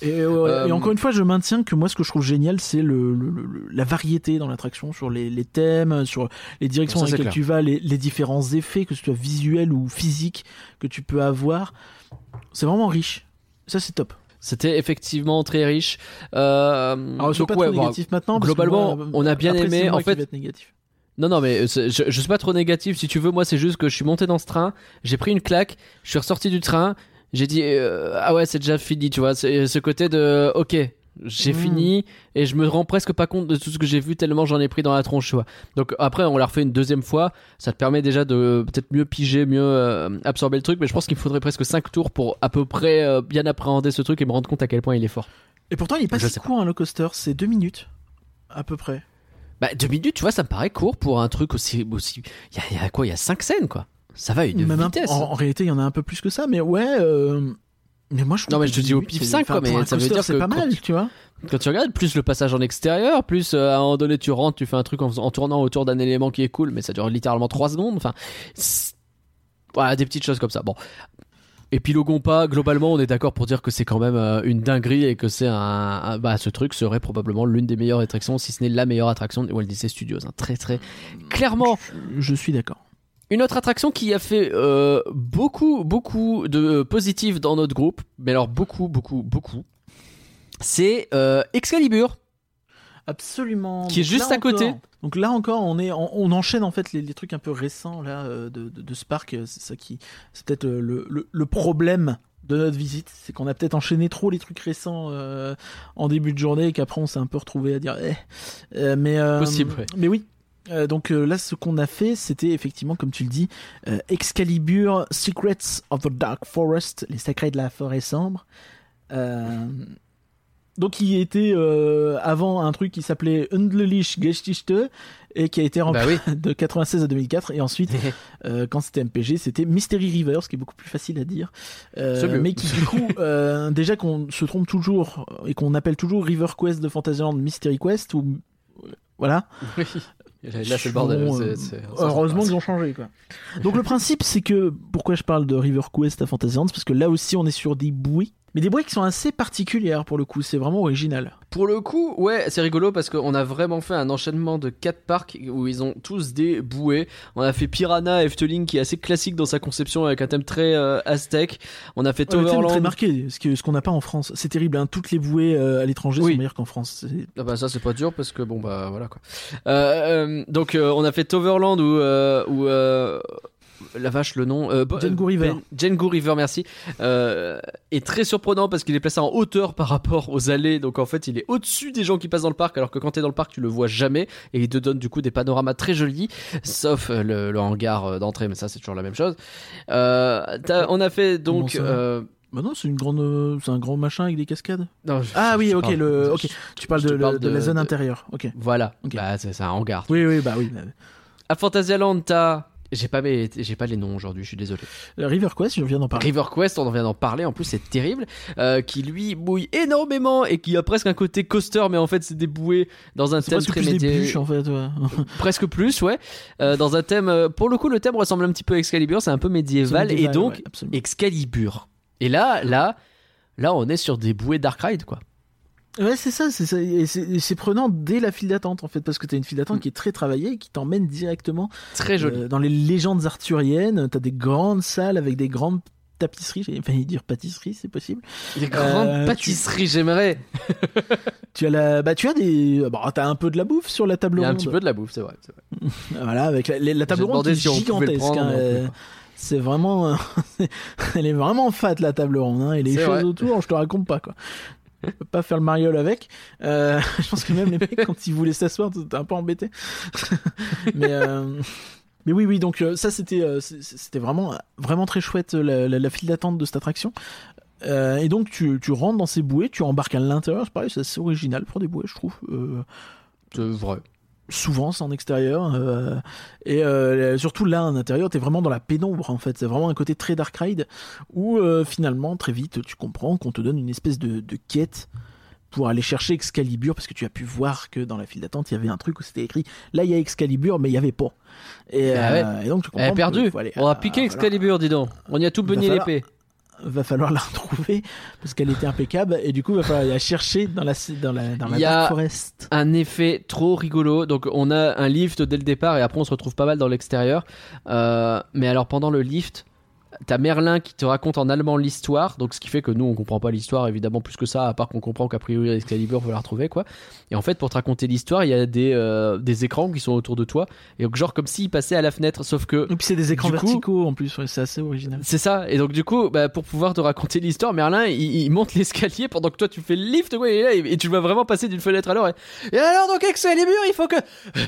Et, euh, Euh, et encore une fois, je maintiens que moi, ce que je trouve génial, c'est le, le- le- la variété dans l'attraction, sur les, les thèmes, sur les directions dans lesquelles tu vas, les, les différents effets, que ce soit visuels ou physiques, que tu peux avoir. C'est vraiment riche. Ça, c'est top. C'était effectivement très riche. Euh, Alors, donc, pas ouais, trop négatif maintenant. parce que globalement, moi, on a bien après, aimé. En fait- être négatif. Non, non, mais c'est- je, je suis pas trop négatif. Si tu veux, moi, c'est juste que je suis monté dans ce train, j'ai pris une claque, je suis ressorti du train, j'ai dit euh, ah ouais, c'est déjà fini, tu vois. C'est ce côté de ok, j'ai Mm. fini et je me rends presque pas compte de tout ce que j'ai vu tellement j'en ai pris dans la tronche, tu vois. Donc après, on l'a refait une deuxième fois, ça te permet déjà de peut-être mieux piger, mieux euh, absorber le truc, mais je pense qu'il me faudrait presque 5 tours pour à peu près euh, bien appréhender ce truc et me rendre compte à quel point il est fort. Et pourtant, il est pas Je si court, un low coaster. C'est deux minutes. À peu près. Bah deux minutes, tu vois, ça me paraît court pour un truc aussi aussi. Il y y a quoi? Il y a cinq scènes quoi. Ça va une Même un- vitesse. en, en réalité, il y en a un peu plus que ça, mais ouais. euh, Mais moi, je trouve Non, mais que je te dis au pif c'est- cinq, enfin, quoi, mais ça veut dire c'est que pas quand mal, tu- tu vois. Quand tu regardes, plus le passage en extérieur, plus euh, à un moment donné tu rentres, tu fais un truc en, tournant autour d'un élément qui est cool, mais ça dure littéralement 3 secondes. Enfin, c'est- voilà, des petites choses comme ça. Bon. Épilogons pas, globalement on est d'accord pour dire que c'est quand même euh, une dinguerie et que c'est un, un- Bah ce truc serait probablement l'une des meilleures attractions, si ce n'est la meilleure attraction de Walt Disney Studios. hein. Très très clairement. Je, je suis d'accord. Une autre attraction qui a fait euh, beaucoup, beaucoup de positifs dans notre groupe, mais alors beaucoup, beaucoup, beaucoup, c'est euh, Excalibur. Absolument. Qui est Donc juste à côté. Donc là encore, on est, on, on enchaîne en fait les, les trucs un peu récents là euh, de, de, de ce parc. euh, C'est ça qui, c'est peut-être euh, le, le, le problème de notre visite, c'est qu'on a peut-être enchaîné trop les trucs récents euh, en début de journée et qu'après on s'est un peu retrouvé à dire eh. Euh, mais euh, Possible, ouais. mais oui. Euh, donc euh, là, ce qu'on a fait, c'était effectivement, comme tu le dis, euh, Excalibur Secrets of the Dark Forest, les secrets de la forêt sombre. Donc, il était avant un truc qui s'appelait Undlich Geschichte et qui a été Bah rempli oui. [laughs] de 96 à 2004. Et ensuite, [laughs] quand c'était MPG, c'était Mystery River, ce qui est beaucoup plus facile à dire. Mais qui, du coup, [laughs] déjà qu'on se trompe toujours et qu'on appelle toujours River Quest de Fantasyland Mystery Quest, ou voilà. Oui. Là, c'est le bordel. Euh, heureusement qu'ils ont changé, quoi. Donc le principe, c'est que pourquoi je parle de River Quest à c'est parce que là aussi, on est sur des bouées, mais des bouées qui sont assez particulières pour le coup. C'est vraiment original. Pour le coup, ouais, c'est rigolo parce qu'on a vraiment fait un enchaînement de quatre parcs où ils ont tous des bouées. On a fait Piranha Efteling qui est assez classique dans sa conception avec un thème très euh, aztèque. On a fait Ouais, Toverland. très marqué, ce qu'on n'a pas en France. C'est terrible. Hein. Toutes les bouées euh, à l'étranger Oui. sont meilleures qu'en France. Ah bah ça c'est pas dur parce que bon bah voilà quoi. Euh, donc on a fait Toverland où où la vache le nom euh, Bo- Django River. Ben- Django River merci euh, est très surprenant parce qu'il est placé en hauteur par rapport aux allées donc en fait il est au-dessus des gens qui passent dans le parc alors que quand t'es dans le parc tu le vois jamais et il te donne du coup des panoramas très jolis sauf euh, le, le hangar euh, d'entrée mais ça c'est toujours la même chose euh, on a fait donc euh, Bah non, c'est une grande, euh, c'est un grand machin avec des cascades. non, je- Ah je- oui, je ok, parle- le, ok. Tu parles de, parle la zone de- intérieure. Ok. voilà Ok. bah c'est c'est un hangar Oui, oui, bah oui. À Fantasyland, t'as. J'ai pas, mes- j'ai pas les noms aujourd'hui, je suis désolé. Euh, River Quest, je viens d'en parler. River Quest, on en vient d'en parler, en plus c'est terrible, euh, qui lui bouille énormément et qui a presque un côté coaster, mais en fait c'est des bouées dans un thème presque très plus des bûches en fait. ouais. [laughs] presque plus, ouais. Euh, dans un thème, pour le coup, le thème ressemble un petit peu à Excalibur, c'est un peu médiéval, et donc ouais. Excalibur. Et là, là, là, on est sur des bouées Dark Ride, quoi. Ouais, c'est ça, c'est ça. Et c'est prenant dès la file d'attente, en fait, parce que t'as une file d'attente qui est très travaillée et qui t'emmène directement Très joli. euh, dans les légendes arthuriennes. T'as des grandes salles avec des grandes tapisseries. J'ai failli dire pâtisseries, c'est possible. Des grandes euh, tu- pâtisseries, j'aimerais. [laughs] Tu as la, bah, tu as des, bah, t'as un peu de la bouffe sur la table Il y a un ronde. petit peu de la bouffe, c'est vrai. vrai. [laughs] Voilà, avec la, la- la table ronde est si gigantesque. hein, euh, c'est vraiment, [laughs] elle est vraiment fat la table ronde. Hein, et les choses vrai. autour, je te raconte pas quoi. Je [laughs] peux pas faire le mariole avec. Euh, [laughs] je pense que même les mecs quand ils voulaient s'asseoir, t'étais un peu embêté. [laughs] mais euh, mais oui oui donc euh, ça c'était c'était vraiment vraiment très chouette la, file d'attente de cette attraction. Et donc tu, tu rentres dans ces bouées, tu embarques à l'intérieur, c'est pareil, c'est assez original pour des bouées, je trouve. C'est vrai. Souvent c'est en extérieur euh, et euh, surtout là en intérieur t'es vraiment dans la pénombre en fait c'est vraiment un côté très dark ride où euh, finalement très vite tu comprends qu'on te donne une espèce de, de quête pour aller chercher Excalibur parce que tu as pu voir que dans la file d'attente il y avait un truc où c'était écrit là il y a Excalibur mais il y avait pas et, Ah et donc tu comprends Elle est que perdue. faut aller- On a piqué voilà. Excalibur, dis donc. On y a tout beugné l'épée. Va falloir la retrouver parce qu'elle était impeccable et du coup va falloir la chercher dans la dans la dans la y a- Dark Forest un effet trop rigolo. Donc on a un lift dès le départ et après on se retrouve pas mal dans l'extérieur. Euh, mais alors pendant le lift, t'as Merlin qui te raconte en allemand l'histoire. Donc ce qui fait que nous on comprend pas l'histoire évidemment plus que ça, à part qu'on comprend qu'a priori Excalibur veut la retrouver quoi. Et en fait pour te raconter l'histoire, il y a des euh, des écrans qui sont autour de toi et donc genre comme s'il passait à la fenêtre, sauf que et puis c'est des écrans coup- verticaux en plus ouais, c'est assez original c'est ça, et donc du coup, bah, pour pouvoir te raconter l'histoire, Merlin, il, il monte l'escalier pendant que toi tu fais le lift, quoi, et, là, et tu vois vraiment passer d'une fenêtre à l'autre. Et, et alors donc Excalibur, il faut que,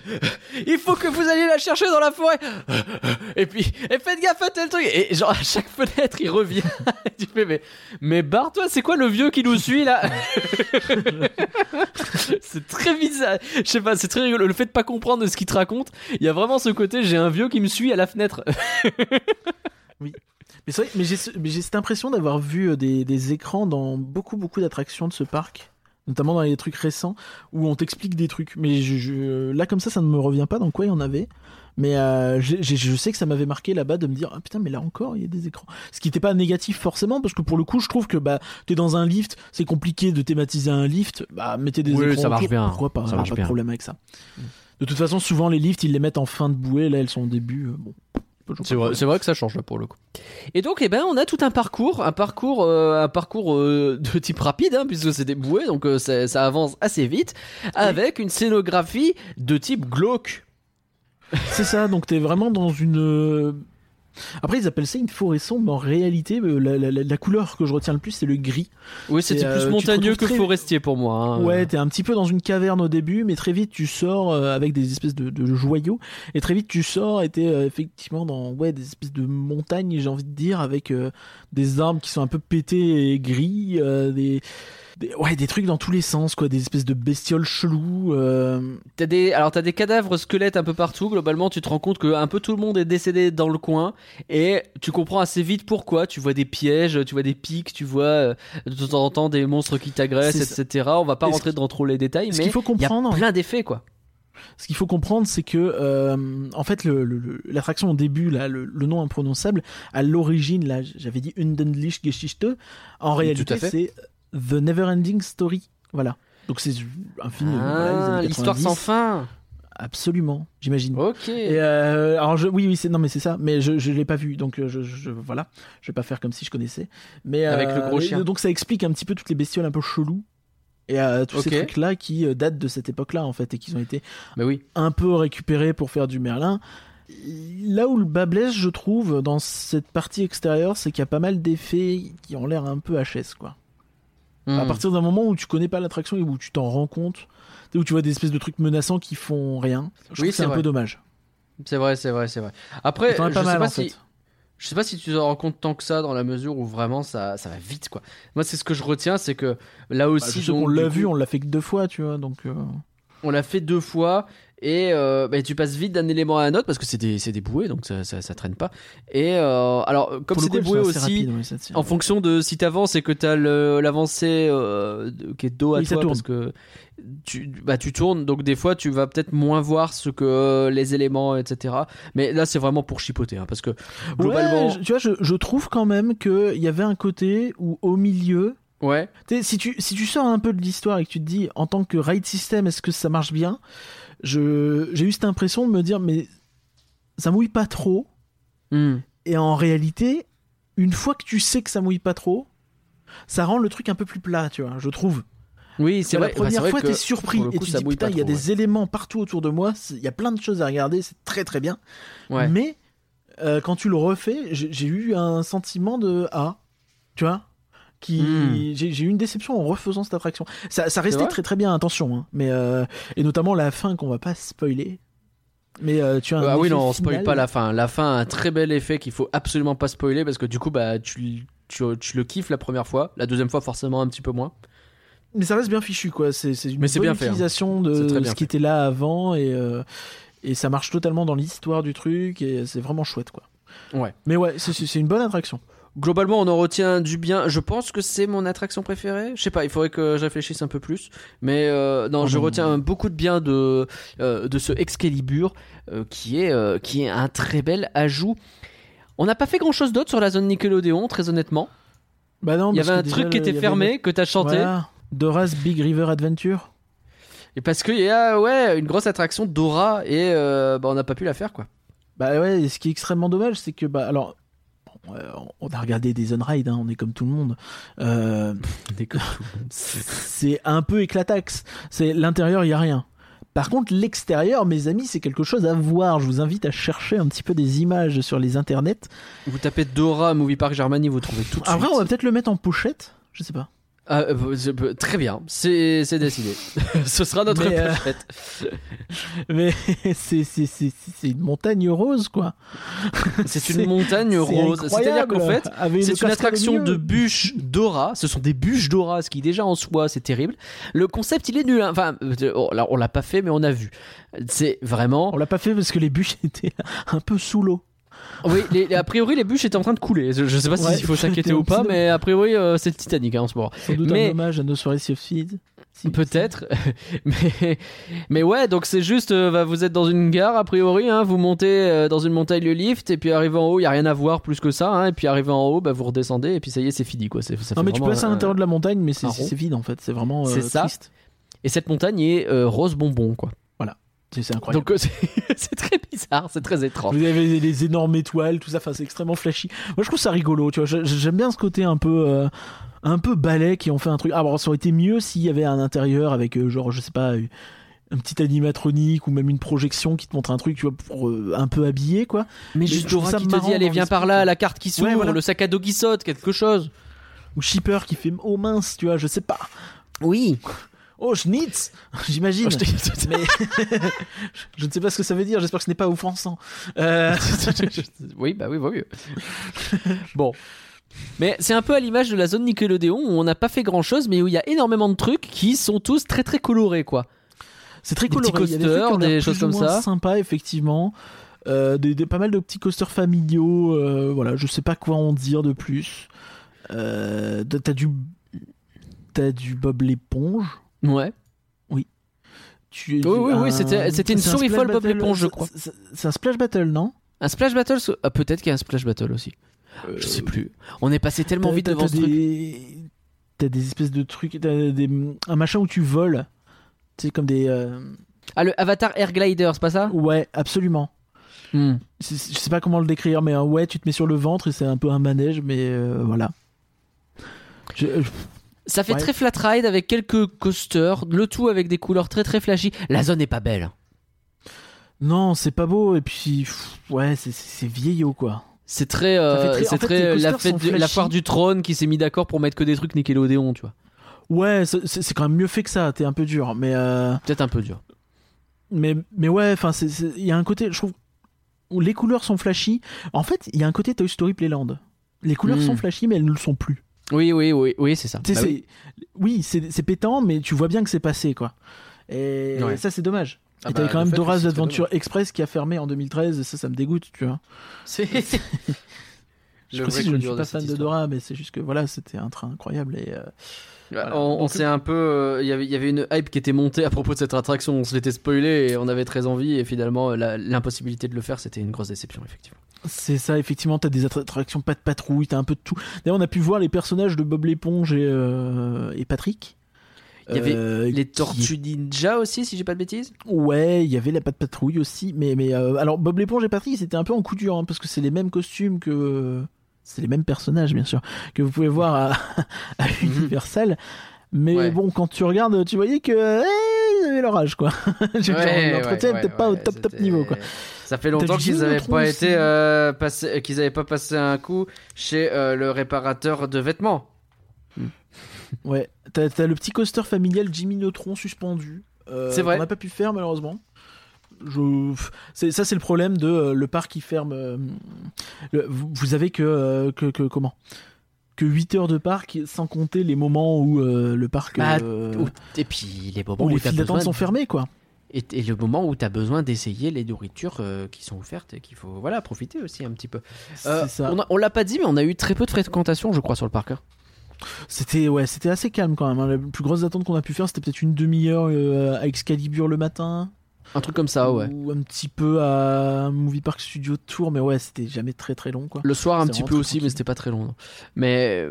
[laughs] il faut que vous alliez la chercher dans la forêt. [laughs] Et puis, et faites gaffe à tel truc. Et genre [laughs] chaque fenêtre, il revient. [laughs] Tu fais mais, mais barre-toi, c'est quoi le vieux qui nous suit là? [laughs] C'est très bizarre. Je sais pas, c'est très rigolo. Le fait de pas comprendre ce qu'il te raconte, il y a vraiment ce côté, j'ai un vieux qui me suit à la fenêtre. Mais c'est vrai, mais j'ai, cette impression d'avoir vu euh, des, écrans dans beaucoup beaucoup d'attractions de ce parc, notamment dans les trucs récents où on t'explique des trucs. Mais je- là comme ça, ça ne me revient pas dans quoi il y en avait. Mais euh, je sais que ça m'avait marqué là-bas de me dire ah putain mais là encore il y a des écrans. Ce qui n'était pas négatif forcément parce que pour le coup je trouve que bah t'es dans un lift, c'est compliqué de thématiser un lift. Bah mettez des Oui, écrans. ça marche autour, bien. Pourquoi pas Ça hein, marche Pas bien. de problème avec ça. De toute façon souvent les lifts ils les mettent en fin de bouée. Là elles sont au début. euh, bon. C'est vrai, c'est vrai que ça change là pour le coup. Et donc, eh ben, on a tout un parcours, un parcours, euh, un parcours euh, [laughs] de type rapide, hein, puisque c'est des bouées, donc euh, ça, ça avance assez vite, avec une scénographie de type glauque. C'est ça, donc t'es vraiment dans une. euh, Après, ils appellent ça une forêt sombre, mais en réalité, euh, la, la- la- la couleur que je retiens le plus, c'est le gris. Oui, c'était euh, plus te montagneux que très- forestier pour moi. hein. Ouais, t'es un petit peu dans une caverne au début, mais très vite tu sors euh, avec des espèces de, de joyaux, et très vite tu sors et t'es euh, effectivement dans ouais des espèces de montagnes, j'ai envie de dire, avec euh, des arbres qui sont un peu pétés et gris, euh, des, des ouais des trucs dans tous les sens quoi, des espèces de bestioles cheloues. euh, T'as des, alors t'as des cadavres squelettes un peu partout. Globalement, tu te rends compte que un peu tout le monde est décédé dans le coin, et tu comprends assez vite pourquoi. Tu vois des pièges, tu vois des pics, tu vois euh, de temps en temps des monstres qui t'agressent, etc. On va pas rentrer dans trop les détails, ce mais qu'il faut il y a comprendre, plein d'effets quoi. Ce qu'il faut comprendre, c'est que euh, en fait, l'attraction au début, là, le, le nom imprononçable, à l'origine, là, j'avais dit Unendlich Geschichte. En Tout réalité, à fait. c'est The Neverending Story. Voilà. Donc c'est un film. Ah, l'histoire 90. sans fin. Absolument, j'imagine. Ok. Et euh, alors je, oui oui c'est non mais c'est ça mais je je l'ai pas vu donc euh, je, je voilà je vais pas faire comme si je connaissais mais Avec euh, le gros chien. donc ça explique un petit peu toutes les bestioles un peu cheloues et euh, tous ces trucs là qui datent de cette époque là en fait et qui ont été Mais oui. un peu récupérés pour faire du Merlin. Là où le bas blesse, je trouve, dans cette partie extérieure, c'est qu'il y a pas mal d'effets qui ont l'air un peu HS, quoi. À Hmm. partir d'un moment où tu connais pas l'attraction et où tu t'en rends compte, où tu vois des espèces de trucs menaçants qui font rien, je Oui, c'est un vrai. peu dommage. C'est vrai, c'est vrai, c'est vrai. Après, je sais mal, pas en si. fait. Je sais pas si tu te rends compte tant que ça dans la mesure où vraiment ça, ça va vite quoi. Moi c'est ce que je retiens, c'est que là Bah, aussi donc, qu'on l'a vu, on l'a fait que deux fois, tu vois, donc... euh, on l'a fait deux fois et euh, bah, tu passes vite d'un élément à un autre parce que c'est des, des bouées donc ça, ça, ça traîne pas. Et euh, alors comme c'est des bouées aussi, en fonction de si t'avances et que t'as l'avancée euh, qui est dos à Oui, toi parce que tu, bah, tu tournes donc des fois tu vas peut-être moins voir ce que les éléments etc. Mais là c'est vraiment pour chipoter hein, parce que globalement Ouais, tu vois, je, je trouve quand même qu'il y avait un côté où au milieu, ouais si tu, si tu sors un peu de l'histoire et que tu te dis, en tant que ride system, est-ce que ça marche bien? Je, J'ai eu cette impression de me dire, mais ça mouille pas trop. Hmm. Et en réalité, une fois que tu sais que ça mouille pas trop, ça rend le truc un peu plus plat, tu vois, je trouve. oui c'est la vrai bah, première vrai fois, que t'es surpris et tu ça dis, putain, il y a des éléments partout autour de moi, il y a plein de choses à regarder, c'est très très bien. Ouais. Mais euh, quand tu le refais, j'ai eu un sentiment de ah, tu vois, qui Hmm. j'ai eu une déception en refaisant cette attraction. Ça, ça restait très très bien, attention, hein, mais euh, et notamment la fin qu'on va pas spoiler. Mais euh, tu as un Ah oui, non, on spoil final. pas la fin. La fin a un très bel effet qu'il faut absolument pas spoiler parce que du coup, bah, tu, tu, tu le kiffes la première fois, la deuxième fois, forcément, un petit peu moins. Mais ça reste bien fichu, quoi. C'est une Mais bonne bien fait, hein. utilisation de ce qui fait. était là avant et euh, et ça marche totalement dans l'histoire du truc et c'est vraiment chouette, quoi. Ouais. Mais ouais, c'est une bonne attraction. Globalement, on en retient du bien. Je pense que c'est mon attraction préférée. Je sais pas, il faudrait que je réfléchisse un peu plus. Mais euh, non, Oh je non. retiens beaucoup de bien de, euh, de ce Excalibur euh, qui, est, qui est un très bel ajout. On n'a pas fait grand chose d'autre sur la zone Nickelodeon, très honnêtement. Bah non, Il y avait un truc qui était y avait fermé, que t'as chanté. Voilà. Dora's Big River Adventure. Et parce qu'il y a ouais, une grosse attraction Dora et bah, on n'a pas pu la faire quoi. Bah ouais, et ce qui est extrêmement dommage, c'est que bah alors. Euh, On a regardé des on ride, hein, on est comme tout le monde. Euh, [laughs] c'est un peu éclataxe. C'est l'intérieur, il y a rien. Par contre, l'extérieur, mes amis, c'est quelque chose à voir. Je vous invite à chercher un petit peu des images sur les internets. Vous tapez Dora Movie Park Germany, vous trouvez tout de Après, suite. on va peut-être le mettre en pochette. Je sais pas. Ah, euh, très bien, c'est décidé. [laughs] Ce sera notre Mais, euh. [laughs] Mais c'est une montagne rose, quoi. [laughs] C'est une montagne rose. C'est-à-dire qu'en fait, c'est une attraction de bûches Dora. Ce sont des bûches Dora, ce qui déjà en soi c'est terrible. Le concept il est nul. hein. Enfin, euh, on l'a pas fait, mais on a vu. C'est vraiment. On l'a pas fait parce que les bûches étaient un peu sous l'eau. Oui, les- a priori les bûches étaient en train de couler. Je, je sais pas Ouais, s'il faut s'inquiéter [laughs] ou pas, mais a priori euh, c'est le Titanic hein, en ce moment. Sans doute Mais- un hommage à nos soirées Sea Peut-être, [laughs] mais mais ouais, donc c'est juste, euh, vous êtes dans une gare a priori, hein, vous montez euh, dans une montagne le lift et puis arrivé en haut, il y a rien à voir plus que ça, hein, et puis arrivé en haut, bah, vous redescendez et puis ça y est, c'est fini quoi. C'est, ça Non mais tu passer à l'intérieur de la montagne, mais c'est vide en fait. C'est vraiment euh, C'est ça. triste. Et cette montagne est euh, rose bonbon quoi. C'est incroyable. Donc euh, [laughs] c'est, très bizarre, c'est très étrange. Vous avez les énormes étoiles, tout ça, enfin, c'est extrêmement flashy. Moi, je trouve ça rigolo, tu vois. J'ai- J'aime bien ce côté un peu, euh, un peu balai qui ont fait un truc. Ah, bon, ça aurait été mieux s'il y avait un intérieur avec, euh, genre, je sais pas, un petit animatronique ou même une projection qui te montre un truc, tu vois, pour euh, un peu habiller, quoi. Mais je juste Dora ça qui te dit allez viens par là, la carte qui s'ouvre, Ouais, voilà. le sac à dos qui saute, quelque chose. Ou Shipper qui fait oh mince, tu vois, je sais pas. Oui. Oh schnitz, [laughs] j'imagine. Oh, je Mais [laughs] je ne sais pas ce que ça veut dire. J'espère que ce n'est pas offensant. Euh, [laughs] oui, bah oui, vaut mieux. bon. Mais c'est un peu à l'image de la zone Nickelodeon où on n'a pas fait grand chose, mais où il y a énormément de trucs qui sont tous très très colorés, quoi. C'est très Des coloré. petits Il y a des, coasters, choses comme ça. Sympa, effectivement. Euh, des, des- pas mal de petits coasters familiaux. euh, voilà, je sais pas quoi en dire de plus. Euh, t'as du, t'as du Bob l'éponge. Ouais. Tu, Oui, oui, oui, c'était- c'était une souris folle Bob l'éponge, je crois. C'est c'est un splash battle, non? Un splash battle, ah, peut-être qu'il y a un splash battle aussi. Je sais plus. On est passé tellement T'as- vite t'as- devant t'as ce truc. des... T'as des espèces de trucs, t'as des... un machin où tu voles. C'est comme des. euh, Ah, le Avatar Air Glider, c'est pas ça? Ouais, absolument. Hmm. Je sais pas comment le décrire, mais euh, ouais, tu te mets sur le ventre et c'est un peu un manège, mais euh, voilà. Je- euh, Ça fait Ouais. très flat ride avec quelques coasters, le tout avec des couleurs très très flashy. La zone est pas belle. non, c'est pas beau, et puis. pff, ouais, c'est- vieillot, quoi. C'est très, euh, fait très- c'est fait, très euh, la fête, du- la foire du trône qui s'est mis d'accord pour mettre que des trucs Nickelodeon, tu vois. Ouais, c'est quand même mieux fait que ça, t'es un peu dur, mais. euh, Peut-être un peu dur. Mais, mais ouais, enfin, il y a un côté, je trouve, où les couleurs sont flashy. En fait, il y a un côté Toy Story Playland. Les couleurs Mm. sont flashy, mais elles ne le sont plus. Oui, oui, oui, oui, c'est ça. Bah oui. c'est- oui, c'est pétant, mais tu vois bien que c'est passé, quoi. Et Ouais. ça, c'est dommage. Ah et bah, t'avais quand même Dora's Adventure Express qui a fermé en 2013, et ça, ça me dégoûte, tu vois. C'est. [laughs] Je précise, je ne suis pas fan de. Dora, mais c'est juste que voilà, c'était un train incroyable. Et, euh, Voilà. On, s'est un peu, euh, il y avait- il y avait une hype qui était montée à propos de cette attraction. On se l'était spoilé et on avait très envie. Et finalement, l'impossibilité de le faire, c'était une grosse déception, effectivement. C'est ça, effectivement, t'as des attra- attractions pas de patrouille, t'as un peu de tout. D'ailleurs, on a pu voir les personnages de Bob l'éponge et, euh, et Patrick. Il y avait Euh, Les qui- Tortues Ninja aussi, si j'ai pas de bêtises. Ouais, il y avait la patte patrouille aussi, mais mais euh, alors Bob l'éponge et Patrick c'était un peu en coup dur hein, parce que c'est les mêmes costumes que c'est les mêmes personnages bien sûr que vous pouvez voir à, [laughs] à Universal. Mais Ouais. bon, quand tu regardes, tu voyais que eh, ils avaient leur âge quoi. [laughs] Ouais, L'entretien ouais, est peut-être ouais, pas au ouais, top top niveau quoi. Ça fait longtemps qu'ils avaient Dimitron pas été euh, passé- qu'ils avaient pas passé un coup chez euh, le réparateur de vêtements. Ouais, t'as t'as le petit coaster familial Jimmy Neutron suspendu. euh, C'est vrai. On n'a pas pu faire malheureusement. Je... Ça c'est le problème de euh, le parc qui ferme. euh, le- vous, avez que, euh, que, que comment? Que 8 heures de parc sans compter les moments où le parc Bah, Et puis les moments où où, les files d'attente sont fermées quoi. Et, et le moment où tu as besoin d'essayer les nourritures euh, qui sont offertes et qu'il faut voilà profiter aussi un petit peu. Euh, ça. on on l'a pas dit, mais on a eu très peu de fréquentation, je crois, sur le parc. hein. C'était ouais, c'était assez calme quand même. hein. La plus grosse attente qu'on a pu faire, c'était peut-être une demi-heure euh, à Excalibur le matin. Un truc comme ça, ouais. Ou un petit peu à Movie Park Studio Tour, mais ouais, c'était jamais très très long quoi. Le soir un petit peu aussi, mais c'était pas très long. non. Mais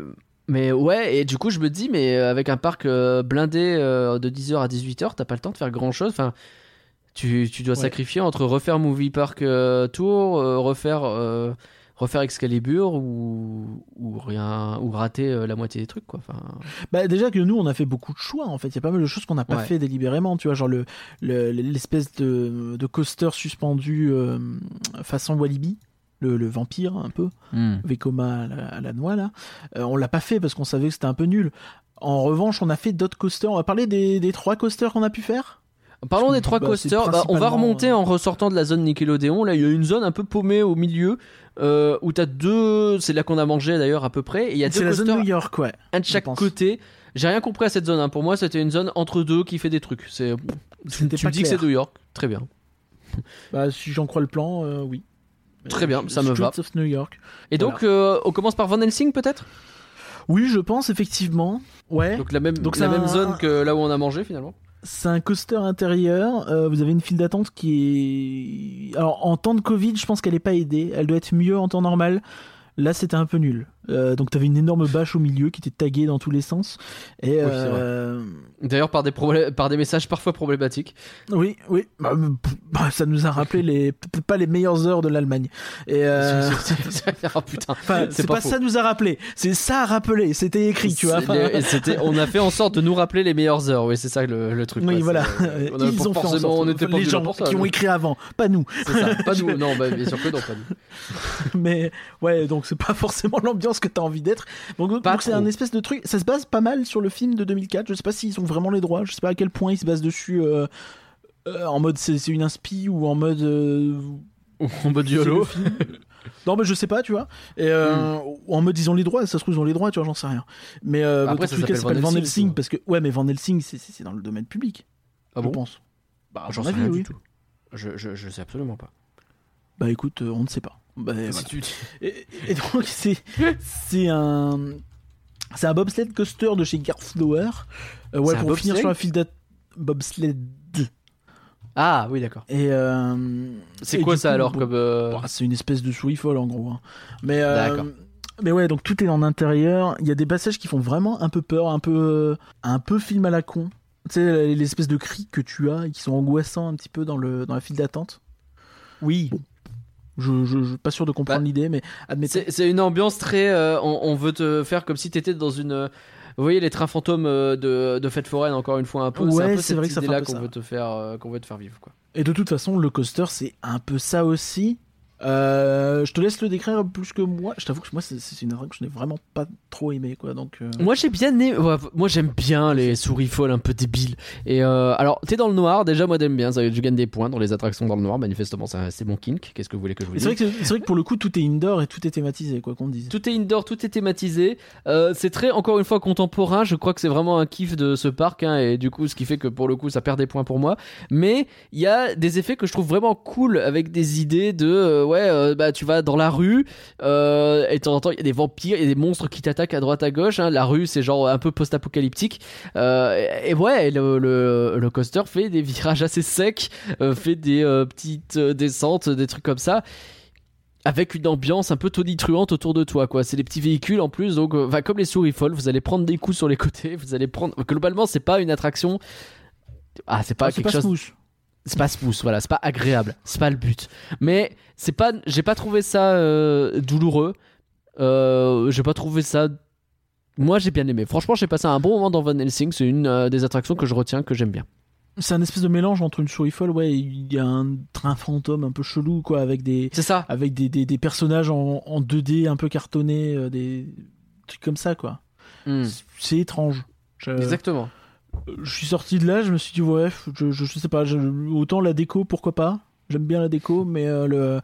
mais ouais, et du coup je me dis, mais euh, avec un parc euh, blindé euh, de 10h à 18h, t'as pas le temps de faire grand chose. Enfin, tu, tu dois Ouais. sacrifier entre refaire Movie Park euh, Tour, refaire refaire Excalibur ou ou rien ou rater euh, la moitié des trucs quoi. Enfin, Bah déjà que nous on a fait beaucoup de choix en fait, il y a pas mal de choses qu'on n'a pas Ouais. fait délibérément, tu vois, genre le le- l'espèce de, de coaster suspendu euh, façon Walibi, le, le vampire un peu, Vekoma à la, à la noix là, Euh, on l'a pas fait parce qu'on savait que c'était un peu nul. En revanche, on a fait d'autres coasters. On va parler des, des trois coasters qu'on a pu faire. Parlons des trois Bah, coasters. Bah, on va remonter euh, en ressortant de la zone Nickelodeon. Là, il y a une zone un peu paumée au milieu euh, où t'as deux. C'est là qu'on a mangé d'ailleurs à peu près. Et il y a deux C'est la coasters, zone New York, ouais. un de chaque côté. J'ai rien compris à cette zone. hein. Pour moi, c'était une zone entre deux qui fait des trucs. C'est. Tu pas me dis que c'est New York. Très bien. Bah, si j'en crois le plan, euh, oui. Très bien, ça me va. Streets of New York. Et donc, euh, on commence par Van Helsing peut-être? Oui, je pense effectivement. Ouais. Donc la même, Donc la même zone que là où on a mangé finalement. C'est un coaster intérieur. euh, vous avez une file d'attente qui est. Alors, en temps de Covid, je pense qu'elle est pas aidée. Elle doit être mieux en temps normal. Là, c'était un peu nul. Euh, donc t'avais une énorme bâche au milieu qui était taguée dans tous les sens. Et euh, D'ailleurs, par des, par des messages parfois problématiques. oui, oui, bah, pff, bah, ça nous a rappelé les peut-être pas les meilleures heures de l'Allemagne. Et euh, oh putain. [laughs] enfin, c'est pas pas, ça nous a rappelé, c'est ça a rappelé. C'était écrit, tu vois. Les- c'était- on a fait en sorte de nous rappeler les meilleures heures, oui, c'est ça le, le truc. oui, voilà. [laughs] On a- Ils ont fait en forcément, sorte. on n'était pas les gens pour ça, qui ont écrit avant, pas nous. Ça, pas [laughs] nous, non, bah, bien sûr que non, pas nous. Mais ouais, donc c'est pas forcément l'ambiance que t'as envie d'être. Donc c'est un espèce de truc. Ça se base pas mal sur le film de 2004. Je sais pas s'ils ont vraiment les droits. Je sais pas à quel point ils se basent dessus. euh, euh, en mode c'est une inspi ou en mode euh, [laughs] En mode YOLO. non mais je sais pas tu vois et euh, ou en mode ils ont les droits ça se trouve ils ont les droits tu vois j'en sais rien mais euh, Après, ça s'appelle Van Van Helsing, parce que ouais mais Van Helsing c'est- dans le domaine public Ah je bon? pense bah J'en sais rien oui du tout. Je, je, je sais absolument pas. bah écoute euh, on ne sait pas bah, voilà. Si tu- Et, et donc c'est c'est un c'est un bobsled coaster de chez Garflower. Euh, ouais pour finir sur la file d'attente bobsled. Ah oui, d'accord. Et euh, C'est quoi ça coup, alors comme. euh, bah, c'est une espèce de souris folle en gros. hein. Mais euh, mais ouais donc tout est en intérieur. Il y a des passages qui font vraiment un peu peur, un peu un peu film à la con. Tu sais l'espèce de cris que tu as et qui sont angoissants un petit peu dans le dans la file d'attente. Oui. Je, je, je suis pas sûr de comprendre Bah, l'idée mais admettons. C'est une ambiance très. euh, on, on veut te faire comme si t'étais dans une. euh, Vous voyez les trains fantômes euh, de, de fête foraine encore une fois un peu. Ouais, c'est vrai que ça fait peu qu'on veut te faire euh, qu'on veut te faire vivre quoi. Et de toute façon, le coaster, c'est un peu ça aussi. Euh, je te laisse le décrire plus que moi. Je t'avoue que moi, c'est- une attraction que je n'ai vraiment pas trop aimé, quoi. Donc, euh, Moi j'ai bien aimé, ouais, moi j'aime bien les souris folles un peu débiles. Et euh, alors t'es dans le noir, déjà moi j'aime bien, ça, je gagne des points dans les attractions dans le noir, manifestement c'est mon kink. Qu'est-ce que vous voulez que je vous dise c'est vrai, que vrai pour le coup, tout est indoor et tout est thématisé, quoi qu'on dise. Tout est indoor, tout est thématisé. C'est très, encore une fois, contemporain. Je crois que c'est vraiment un kiff de ce parc, hein, et du coup, ce qui fait que pour le coup, ça perd des points pour moi. Mais il y a des effets que je trouve vraiment cool avec des idées de, ouais, euh, bah tu vas dans la rue, euh, et de temps en temps, il y a des vampires, il y a des monstres qui t'attaquent à droite à gauche. Hein. La rue, c'est genre un peu post-apocalyptique. Euh, et, et ouais, le, le, le coaster fait des virages assez secs, fait des petites descentes, des trucs comme ça avec une ambiance un peu tonitruante autour de toi quoi c'est des petits véhicules en plus donc euh, comme les souris folles vous allez prendre des coups sur les côtés [laughs] vous allez prendre globalement c'est pas une attraction ah c'est pas Ah, quelque pas chose smooth. C'est pas smooth voilà c'est pas agréable c'est pas le but mais c'est pas j'ai pas trouvé ça euh, douloureux euh, j'ai pas trouvé ça moi j'ai bien aimé franchement j'ai passé un bon moment dans Van Helsing c'est une euh, des attractions que je retiens que j'aime bien C'est un espèce de mélange entre une souris folle, ouais, il y a un train fantôme un peu chelou, quoi, avec des, c'est ça avec des, des, des personnages en, en 2D un peu cartonnés, des trucs comme ça, quoi. Hmm. C'est étrange. Je- exactement je suis sorti de là, je me suis dit ouais, je, je, je sais pas, je- autant la déco, pourquoi pas. J'aime bien la déco, mais euh, le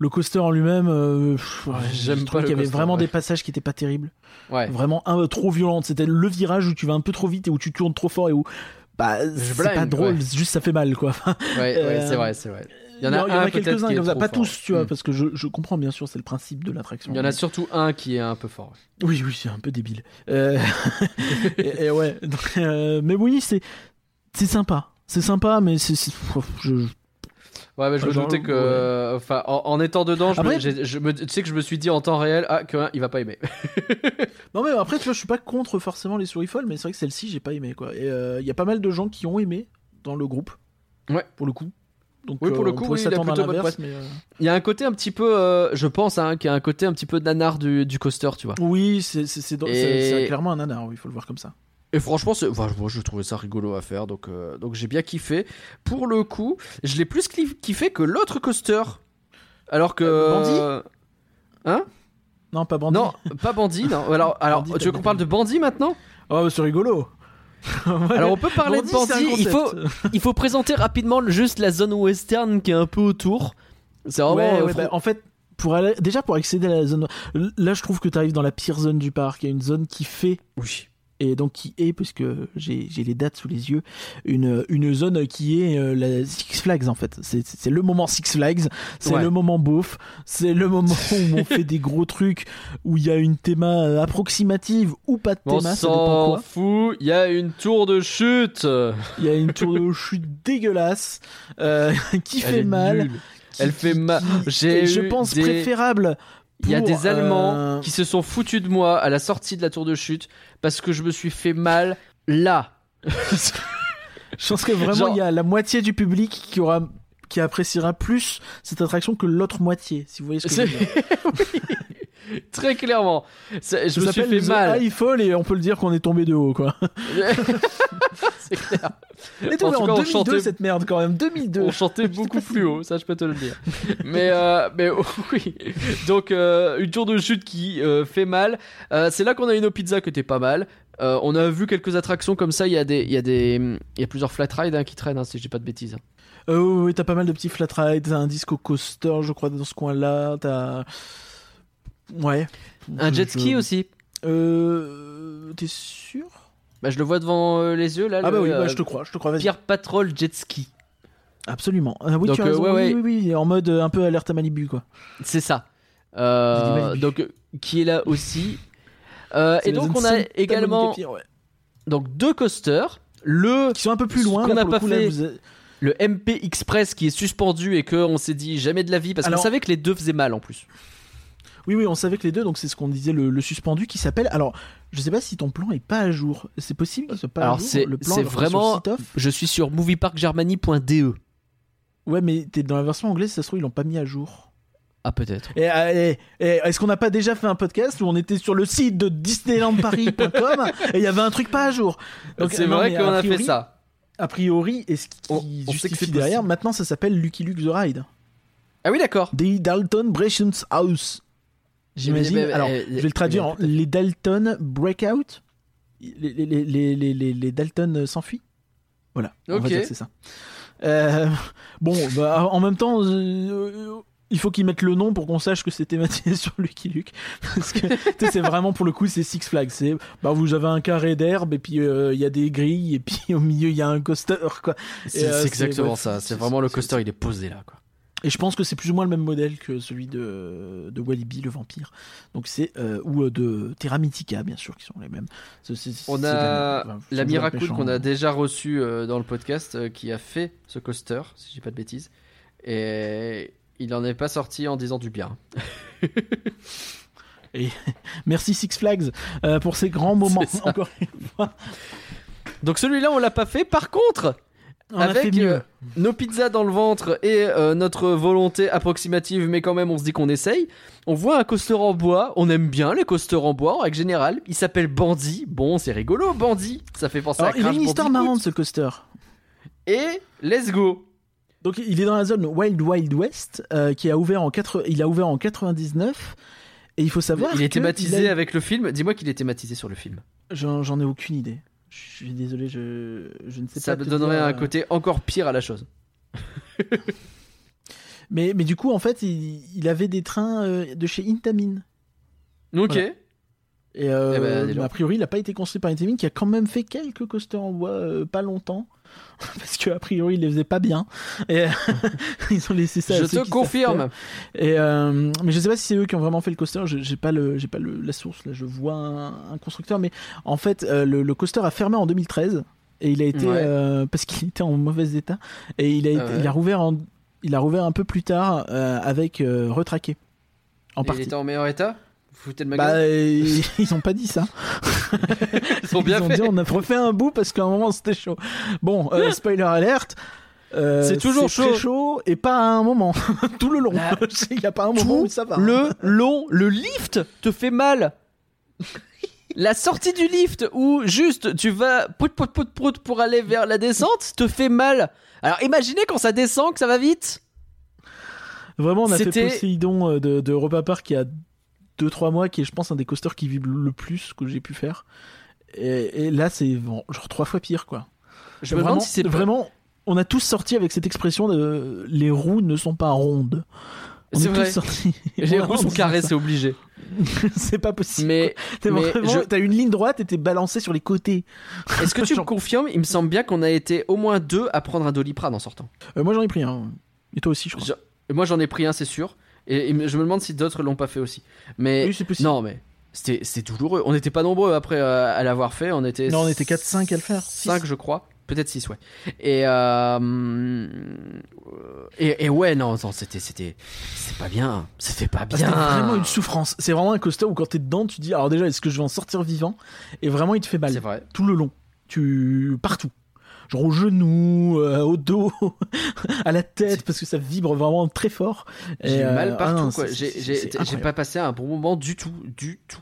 le coaster en lui-même, euh, ouais, J'aime je pas qu'il y avait coaster, vraiment ouais. des passages qui étaient pas terribles, ouais vraiment un trop violentes. C'était le virage où tu vas un peu trop vite et où tu tournes trop fort et où bah c'est pas drôle, ouais. juste ça fait mal quoi. ouais, ouais Euh, c'est vrai c'est vrai Il y en a, quelques-uns comme ça, pas fort. tous, tu vois, Mm. parce que je, je comprends bien sûr, c'est le principe de l'attraction. Il y en a surtout un qui est un peu fort. Oui, oui, c'est un peu débile. Euh, [laughs] et, et ouais, donc, euh, mais oui, c'est c'est sympa, c'est sympa, mais c'est c'est- je, Ouais, mais je me doutais que, enfin, en, en étant dedans, je, Après- me, j'ai- je me- tu sais que je me suis dit en temps réel, ah, que hein, il va pas aimer. [laughs] Non mais après tu vois je suis pas contre forcément les souris folles mais c'est vrai que celle-ci j'ai pas aimé quoi. Et euh, il y a pas mal de gens qui ont aimé dans le groupe. Ouais. pour le coup. Donc Oui, pour le on coup, oui, il a plutôt bonne mais, euh, Il y a un côté un petit peu, euh, je pense, hein, qu'il y a un côté un petit peu nanar du, du coaster, tu vois. oui c'est clairement un nanar oui, il faut le voir comme ça Et franchement, c'est- enfin, moi, je trouvais ça rigolo à faire, donc, euh, donc j'ai bien kiffé. Pour le coup, je l'ai plus kiffé que l'autre coaster. Alors que. Euh, Bandit? Hein? Non pas bandit Non, pas Bandit, non. Alors, [laughs] alors Bandit, tu veux qu'on parle de Bandit maintenant? Oh c'est rigolo Ouais. [laughs] Alors, on peut parler de Bandit. Il faut, il faut présenter rapidement juste la zone western qui est un peu autour. C'est vraiment. ouais, euh, ouais, bah, en fait pour aller déjà pour accéder à la zone là je trouve que tu arrives dans la pire zone du parc il y a une zone qui fait Oui. Et donc qui est, puisque j'ai les dates sous les yeux, une, une zone qui est euh, la Six Flags en fait. C'est- le moment Six Flags, c'est Ouais. le moment beauf, c'est le moment [laughs] où on fait des gros trucs, où il y a une théma euh, approximative ou pas de On théma, dépend s'en fout, il y a une tour de chute. Il y a une tour de chute dégueulasse euh, [laughs] qui Elle fait mal. nulle. qui- Elle fait mal. J'ai je pense des- préférable Il y a des Allemands euh, qui se sont foutus de moi à la sortie de la tour de chute parce que je me suis fait mal là. [laughs] Je pense que vraiment, Genre- il y a la moitié du public qui aura qui appréciera plus cette attraction que l'autre moitié, si vous voyez ce que je veux dire. [laughs] Oui, [laughs] Très clairement. Ça- je Ça me suis fait The mal. Et on peut le dire qu'on est tombé de haut, quoi. [laughs] C'est clair. On est tombé En en, tout cas, on 2002, chantait- cette merde, quand même. 2002. On chantait beaucoup plus haut, ça je peux te le dire. Mais, euh, mais [laughs] oui. Donc euh, une tour de chute qui euh, fait mal. Euh, c'est là qu'on a une pizza qui était pas mal. Euh, on a vu quelques attractions comme ça. Il y a des, il y a des, il y a plusieurs flat rides hein, qui traînent, hein, si je dis pas de bêtises. Euh, oui, oui, t'as pas mal de petits flat rides, t'as un disco coaster, je crois, dans ce coin-là, t'as... Ouais. Un Je- jet ski je- aussi. Euh... T'es sûr? Bah, je le vois devant euh, les yeux là. Ah le, bah oui, bah, je te crois, je te crois. Pierre Patrol jet ski. Absolument. Ah oui, Donc, tu as euh, raison, ouais, oui, ouais. oui, oui, en mode euh, un peu alerte à Malibu, quoi. C'est ça. Malibu. donc qui est là aussi. Et donc on a également ouais. donc deux coasters. Le Qui sont un peu plus loin, qu'on n'a pas coup, là, fait. vous avez- le MP Express qui est suspendu et que on s'est dit jamais de la vie parce qu'on savait que les deux faisaient mal en plus. Oui, oui, on savait que les deux, donc c'est ce qu'on disait, le, le suspendu qui s'appelle. Alors, je sais pas si ton plan est pas à jour. C'est possible qu'il soit pas Alors, à jour. le plan c'est vraiment-. Je suis sur movieparkgermany.de. Ouais, mais t'es dans la version anglaise, ça se trouve, ils l'ont pas mis à jour. Ah peut-être. Et, euh, et- et est-ce qu'on n'a pas déjà fait un podcast où on était sur le site de disneylandparis.com et il y avait un truc pas à jour? Donc, C'est vrai qu'on a priori- fait ça. A priori, et ce qui On- on que derrière, possible. maintenant ça s'appelle Lucky Luke the Ride. Ah oui d'accord. Des Dalton Breations House. J'imagine. Alors, je vais le traduire en les Dalton Breakout. Les, les, les, les, les, les- les Dalton s'enfuient. Voilà. On Ok. va dire que c'est ça. Euh, bon, bah, en même temps, euh, il faut qu'ils mettent le nom pour qu'on sache que c'est thématisé [laughs] sur Lucky Luke. Parce que tu sais, c'est vraiment pour le coup, c'est Six Flags. C'est, bah, vous avez un carré d'herbe et puis euh, il y a des grilles et puis [laughs] au milieu il y a un coaster, quoi. C'est euh, exactement ouais, ça. c'est- vraiment le coaster il est posé là quoi. Et je pense que c'est plus ou moins le même modèle que celui de, de Walibi, le vampire. Donc c'est euh, ou euh, de Terra Mythica, bien sûr, qui sont les mêmes. On a la, enfin, Miracle qu'on a déjà reçu euh, dans le podcast euh, qui a fait ce coaster si je dis pas de bêtises et il en est pas sorti en disant du bien. [laughs] [laughs] Merci Six Flags pour ces grands moments. [laughs] Encore une fois, Donc celui-là on l'a pas fait. Par contre on a fait avec euh, nos pizzas dans le ventre et euh, notre volonté approximative, mais quand même on se dit qu'on essaye. On voit un coaster en bois, on aime bien les coasters en bois en règle générale. Il s'appelle Bandit. Bon, c'est rigolo, Bandit. Ça fait penser Alors, à il a une histoire marrante ce coaster. Et let's go. Donc il est dans la zone Wild Wild West, euh, qui a ouvert en 4... il a ouvert en 99. Et il faut savoir il est que thématisé il a- avec le film. Dis-moi qu'il est thématisé sur le film. J'en ai aucune idée. Je suis désolé, je, je ne sais Ça pas. te donnerait dire, un euh, côté encore pire à la chose. [laughs] Mais, mais du coup, en fait, il, il avait des trains euh, de chez Intamin. Ok. Voilà. Et euh, Eh ben, a priori, il n'a pas été construit par Intamin, qui a quand même fait quelques coasters en bois euh, pas longtemps. [laughs] Parce que a priori, il les faisait pas bien. Et euh, [laughs] ils ont laissé ça Je te confirme. Et euh, mais je sais pas si c'est eux qui ont vraiment fait le coaster. Je- J'ai pas le, j'ai pas le, la source là. Je vois un, un constructeur, mais en fait, euh, le, le coaster a fermé en 2013 et il a été Ouais. euh, parce qu'il était en mauvais état et il a, été- Ah ouais. il a rouvert en, il a rouvert un peu plus tard avec retraqué en Il partie. était en meilleur état? Foutez de ma Bah, euh, [laughs] ils ont pas dit ça. [laughs] Ils ont bien ont fait. dit on a refait un bout parce qu'à un moment c'était chaud. Bon, euh, [laughs] spoiler alerte. euh, C'est toujours très chaud. chaud et pas à un moment. Tout le long. La- Il y a pas un moment où ça va. Le long, le lift te fait mal. La sortie du lift où juste tu vas prout prout prout prout pour aller vers la descente te fait mal. Alors imaginez quand ça descend que ça va vite. Vraiment, on a fait Poséidon euh, de, de Europa Park il y a 2-3 mois, qui est, je pense, un des coasters qui vibre le plus que j'ai pu faire. Et, et là, c'est bon, genre trois fois pire, quoi. Je me vraiment, demande si c'est vraiment. On a tous sorti avec cette expression de les roues ne sont pas rondes. On C'est est vrai. tous sortis. [laughs] Les roues sont carrées, c'est obligé. [laughs] c'est pas possible. Mais, [laughs] je- t'as une ligne droite et t'es balancé sur les côtés. est-ce que tu me confirmes? Il me semble bien qu'on a été au moins deux à prendre un doliprane en sortant. Euh, moi, j'en ai pris un. Et toi aussi, je crois. Je- moi j'en ai pris un, c'est sûr. Et, et je me demande si d'autres l'ont pas fait aussi. Mais Oui, c'est possible. non, mais c'était c'était douloureux. On n'était pas nombreux après euh, à l'avoir fait. On était Non, on était 4-5 à le faire. 5 je crois. Peut-être 6, ouais. Et, euh, et, et ouais, non, non c'était, c'était, c'était pas bien. C'était pas Ah, bien. C'était vraiment une souffrance. C'est vraiment un coaster où quand t'es dedans, tu dis alors déjà est-ce que je vais en sortir vivant? Et vraiment il te fait mal C'est vrai. tout le long. Tu partout. Genre au genou, euh, au dos, [laughs] à la tête parce que ça vibre vraiment très fort. J'ai eu euh, mal ah partout, c'est- J'ai, pas passé un bon moment du tout, du tout.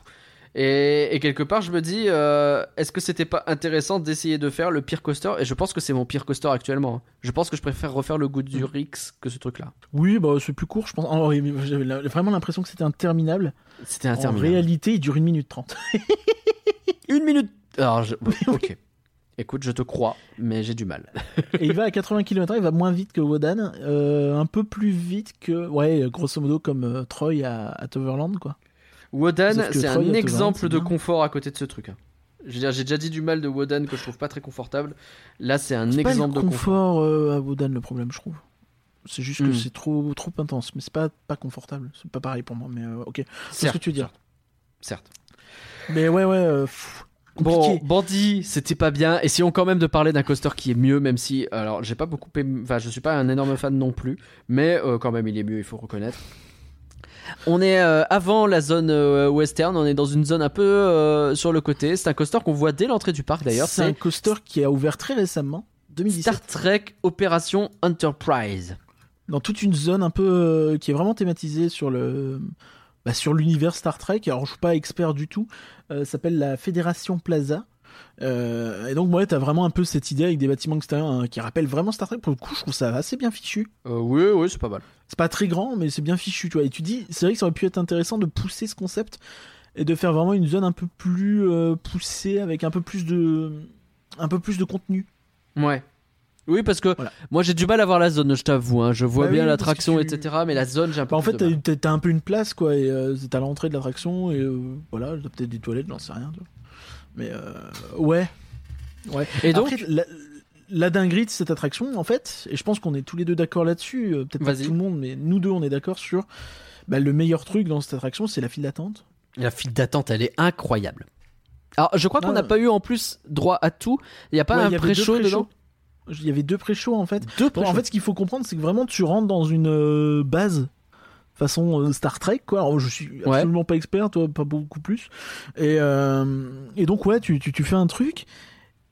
Et, et quelque part, je me dis, euh, est-ce que c'était pas intéressant d'essayer de faire le pire coaster? Et je pense que c'est mon pire coaster actuellement. Je pense que je préfère refaire le goût du Rix que ce truc-là. Oui, bah c'est plus court, je pense. Oh, J'avais vraiment l'impression que c'était interminable. C'était En interminable. réalité, il dure une minute trente. [laughs] Une minute. Alors, je... [laughs] ok. Écoute, je te crois, mais j'ai du mal. [laughs] Et il va à 80 km/h, il va moins vite que Wodan, euh, un peu plus vite que, ouais, grosso modo comme euh, Troy à, à Toverland, quoi. Wodan, c'est un exemple de confort à côté de ce truc. hein. Je veux dire, j'ai déjà dit du mal de Wodan que je trouve pas très confortable. Là, c'est un C'est pas exemple le de confort. confort euh, à Wodan le problème, je trouve. C'est juste que Hmm. c'est trop trop intense, mais c'est pas pas confortable. C'est pas pareil pour moi, mais ok. C'est ce que tu veux dire. certes. Mais ouais, ouais. Bon. Bandit, c'était pas bien. Essayons quand même de parler d'un coaster qui est mieux, même si, alors, j'ai pas beaucoup aimé, enfin, je suis pas un énorme fan non plus, mais euh, quand même, il est mieux, il faut reconnaître. On est euh, avant la zone euh, western, on est dans une zone un peu sur le côté. C'est un coaster qu'on voit dès l'entrée du parc d'ailleurs. c'est un coaster qui a ouvert très récemment, 2017, Star Trek Opération Enterprise. dans toute une zone un peu qui est vraiment thématisée sur le bah, sur l'univers Star Trek. Alors je suis pas expert du tout. Euh, ça s'appelle la Fédération Plaza. Euh, et donc ouais, t'as vraiment un peu cette idée avec des bâtiments extérieurs hein, qui rappellent vraiment Star Trek. Pour le coup, je trouve ça assez bien fichu. Euh, oui, oui, c'est pas mal. C'est pas très grand, mais c'est bien fichu, tu vois. Et tu dis, c'est vrai que ça aurait pu être intéressant de pousser ce concept et de faire vraiment une zone un peu plus euh, poussée avec un peu plus de, un peu plus de contenu. Ouais. Oui, parce que Voilà. moi j'ai du mal à voir la zone, je t'avoue. hein. Je vois Bah bien oui, l'attraction, tu- etc. Mais la zone, j'ai un peu Bah, en fait, t'as, t'as- t'as un peu une place, quoi, et euh, c'est à l'entrée de l'attraction, et euh, voilà, t'as peut-être des toilettes, j'en sais rien, tu vois. Mais euh, ouais. Ouais. Et donc, Après, la, la dinguerie de cette attraction, en fait, et je pense qu'on est tous les deux d'accord là-dessus, euh, peut-être pas tout le monde, mais nous deux, on est d'accord sur bah, le meilleur truc dans cette attraction, c'est la file d'attente. la file d'attente, elle est incroyable. Alors, je crois qu'on Ah. n'a pas eu en plus droit à tout. Il n'y a pas Ouais, un pré-show dedans? Il y avait deux pré-shows, en fait. Deux en fait, ce qu'il faut comprendre, c'est que vraiment, tu rentres dans une euh, base façon euh, Star Trek, quoi. Alors, je suis Ouais. absolument pas expert, toi, pas beaucoup plus. Et, euh, et donc, ouais, tu, tu, tu fais un truc.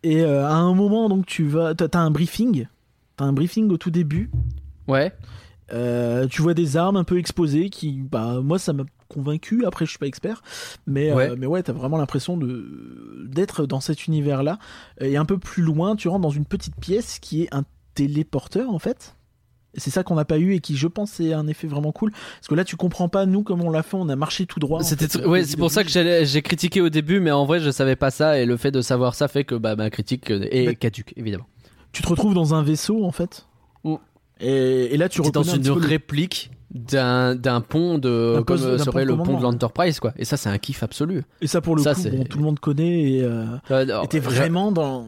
Et euh, à un moment, donc, tu vas. T'as un briefing. T'as un briefing au tout début. Ouais. Tu vois des armes un peu exposées qui, bah, moi, ça m'a convaincu. Après, je suis pas expert, mais Ouais. ouais, mais ouais, t'as vraiment l'impression de d'être dans cet univers-là. Et un peu plus loin, tu rentres dans une petite pièce qui est un téléporteur en fait. C'est ça qu'on n'a pas eu et qui, je pense, est un effet vraiment cool. Parce que là, tu comprends pas, nous, comme on l'a fait, on a marché tout droit. en C'était fait, euh, ouais, c'est pour ça que j'ai critiqué au début, mais en vrai, je savais pas ça, et le fait de savoir ça fait que bah, ma critique est Mais- caduque, évidemment. Tu te retrouves dans un vaisseau, en fait. Mm. Et, et là, tu dans reconnais un une réplique d'un d'un pont de comme poste- euh, d'un serait pont de le pont de commandement. l'Enterprise quoi et ça c'est un kiff absolu Et ça, pour le Ça, coup, c'est- bon, tout le monde connaît. Et euh, Euh, alors, je- vraiment dans.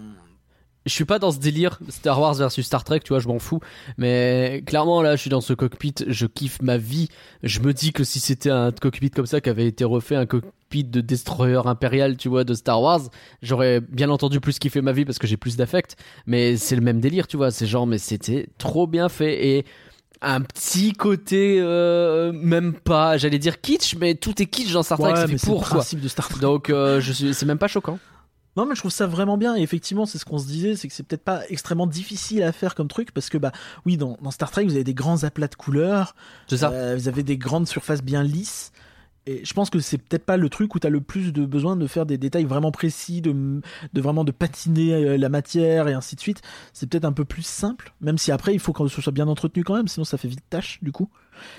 je suis pas dans ce délire Star Wars versus Star Trek, tu vois, je m'en fous. Mais clairement, là, je suis dans ce cockpit, je kiffe ma vie. Je me dis que si c'était un cockpit comme ça qui avait été refait, un cockpit de destroyer impérial, tu vois, de Star Wars, j'aurais bien entendu plus kiffé ma vie parce que j'ai plus d'affect. Mais c'est le même délire, tu vois. C'est genre, mais c'était trop bien fait et un petit côté, euh, même pas, j'allais dire kitsch, mais tout est kitsch dans Star Trek, Ouais, c'est le pour quoi. principe de Star Trek. Donc, euh, je suis, c'est même pas choquant. Non, mais je trouve ça vraiment bien. Et effectivement, c'est ce qu'on se disait, c'est que c'est peut-être pas extrêmement difficile à faire comme truc, parce que bah oui, dans, dans Star Trek, vous avez des grands aplats de couleurs, C'est ça. euh, vous avez des grandes surfaces bien lisses. Et je pense que c'est peut-être pas le truc où t'as le plus de besoin de faire des détails vraiment précis, de, de vraiment de patiner euh, la matière et ainsi de suite. C'est peut-être un peu plus simple, même si après il faut que ce soit bien entretenu quand même, sinon ça fait vite tâche du coup.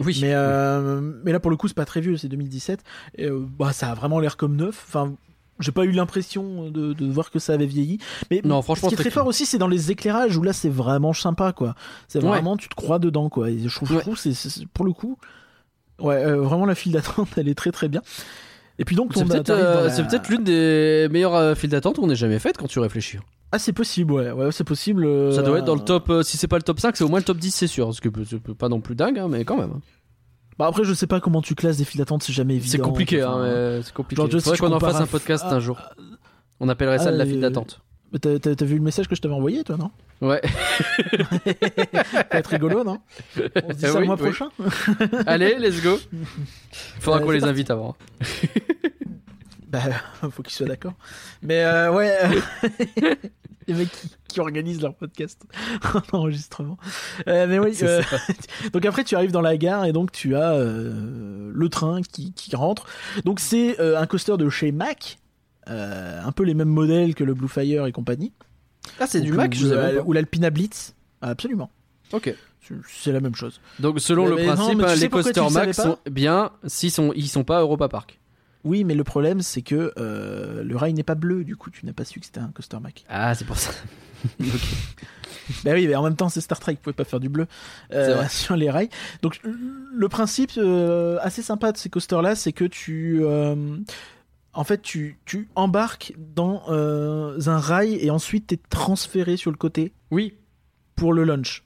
Oui. Mais, euh, mais là, pour le coup, c'est pas très vieux, c'est 2017. Et, euh, bah, ça a vraiment l'air comme neuf. Enfin, j'ai pas eu l'impression de, de voir que ça avait vieilli. Mais Non, franchement, ce qui est très fort aussi, c'est dans les éclairages où là, c'est vraiment sympa, quoi. C'est Ouais. vraiment, tu te crois dedans, quoi. Et je trouve, je Ouais. trouve c'est, c'est- pour le coup, ouais, euh, vraiment la file d'attente, [laughs] elle est très très bien. Et puis donc, C'est peut-être euh, la- peut-être l'une des meilleures euh, files d'attente qu'on ait jamais faites quand tu réfléchis. Ah, c'est possible, ouais, ouais, c'est possible. euh, Ça doit être dans le top, si c'est pas le top 5, c'est au moins le top 10, c'est sûr. Parce que c'est pas non plus dingue, hein, mais quand même. Bah après, je sais pas comment tu classes des files d'attente, c'est jamais évident. C'est compliqué, hein, c'est compliqué. Genre, si Faudrait qu'on en fasse un podcast à- un jour. On appellerait ça Ah, de la file d'attente. T'as vu le message que je t'avais envoyé, toi, non? Ouais. [laughs] Ça va être rigolo, non? On se dit ça Oui, le mois oui. prochain? [laughs] Allez, let's go. Faudra Euh, qu'on les parti. invite avant. [laughs] Bah, faut qu'ils soient d'accord. Mais euh, ouais, euh, les mecs qui, qui organisent leur podcast en enregistrement. Euh, mais oui, euh, ça. donc après tu arrives dans la gare et donc tu as euh, le train qui, qui rentre. Donc c'est un coaster de chez Mac, un peu les mêmes modèles que le Blue Fire et compagnie. Ah, c'est du Mac, ou, euh. Ou l'Alpina Blitz. Absolument. Ok. C'est- la même chose. Donc selon Mais- le non, principe, les coasters savais Mac sont bien s'ils sont ils sont pas à Europa Park. Oui, mais le problème c'est que euh, le rail n'est pas bleu, du coup tu n'as pas su que c'était un coaster Mac. Ah, c'est pour ça. [laughs] Bah oui, mais en même temps, c'est Star Trek, vous pouvez pas faire du bleu euh, sur les rails. Donc le principe euh, assez sympa de ces coasters-là, c'est que tu, euh, en fait, tu, tu embarques dans euh, un rail et ensuite t'es transféré sur le côté Oui, pour le launch.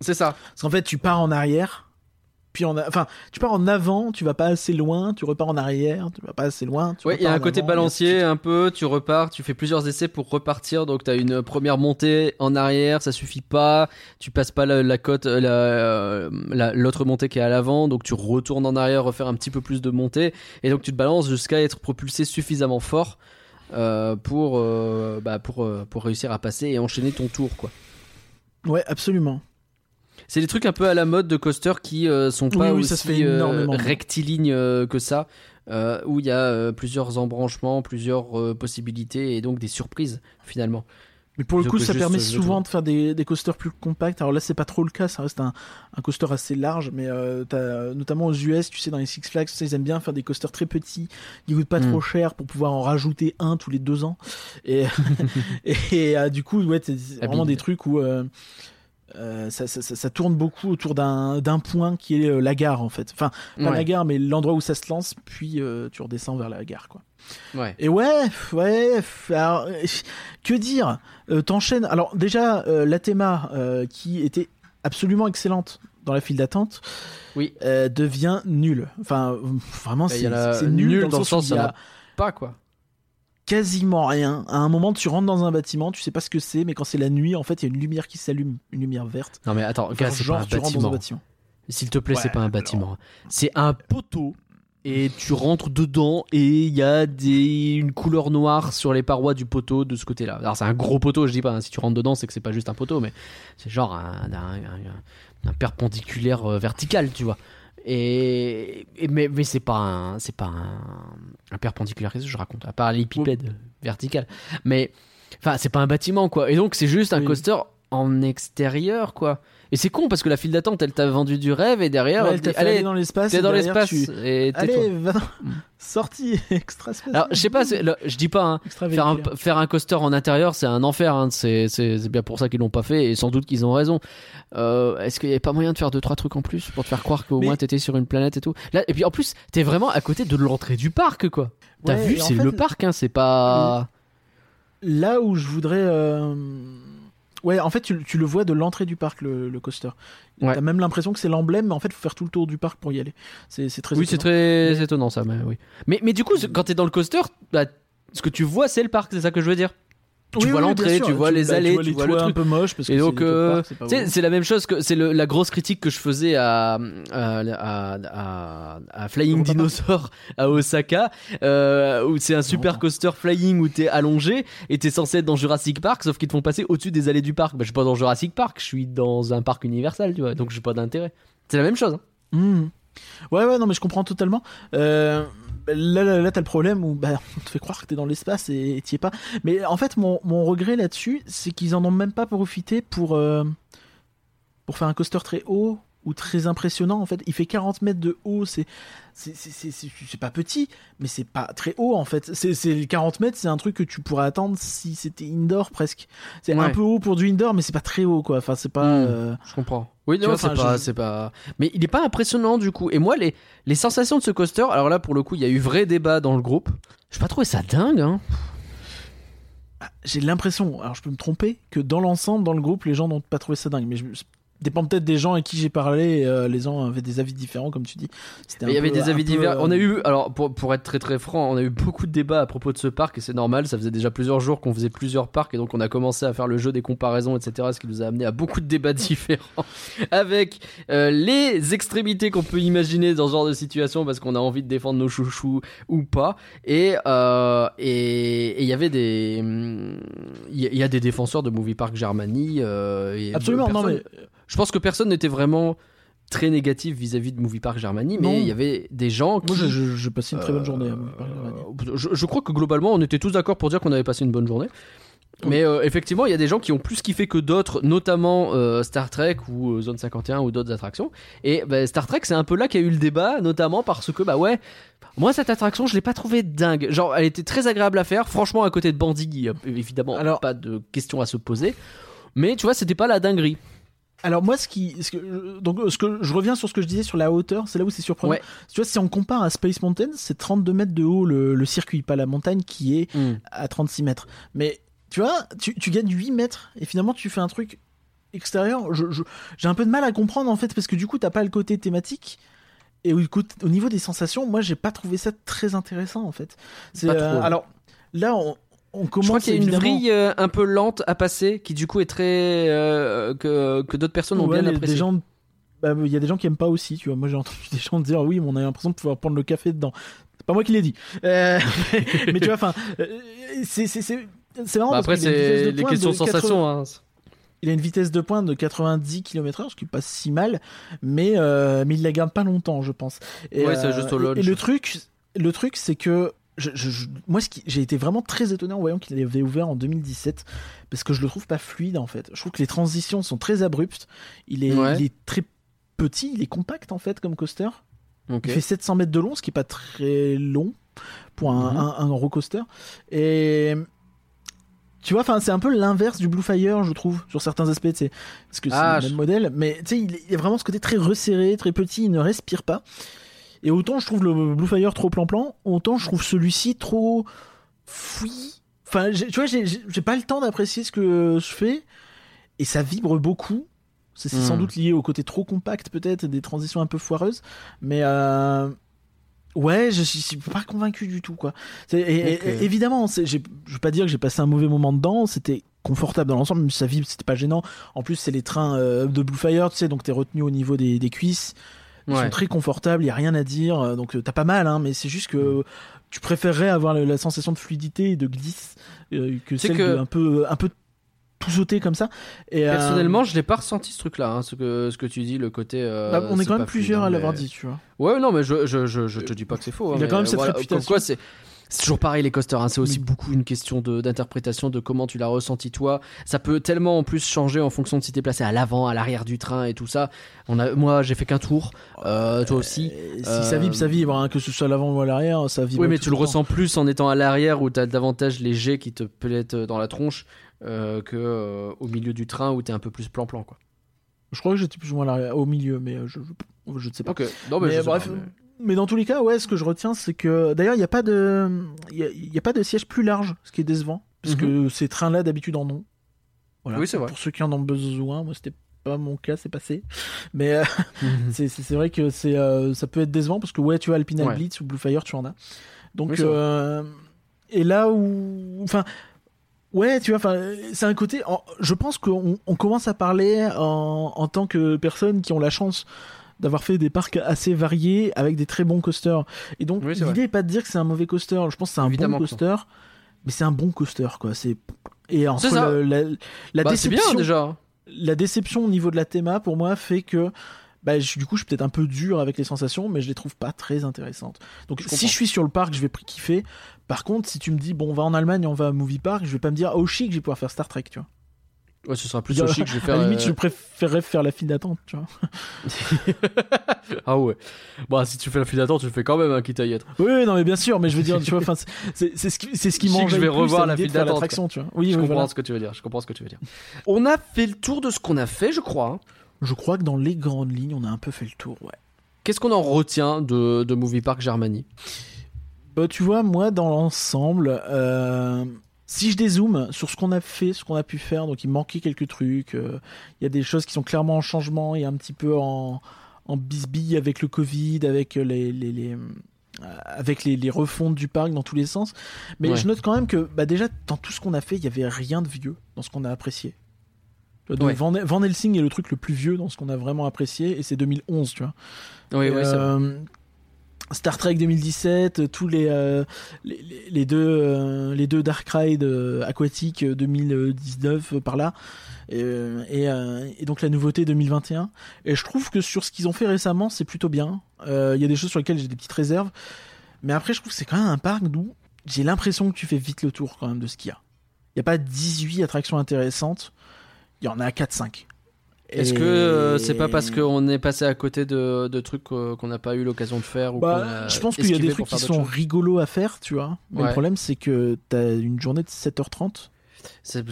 c'est ça. Parce qu'en fait, tu pars en arrière. Puis a- enfin, tu pars en avant, tu vas pas assez loin, tu repars en arrière, tu vas pas assez loin. Tu Ouais, il y a un côté avant, balancier un peu, tu repars, tu fais plusieurs essais pour repartir, donc t'as une première montée en arrière, ça suffit pas, tu passes pas la, la côte, euh, la, euh, la- l'autre montée qui est à l'avant, donc tu retournes en arrière, refaire un petit peu plus de montée, et donc tu te balances jusqu'à être propulsé suffisamment fort euh, pour, euh, bah, pour, euh, pour réussir à passer et enchaîner ton tour, quoi. Ouais, absolument. C'est des trucs un peu à la mode de coasters qui euh, sont Oui, pas oui, aussi ça se fait euh, rectilignes euh, que ça, où il y a plusieurs embranchements, plusieurs possibilités et donc des surprises finalement. Mais pour le coup, ça permet souvent de faire des, des coasters plus compacts. Alors là, c'est pas trop le cas, ça reste un, un coaster assez large, mais euh, notamment aux US, tu sais, dans les Six Flags, ils aiment bien faire des coasters très petits, qui coûtent pas Mm. trop cher pour pouvoir en rajouter un tous les deux ans. Et, [laughs] et, euh, du coup, ouais, c'est vraiment des trucs où euh, euh, ça, ça, ça, ça tourne beaucoup autour d'un, point qui est euh, la gare, en fait. Enfin, pas Ouais. la gare, mais l'endroit où ça se lance, puis euh, tu redescends vers la gare, quoi. Ouais. Et ouais, ouais, alors, [laughs] que dire T'enchaînes. Alors déjà, l'Athéma, euh, qui était absolument excellente dans la file d'attente, Oui. devient nulle. Enfin, vraiment, Bah, c'est nul nul dans, le sens où il y a Pas quoi. Quasiment rien. À un moment, tu rentres dans un bâtiment, tu sais pas ce que c'est, mais quand c'est la nuit, en fait, il y a une lumière qui s'allume, une lumière verte. Non mais attends, gars, Genre, c'est pas un tu rentres dans un bâtiment. bâtiment. S'il te plaît, c'est pas un bâtiment. C'est un poteau et tu rentres dedans et il y a des une couleur noire sur les parois du poteau de ce côté-là. Alors c'est un gros poteau, je dis pas. hein. Si tu rentres dedans, c'est que c'est pas juste un poteau, mais c'est genre un, un, un- un perpendiculaire euh, vertical, tu vois. Et, et- mais mais c'est pas un c'est pas un, un perpendiculaire qu'est-ce que je raconte à part l'épipède vertical. Mais enfin c'est pas un bâtiment quoi. Et donc c'est juste un Oui. coaster en extérieur quoi. Et c'est con parce que la file d'attente elle t'a vendu du rêve et derrière Ouais, elle t'a aller dans l'espace. t'es dans l'espace tu- et. Allez, va dans... sortie [laughs] extra spatiale. Alors je sais pas, là, je dis pas hein, faire un, faire un coaster en intérieur c'est un enfer, hein, c'est bien pour ça qu'ils l'ont pas fait et sans doute qu'ils ont raison. Euh, Est-ce qu'il y avait pas moyen de faire deux trois trucs en plus pour te faire croire qu'au Mais- moins t'étais sur une planète et tout? Là et puis en plus t'es vraiment à côté de l'entrée du parc quoi. T'as Ouais, vu en c'est fait, le parc hein, c'est pas. Là où je voudrais. euh, Ouais, en fait, tu, tu le vois de l'entrée du parc, le, le coaster. Ouais. T'as même l'impression que c'est l'emblème, mais en fait, il faut faire tout le tour du parc pour y aller. C'est très Oui c'est très Mais- étonnant ça mais oui. Mais mais du coup quand t'es dans le coaster, bah, ce que tu vois c'est le parc, c'est ça que je veux dire. Tu Oui, vois oui, l'entrée, tu vois les bah, allées, tu vois, tu les vois le toits truc. un peu moche parce que Et c'est donc, les euh, c'est la même chose que c'est le- la grosse critique que je faisais à à, à, à- à Flying. Dinosaur à Osaka, euh, où c'est un super coaster flying où t'es allongé et t'es censé être dans Jurassic Park, sauf qu'ils te font passer au-dessus des allées du parc. Bah, je suis pas dans Jurassic Park, je suis dans un parc universel, tu vois, donc j'ai pas d'intérêt. C'est la même chose. hein. Mhm. Ouais, ouais, non, mais je comprends totalement. Euh, là, là, t'as le problème où bah, [laughs] on te fait croire que t'es dans l'espace et t'y es pas. Mais en fait, mon, mon regret là-dessus, c'est qu'ils en ont même pas profité pour, euh, pour faire un coaster très haut ou très impressionnant. En fait, il fait 40 mètres de haut. C'est c'est pas petit, mais c'est pas très haut en fait. C'est c'est 40 mètres, c'est un truc que tu pourrais attendre si c'était indoor presque. C'est un peu haut pour du indoor, mais c'est pas très haut quoi. Enfin, c'est pas. Mhm. euh, Je comprends. Oui, non, c'est pas, je- c'est pas. Mais il est pas impressionnant du coup. Et moi, les, les sensations de ce coaster, alors là, pour le coup, il y a eu vrai débat dans le groupe. J'ai pas trouvé ça dingue, hein. j'ai l'impression, alors je peux me tromper, que dans l'ensemble, dans le groupe, les gens n'ont pas trouvé ça dingue. Mais je, dépend peut-être des gens avec qui j'ai parlé. euh, les gens avaient des avis différents, comme tu dis. Il y avait des avis divers. euh, On a eu, alors pour, pour être très très franc, on a eu beaucoup de débats à propos de ce parc et c'est normal. Ça faisait déjà plusieurs jours qu'on faisait plusieurs parcs et donc on a commencé à faire le jeu des comparaisons, etc. Ce qui nous a amené à beaucoup de débats [laughs] différents avec euh, les extrémités qu'on peut imaginer dans ce genre de situation parce qu'on a envie de défendre nos chouchous ou pas. Et euh, et il y avait des, il y, a- il y a des défenseurs de Movie Park Germany. euh, et Absolument, non mais je pense que personne n'était vraiment très négatif vis-à-vis de Movie Park Germany, mais il y avait des gens qui. moi j'ai passé une très bonne journée. à Movie Park Germany. euh, je, je crois que globalement, on était tous d'accord pour dire qu'on avait passé une bonne journée. Mais euh, effectivement, il y a des gens qui ont plus kiffé que d'autres, notamment euh, Star Trek ou euh, Zone 51 ou d'autres attractions. Et bah, Star Trek, c'est un peu là qu'il y a eu le débat, notamment parce que, bah ouais, moi cette attraction, je l'ai pas trouvée dingue. Genre, elle était très agréable à faire. Franchement, à côté de Bandy, il y a évidemment Alors- pas de questions à se poser. Mais tu vois, c'était pas la dinguerie. Alors moi, ce qui, ce que, donc ce que je reviens sur ce que je disais sur la hauteur, c'est là où c'est surprenant. Ouais. Tu vois, si on compare à Space Mountain, c'est 32 mètres de haut le, le circuit, pas la montagne qui est à 36 mètres. Mais tu vois, tu, tu gagnes 8 mètres et finalement tu fais un truc extérieur. Je, je- j'ai un peu de mal à comprendre en fait parce que du coup t'as pas le côté thématique. Et au, niveau des sensations, moi j'ai pas trouvé ça très intéressant en fait. C'est, Pas trop. euh, alors là, on, on commence. Je crois qu'il y a une vrille euh, un peu lente à passer qui du coup est très euh, que que d'autres personnes ont Ouais, bien apprécié. Des gens, bah, il y a des gens qui aiment pas aussi, tu vois. Moi, j'ai [laughs] entendu des gens dire oui, mais on a l'impression de pouvoir prendre le café dedans. C'est pas moi qui l'ai dit. Euh, [laughs] mais tu vois, enfin, euh, c'est c'est c'est c'est marrant Bah, après c'est les questions de sensations. Hein. Il a une vitesse de pointe de 90 km/h, ce qui est pas si mal, mais euh, mais il la garde pas longtemps, je pense. Et, Ouais, c'est juste au et-. Et, le truc, le truc, c'est que je, je- je- moi, j'ai été vraiment très étonné en voyant qu'il avait ouvert en 2017, parce que je le trouve pas fluide en fait. Je trouve que les transitions sont très abruptes. Il est, Ouais. il est très petit, il est compact en fait comme coaster. Il fait 700 mètres de long, ce qui est pas très long pour un, Mhm. un, un gros coaster. Et tu vois, enfin, c'est un peu l'inverse du Blue Fire, je trouve, sur certains aspects, sais, parce que c'est Ah, le même je- modèle. Mais tu sais, il il y a vraiment ce côté très resserré, très petit, il ne respire pas. Et autant je trouve le Blue Fire trop plan-plan, autant je trouve celui-ci trop fouillis. Enfin, tu vois, j'ai- pas le temps d'apprécier ce que je fais, et ça vibre beaucoup. C'est sans Hmm. doute lié au côté trop compact, peut-être, des transitions un peu foireuses. Mais euh, ouais, je suis je suis pas convaincu du tout, quoi. C'est- Et, et- Ok. et- évidemment, je veux pas dire que j'ai passé un mauvais moment dedans. C'était confortable dans l'ensemble, même si ça vibre, c'était pas gênant. En plus, c'est les trains euh, de Blue Fire, tu sais, donc t'es retenu au niveau des, des cuisses. Ils Ouais. sont très confortables, il y a rien à dire. euh, Donc euh, t'as pas mal, hein, mais c'est juste Mm. que tu préférerais avoir la sensation de fluidité et de glisse euh, que C'est celle que- de un peu un peu tout sauter comme ça. Et, euh, Personnellement, je l'ai pas ressenti ce truc-là, hein, ce que ce que tu dis, le côté. euh, bah, on est quand même fluide, plusieurs hein, à l'avoir mais- dit, tu vois. Ouais, non, mais je je je, je te dis pas que c'est faux. hein, Il a mais quand même cette voilà, réputation. Quoi, c'est toujours pareil les coasters. hein, c'est aussi beaucoup une question d'interprétation de comment tu l'as ressenti toi. Ça peut tellement en plus changer en fonction de si t'es placé à l'avant, à l'arrière du train et tout ça. On a, moi, j'ai fait qu'un tour. Euh, toi aussi. Et si euh, ça vibre, ça vibre, hein, que ce soit à l'avant ou à l'arrière, ça vibre. Oui, mais tu le ressens plus en étant à l'arrière où t'as davantage les jets qui te pètent dans la tronche euh, que euh, au milieu du train où t'es un peu plus plan-plan quoi. Je crois que j'étais plus ou moins à au milieu, mais euh, je, je, je ne sais pas. Ok. Non, mais, Mais bref, pas, mais- Mais dans tous les cas, ouais, ce que je retiens, c'est que d'ailleurs, il n'y a pas de, il a, a pas de siège plus large, ce qui est décevant, puisque ces trains-là d'habitude en ont. Voilà. Mhm. Oui, c'est vrai. Pour ceux qui en ont besoin, moi c'était pas mon cas, c'est passé. Mais euh, [laughs] c'est c'est c'est vrai que c'est euh, ça peut être décevant parce que ouais, tu as Alpina Ouais. Blitz ou Blue Fire, tu en as. Donc Oui, euh, et là où, enfin. Ouais, tu vois, enfin, c'est un côté. en- je pense qu'on on commence à parler en, en tant que personnes qui ont la chance d'avoir fait des parcs assez variés avec des très bons coasters. Et donc, Oui, l'idée est pas de dire que c'est un mauvais coaster. Je pense que c'est un Évidemment bon coaster, mais c'est un bon coaster, quoi. C'est et entre ça. le- la, la Bah, déception, bien déjà. la déception au niveau de la théma pour moi fait que bah, je- du coup je suis peut-être un peu dur avec les sensations mais je les trouve pas très intéressantes donc Je si comprends. je suis sur le parc je vais kiffer par contre si tu me dis bon on va en Allemagne on va à Movie Park je vais pas me dire oh chic je vais pouvoir faire Star Trek tu vois Ouais, ce sera plus au chic. Je vais [laughs] à faire. la limite euh, je préférerais faire la file d'attente tu vois [laughs] Ah ouais. Bah si tu fais la file d'attente, tu le fais quand même, hein, quitte à y être. oui, non mais bien sûr mais je veux dire tu vois [laughs] c'est- ce qui c'est ce qui m'enjaille je vais revoir la file d'attente, tu vois oui, je oui, comprends voilà. ce que tu veux dire. Je comprends ce que tu veux dire. On a fait le tour de ce qu'on a fait, je crois. hein. je crois que dans les grandes lignes on a un peu fait le tour ouais Qu'est-ce qu'on en retient de, de Movie Park Germany? Bah, tu vois, moi, dans l'ensemble, euh, si je dézoome sur ce qu'on a fait, ce qu'on a pu faire, donc il manquait quelques trucs. euh, Il y a des choses qui sont clairement en changement et un petit peu en, en bisbille avec le Covid, avec les, les, les- euh, avec les, les refontes du parc dans tous les sens. Mais Ouais. je note quand même que bah déjà dans tout ce qu'on a fait, il y avait rien de vieux dans ce qu'on a apprécié. Ouais. Van, Van Helsing est le truc le plus vieux dans ce qu'on a vraiment apprécié et c'est 2011, tu vois. Euh, Star Trek 2017, euh, tous les, euh, les, les- deux euh, les deux Dark Ride aquatiques euh, 2019 euh, par là. Et, donc la nouveauté 2021 et je trouve que sur ce qu'ils ont fait récemment c'est plutôt bien. Il y a des choses sur lesquelles j'ai des petites réserves. Mais après je trouve que c'est quand même un parc d'où j'ai l'impression que tu fais vite le tour quand même de ce qu'il y a. Il n'y a pas 18 attractions intéressantes. Il y en a 4-5 Est-ce que euh, c'est pas parce qu'on est passé à côté de, de trucs euh, qu'on n'a pas eu l'occasion de faire ou Bah, a je pense qu'il y a des trucs qui sont rigolos à faire, tu vois. Mais Ouais. le problème, c'est que t'as une journée de 7h30 C'est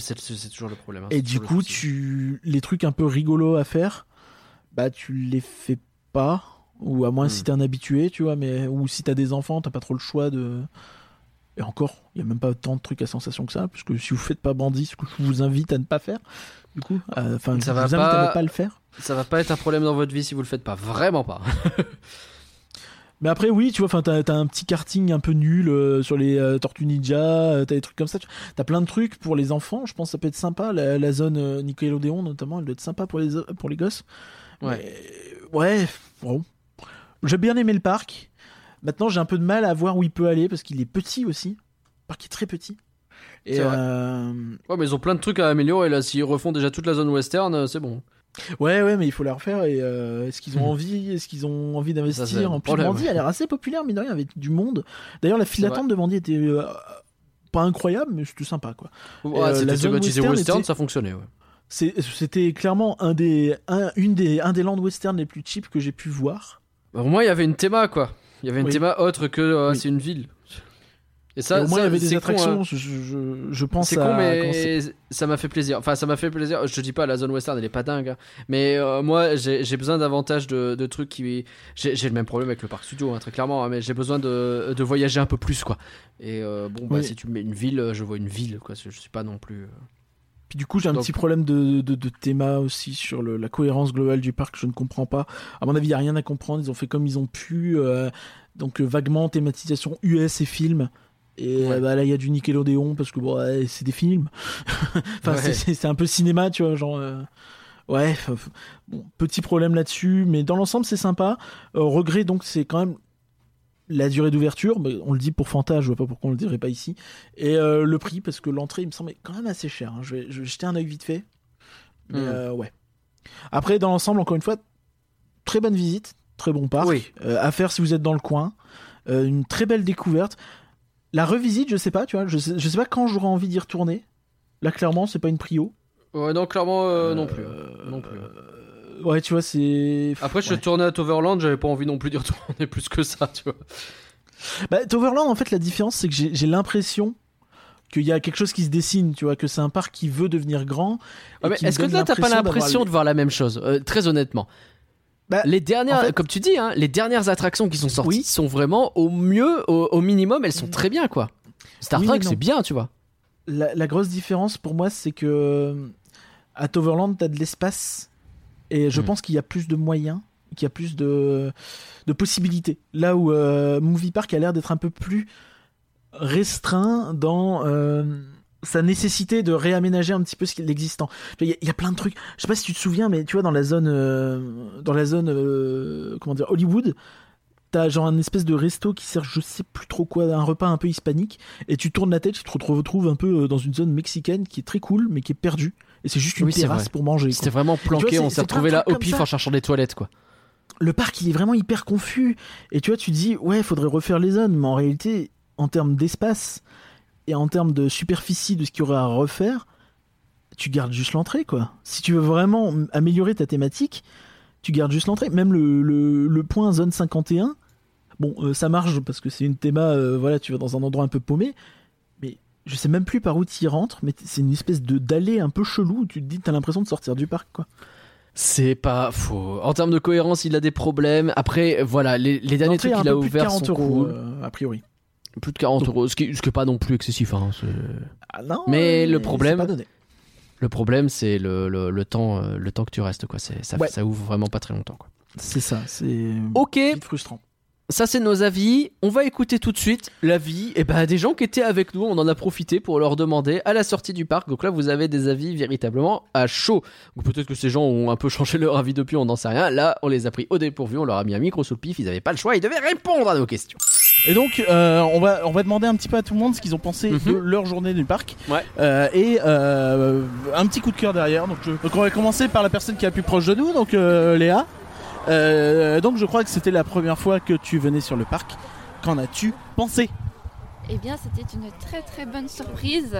toujours le problème. hein, et du le coup, tu les trucs un peu rigolos à faire, bah tu les fais pas. Ou à moins Hmm. si t'es un habitué, tu vois, mais ou si t'as des enfants, t'as pas trop le choix de. Et encore, il y a même pas tant de trucs à sensation que ça, puisque si vous faites pas bandit, ce que je vous invite à ne pas faire, du coup, euh, enfin, Ça je va vous invite à ne pas le faire. Ça va pas être un problème dans votre vie si vous le faites pas. Vraiment pas. [laughs] Mais après, oui, tu vois, enfin, t'as, t'as un petit karting un peu nul euh, sur les euh, Tortues Ninja, euh, t'as des trucs comme ça. T'as plein de trucs pour les enfants. Je pense que ça peut être sympa. La, la zone euh, Nickelodeon, notamment, elle doit être sympa pour les, pour les gosses. Ouais. Mais, ouais, bon. J'ai bien aimé le parc. Maintenant, j'ai un peu de mal à voir où il peut aller parce qu'il est petit aussi. Le parc est très petit. Et euh, Ouais, mais ils ont plein de trucs à améliorer là. S'ils refont déjà toute la zone western, euh, c'est bon. ouais, ouais, mais il faut la refaire. Et euh, est-ce qu'ils ont [laughs] envie Est-ce qu'ils ont envie d'investir En plus, Mandy a l'air assez populaire, mine de rien, avec du monde. D'ailleurs, la file d'attente de Mandy était euh, pas incroyable, mais c'était sympa, quoi. Ouais, c'était la zone thématisé western western, était- ça fonctionnait. Ouais. C'était clairement un des, un, une des, un des lands western les plus cheap que j'ai pu voir. Au moins, il y avait une théma quoi. Il y avait une Oui. théma autre que euh, Oui. c'est une ville. Et ça, Et au moins, il y avait des c'est con, attractions. hein. je, je, je pense C'est à. con, mais ça m'a fait plaisir. Enfin, ça m'a fait plaisir. Je te dis pas, la zone western, elle est pas dingue. hein. Mais euh, moi, j'ai besoin davantage de, de trucs qui. J'ai le même problème avec le parc studio, hein, très clairement. hein, mais j'ai besoin de, de voyager un peu plus, quoi. Et euh, bon, bah, Oui. si tu me mets une ville, je vois une ville, quoi. Je suis pas non plus. Puis du coup, j'ai un Donc- petit problème de, de, de théma aussi sur le, la cohérence globale du parc. Je ne comprends pas. À mon avis, il y a rien à comprendre. Ils ont fait comme ils ont pu. euh, donc euh, vaguement thématisation US et films. Et Ouais. euh, bah, là, il y a du Nickelodeon parce que bon, ouais, c'est des films. [laughs] enfin, Ouais. c'est- un peu cinéma, tu vois, genre. euh, Ouais, bon, petit problème là-dessus, mais dans l'ensemble c'est sympa. Regret donc c'est quand même la durée d'ouverture, on le dit pour Fanta, je vois pas pourquoi on le dirait pas ici. Et euh, le prix, parce que l'entrée il me semblait quand même assez cher. hein. Je, vais, je vais jeter un œil vite fait. Mais Hmm. euh, ouais. Après, dans l'ensemble, encore une fois, très bonne visite, très bon parc. Oui. Euh, à faire si vous êtes dans le coin. Une très belle découverte. La revisite, je sais pas, tu vois, je sais, je sais pas quand j'aurai envie d'y retourner. Là, clairement, c'est pas une prio. Ouais, non, clairement, non plus. Non plus. Ouais, tu vois, c'est. Après, je suis tourné à Toverland, j'avais pas envie non plus d'y [laughs] retourner plus que ça, tu vois. Bah, Toverland, en fait, la différence, c'est que j'ai l'impression qu'il y a quelque chose qui se dessine, tu vois, que c'est un parc qui veut devenir grand. me est-ce que là, t'as pas l'impression de voir la même chose euh, Très honnêtement? Bah, les dernières, en fait- comme tu dis, hein, les dernières attractions qui sont sorties Oui. sont vraiment au mieux, au, au minimum, elles sont très bien, quoi. Star Oui, Trek, c'est bien, tu vois. la, la grosse différence pour moi, c'est que euh, à Toverland, t'as de l'espace et je Hmm. pense qu'il y a plus de moyens, qu'il y a plus de, de possibilités. Là où euh, Movie Park a l'air d'être un peu plus restreint dans euh, sa nécessité de réaménager un petit peu ce qui- l'existant. Il y, a- il y a plein de trucs. Je sais pas si tu te souviens, mais tu vois dans la zone, euh, dans la zone, comment dire, Hollywood. T'as genre un espèce de resto qui sert je sais plus trop quoi, un repas un peu hispanique, et tu tournes la tête, tu te retrouves un peu dans une zone mexicaine qui est très cool, mais qui est perdue. Et c'est juste une Oui, terrasse vrai. pour manger. C'était vraiment planqué, on s'est retrouvé là au pif ça. en cherchant des toilettes, quoi. Le parc, il est vraiment hyper confus. Et tu vois, tu te dis, ouais, il faudrait refaire les zones, mais en réalité, en termes d'espace et en termes de superficie de ce qu'il y aurait à refaire, tu gardes juste l'entrée, quoi. Si tu veux vraiment améliorer ta thématique, tu gardes juste l'entrée. Même le, le, le point zone 51, bon, euh, ça marche parce que c'est une théma, euh, voilà, tu vas dans un endroit un peu paumé, je sais même plus par où tu y rentres, mais c'est une espèce de d'allée un peu chelou où tu te dis, t'as l'impression de sortir du parc, quoi. C'est pas faux. En termes de cohérence, il a des problèmes. Après, voilà, les, les derniers trucs qu'il a peu plus de ouverts 40 sont euros, cool. euh, a priori. Plus de 40 euros, ce qui, ce qui est pas non plus excessif. Hein, Ah non, Mais le problème- pas donné. le problème, c'est le, le, le temps, euh, le temps que tu restes. Quoi. Ça, Ouais. ça ouvre vraiment pas très longtemps. Quoi. C'est ça, c'est Ok, frustrant. Ça c'est nos avis. On va écouter tout de suite l'avis et ben, des gens qui étaient avec nous. On en a profité pour leur demander à la sortie du parc. Donc là, vous avez des avis véritablement à chaud. Ou peut-être que ces gens ont un peu [laughs] changé leur avis depuis, on n'en sait rien. Là, on les a pris au dépourvu, on leur a mis un micro sous le pif. Ils n'avaient pas le choix, ils devaient répondre à nos questions. Et donc, euh, on, va, on va demander un petit peu à tout le monde ce qu'ils ont pensé Mhm. de leur journée du parc. Ouais. Euh, et euh, un petit coup de cœur derrière. Donc, je- donc, on va commencer par la personne qui est la plus proche de nous, donc Léa. Euh, donc, je crois que c'était la première fois que tu venais sur le parc. Qu'en as-tu pensé? Eh bien, c'était une très très bonne surprise.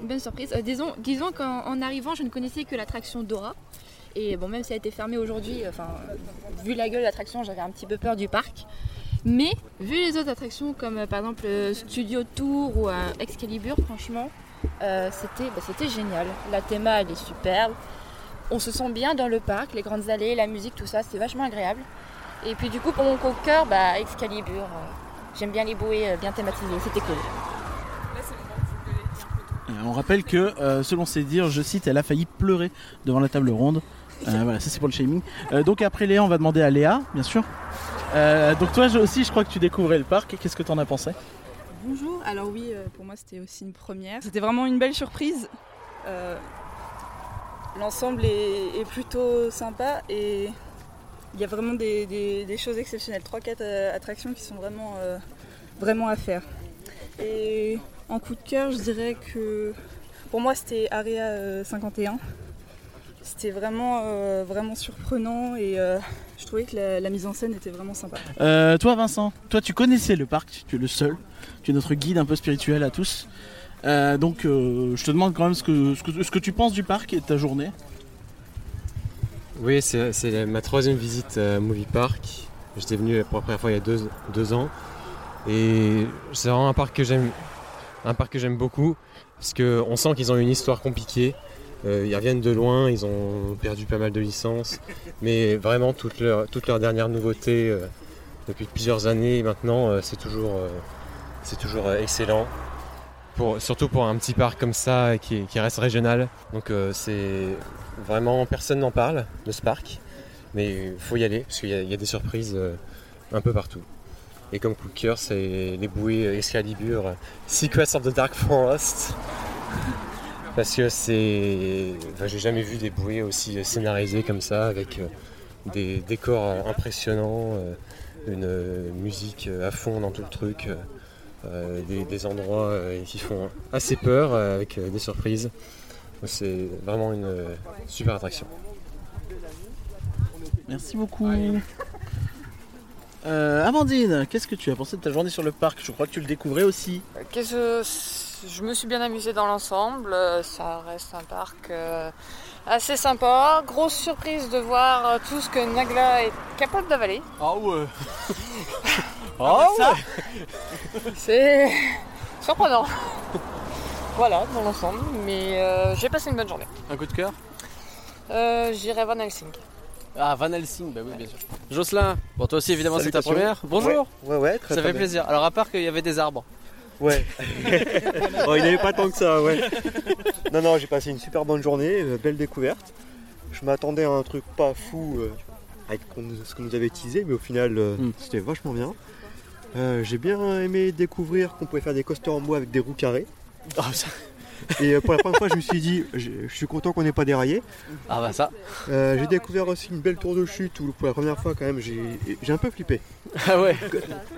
Une bonne surprise. Euh, disons disons qu'en en arrivant, je ne connaissais que l'attraction Dora. Et bon, même si elle a été fermée aujourd'hui, enfin, vu la gueule de l'attraction, j'avais un petit peu peur du parc. Mais vu les autres attractions comme euh, par exemple euh, Studio Tour ou euh, Excalibur, franchement, euh, c'était bah, c'était génial. La théma, elle est superbe. On se sent bien dans le parc, les grandes allées, la musique, tout ça, c'est vachement agréable. Et puis du coup, pour mon coup de cœur, bah, Excalibur. euh, J'aime bien les bouées euh, bien thématisées, c'était cool. Euh, On rappelle que, euh, selon ses dires, je cite, elle a failli pleurer devant la table ronde. Euh, [laughs] voilà, ça c'est pour le shaming. Euh, donc après Léa, on va demander à Léa, bien sûr. Euh, donc toi aussi, je crois que tu découvrais le parc. Qu'est-ce que t'en as pensé? Bonjour, alors oui, pour moi c'était aussi une première. C'était vraiment une belle surprise. Euh, L'ensemble est, plutôt sympa et il y a vraiment des, choses exceptionnelles. 3-4 attractions qui sont vraiment, euh, vraiment à faire. Et en coup de cœur, je dirais que pour moi c'était Area euh, 51. C'était vraiment, euh, vraiment surprenant et euh, je trouvais que la, mise en scène était vraiment sympa. Euh, Toi Vincent, toi tu connaissais le parc, tu es le seul. Tu es notre guide un peu spirituel à tous. Euh, donc euh, je te demande quand même ce que, ce, que, ce que tu penses du parc et de ta journée. Oui, c'est ma troisième visite à Movie Park. J'étais venu pour la première fois il y a deux, deux ans. Et c'est vraiment un parc que j'aime un parc que j'aime beaucoup. Parce qu'on sent qu'ils ont une histoire compliquée. Euh, ils reviennent de loin, ils ont perdu pas mal de licences. Mais vraiment, toutes leurs dernières nouveautés depuis plusieurs années maintenant, c'est toujours, toujours excellent. Surtout pour un petit parc comme ça qui, reste régional. Donc euh, c'est vraiment personne n'en parle de ce parc, mais il faut y aller parce qu'il y, a- des surprises euh, un peu partout. Et comme coup de cœur, c'est les bouées Excalibur Secrets of the Dark Forest. [laughs] Parce que c'est. Enfin, j'ai jamais vu des bouées aussi scénarisées comme ça, avec euh, des décors impressionnants, une musique à fond dans tout le truc, des, des endroits euh, qui font assez peur euh, avec euh, des surprises. C'est vraiment une euh, super attraction. Merci beaucoup. Euh, Amandine, qu'est-ce que tu as pensé de ta journée sur le parc? Je crois que tu le découvrais aussi. Que je me suis bien amusée dans l'ensemble. Euh, Ça reste un parc euh, assez sympa. Grosse surprise de voir euh, tout ce que Nagla est capable d'avaler. Ah ouais [laughs] Ah C'est surprenant. Voilà, dans l'ensemble. Mais euh, j'ai passé une bonne journée. Un coup de cœur? Euh, J'irai Van Helsing. Ah, Van Helsing, bah oui, bien sûr. Jocelyn, bon, toi aussi, évidemment, c'est ta première. Bonjour, Ouais, ouais, très ça très fait bien. plaisir. Alors, à part qu'il y avait des arbres. Ouais. [laughs] oh, il n'y avait pas tant que ça, ouais. Non, non, j'ai passé une super bonne journée, euh, belle découverte. Je m'attendais à un truc pas fou euh, avec qu'on- ce que nous avait teasé, mais au final, euh, Mm. c'était vachement bien. Euh, j'ai bien aimé découvrir qu'on pouvait faire des coasters en bois avec des roues carrées. Et euh, pour la première fois, je me suis dit, je je suis content qu'on n'ait pas déraillé. Ah, bah ça. Euh, j'ai découvert aussi une belle tour de chute où pour la première fois, quand même, j'ai un peu flippé. [laughs] Ah ouais.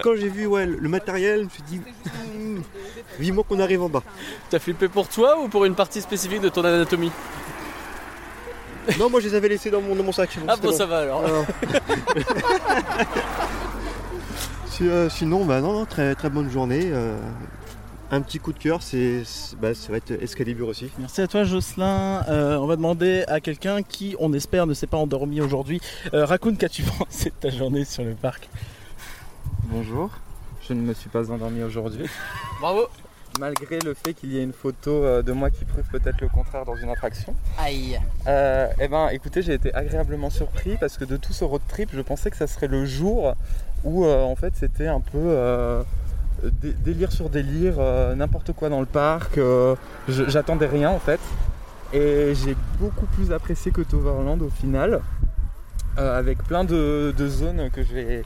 Quand j'ai vu ouais, le matériel, je me suis dit, Hmm, vivement qu'on arrive en bas. T'as flippé pour toi ou pour une partie spécifique de ton anatomie? Non, moi je les avais laissés dans mon, dans mon sac. Ah bon, ça va alors. Alors. [laughs] Euh, sinon, bah non, non, très, très bonne journée. euh, un petit coup de cœur, c'est, c'est- bah, ça va être Excalibur aussi. Merci à toi Jocelyn. Euh, on va demander à quelqu'un qui, on espère, ne s'est pas endormi aujourd'hui. Euh, Raccoon, qu'as-tu [laughs] pensé de ta journée sur le parc? Bonjour, je ne me suis pas endormi aujourd'hui, Bravo. malgré le fait qu'il y ait une photo de moi qui prouve peut-être le contraire dans une attraction. Aïe. Euh, eh ben, écoutez, j'ai été agréablement surpris parce que de tout ce road trip, je pensais que ça serait le jour où euh, en fait c'était un peu euh, dé- délire sur délire, euh, n'importe quoi dans le parc. J'attendais rien en fait. Et j'ai beaucoup plus apprécié que Toverland au final. avec plein de, zones que j'ai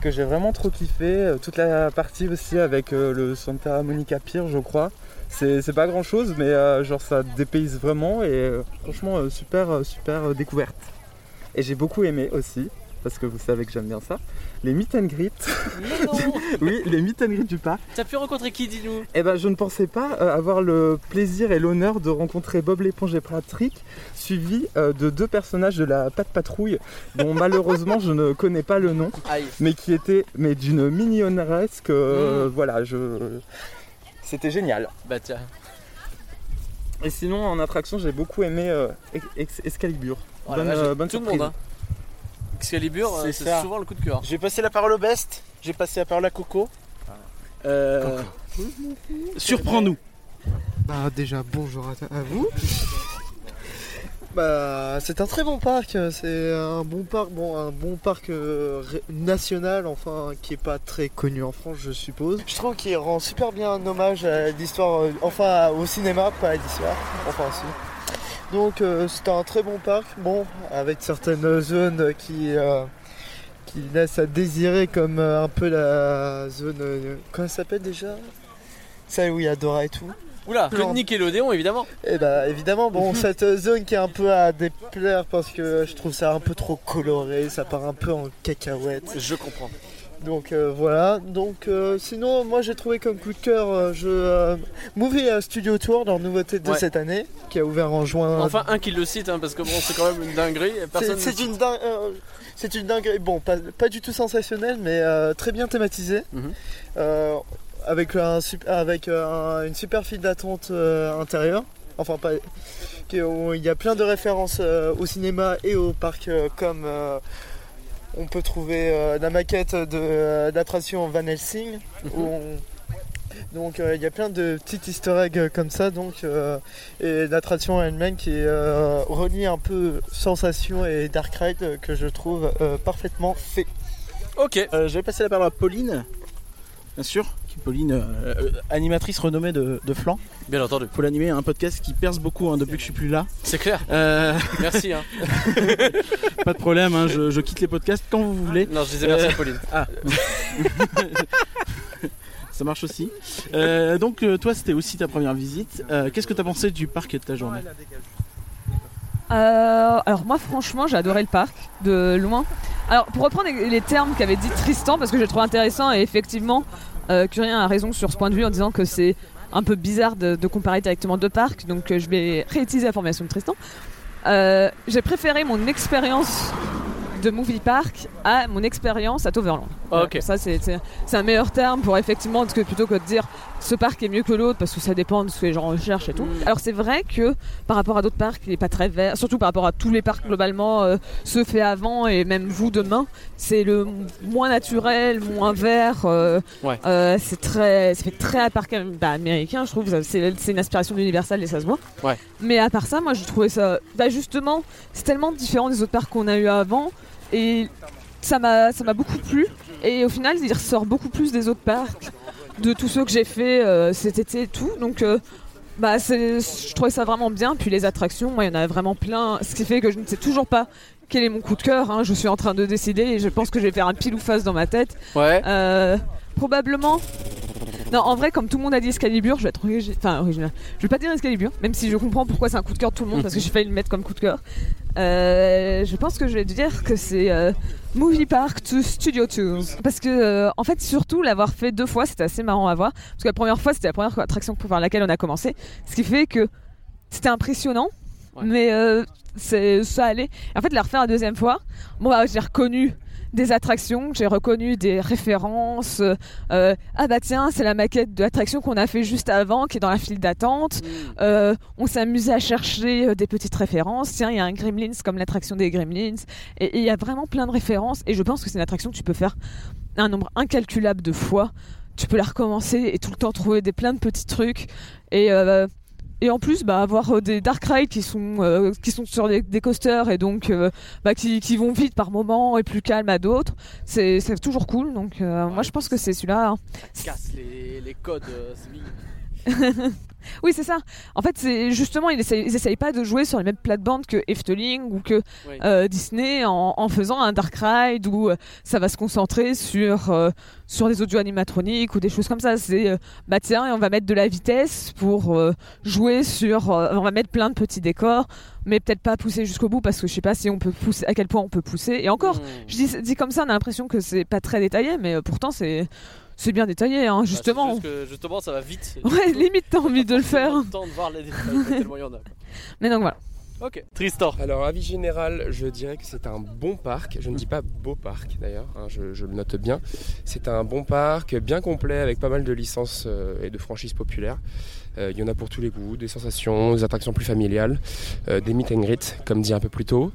que j'ai vraiment trop kiffé. Toute la partie aussi avec le Santa Monica Pier, je crois. C'est pas grand chose, mais genre ça dépayse vraiment et franchement super super découverte. Et j'ai beaucoup aimé aussi, parce que vous savez que j'aime bien ça, les meet and greet. Mais non [laughs] oui, les meet and greet du parc. T'as pu rencontrer qui, dis-nous? Eh ben, je ne pensais pas euh, avoir le plaisir et l'honneur de rencontrer Bob l'éponge et Patrick, suivi euh, de deux personnages de la Patte Patrouille, dont malheureusement je ne connais pas le nom, Aïe. mais qui étaient mais d'une mignonneresque. euh, Mm. Voilà, je. C'était génial. Bah tiens. Et sinon, en attraction, j'ai beaucoup aimé euh, Ex- Ex- Excalibur. Oh la bonne, euh, bonne tout le surprise. monde, hein. Excalibur, euh, C'est souvent le coup de cœur. J'ai passé la parole au best, j'ai passé la parole à Coco. Euh, Surprends-nous. Bah déjà bonjour à, à vous. Bah, c'est un très bon parc. C'est un bon parc, bon, un bon parc euh, national, enfin, qui est pas très connu en France, je suppose. Je trouve qu'il rend super bien hommage à l'histoire, euh, enfin, au cinéma, pas à l'histoire, enfin, si. Donc, euh, c'est un très bon parc, bon, avec certaines zones qui, euh, qui laissent à désirer, comme euh, un peu la zone, comment ça s'appelle déjà? Celle où il y a Dora et tout. Oula, que Nickelodeon évidemment. Eh bah évidemment, bon, [laughs] cette zone qui est un peu à déplaire parce que je trouve ça un peu trop coloré, ça part un peu en cacahuète. Je comprends. Donc euh, voilà, donc euh, sinon moi j'ai trouvé comme coup de cœur euh, je, Movie Studio Tour, leur nouveauté de Ouais. cette année, qui a ouvert en juin. Enfin, un qui le cite, hein, parce que bon, c'est quand même une dinguerie. C'est- Personne c'est une, c'est une dinguerie, bon, pas, pas du tout sensationnelle, mais euh, très bien thématisée. Mhm. Euh, avec un, sup- avec un- une super file d'attente euh, intérieure. Enfin, pas, qui- où il y a plein de références euh, au cinéma et au parc, euh, comme euh, on peut trouver euh, la maquette de, euh, d'attraction Van Helsing. où on- donc euh, il y a plein de petits easter eggs comme ça donc et l'attraction elle-même qui relie un peu sensation et dark ride que je trouve parfaitement fait. Ok. Je vais passer la parole à Pauline, bien sûr. Qui- Pauline, euh, euh, animatrice renommée de, de Flan. Bien entendu. Faut l'animer, un podcast qui perce beaucoup hein, depuis que je suis plus là. C'est clair. Euh, Merci. Hein. [laughs] pas de problème, hein, je, je quitte les podcasts quand vous voulez. Non, je disais merci Euh, à Pauline. Ah. [laughs] Ça marche aussi. Euh, donc euh, toi c'était aussi ta première visite. Euh, Qu'est-ce que tu as pensé du parc et de ta journée? Euh, alors moi franchement j'ai adoré le parc de loin. Alors pour reprendre les les termes qu'avait dit Tristan parce que je le trouve intéressant et effectivement euh, Curien a raison sur ce point de vue en disant que c'est un peu bizarre de, de comparer directement deux parcs donc euh, je vais réutiliser la formation de Tristan. Euh, j'ai préféré mon expérience de Movie Park à mon expérience à Toverland. Ok. Ça c'est un meilleur terme pour effectivement parce que plutôt que de dire ce parc est mieux que l'autre parce que ça dépend de ce que les gens recherchent et tout. Alors c'est vrai que par rapport à d'autres parcs, il n'est pas très vert, surtout par rapport à tous les parcs globalement, euh, ceux faits avant et même vous demain, c'est le moins naturel, moins vert. euh, Ouais. euh, c'est très, ça fait très à parc bah, américain, je trouve. C'est une aspiration d'Universal et ça se voit. Ouais. Mais à part ça, moi, j'ai trouvé ça. Bah, justement, c'est tellement différent des autres parcs qu'on a eu avant. Et ça m'a beaucoup plu. Et au final, il ressort beaucoup plus des autres parcs, de tous ceux que j'ai fait euh, cet été et tout. Donc. euh, bah, je trouvais ça vraiment bien. Puis les attractions, moi, il y en a vraiment plein. Ce qui fait que je ne sais toujours pas quel est mon coup de cœur. hein. Je suis en train de décider et je pense que je vais faire un pile ou face dans ma tête. Ouais. Euh, probablement. Non, en vrai, comme tout le monde a dit Excalibur, je vais être origi- enfin, original. Je vais pas dire Excalibur, même si je comprends pourquoi c'est un coup de cœur de tout le monde, parce que j'ai [laughs] failli le mettre comme coup de cœur. Je pense que je vais dire que c'est Movie Park to Studio Tours. Parce que, euh, en fait, surtout l'avoir fait deux fois, c'était assez marrant à voir. Parce que la première fois, c'était la première attraction par laquelle on a commencé. Ce qui fait que c'était impressionnant, mais euh, c'est ça allait. En fait, la refaire la deuxième fois, bon, bah, j'ai reconnu des attractions, j'ai reconnu des références. euh, euh, ah bah tiens, c'est la maquette de l'attraction qu'on a fait juste avant, qui est dans la file d'attente. Euh, on amusé à chercher des petites références. Tiens, il y a un Gremlins comme l'attraction des Gremlins. Et et il y a vraiment plein de références. Et je pense que c'est une attraction que tu peux faire un nombre incalculable de fois. Tu peux la recommencer et tout le temps trouver des plein de petits trucs. Et, euh, et en plus, bah, avoir euh, des dark rides qui sont, euh, qui sont sur des, coasters et donc euh, bah, qui, qui vont vite par moment et plus calmes à d'autres, c'est toujours cool. Donc moi, je pense que c'est celui-là. hein. Casse les, les codes. [laughs] oui, c'est ça. En fait, c'est justement, ils essayent, ils essayent pas de jouer sur les mêmes plates-bandes que Efteling ou que Oui. euh, Disney en, en faisant un dark ride où euh, ça va se concentrer sur euh, sur des audio animatroniques ou des choses comme ça. C'est bah tiens, on va mettre de la vitesse pour jouer sur, on va mettre plein de petits décors, mais peut-être pas pousser jusqu'au bout parce que je sais pas si on peut pousser, à quel point on peut pousser. Et encore, Hmm. je dis, dis comme ça, on a l'impression que c'est pas très détaillé, mais pourtant c'est c'est bien détaillé, hein, justement. Bah, c'est juste que, justement, ça va vite. [laughs] Ouais, limite t'as envie de le [laughs] faire. Le temps de voir les détails, tellement il y en a. quoi. Mais donc voilà. Ok. Tristan. Alors, avis général, je dirais que c'est un bon parc. Je ne dis pas beau parc d'ailleurs, hein, je, je le note bien. C'est un bon parc, bien complet, avec pas mal de licences euh, et de franchises populaires. Euh, Il y en a pour tous les goûts, des sensations, des attractions plus familiales, euh, des meet and greet, comme dit un peu plus tôt.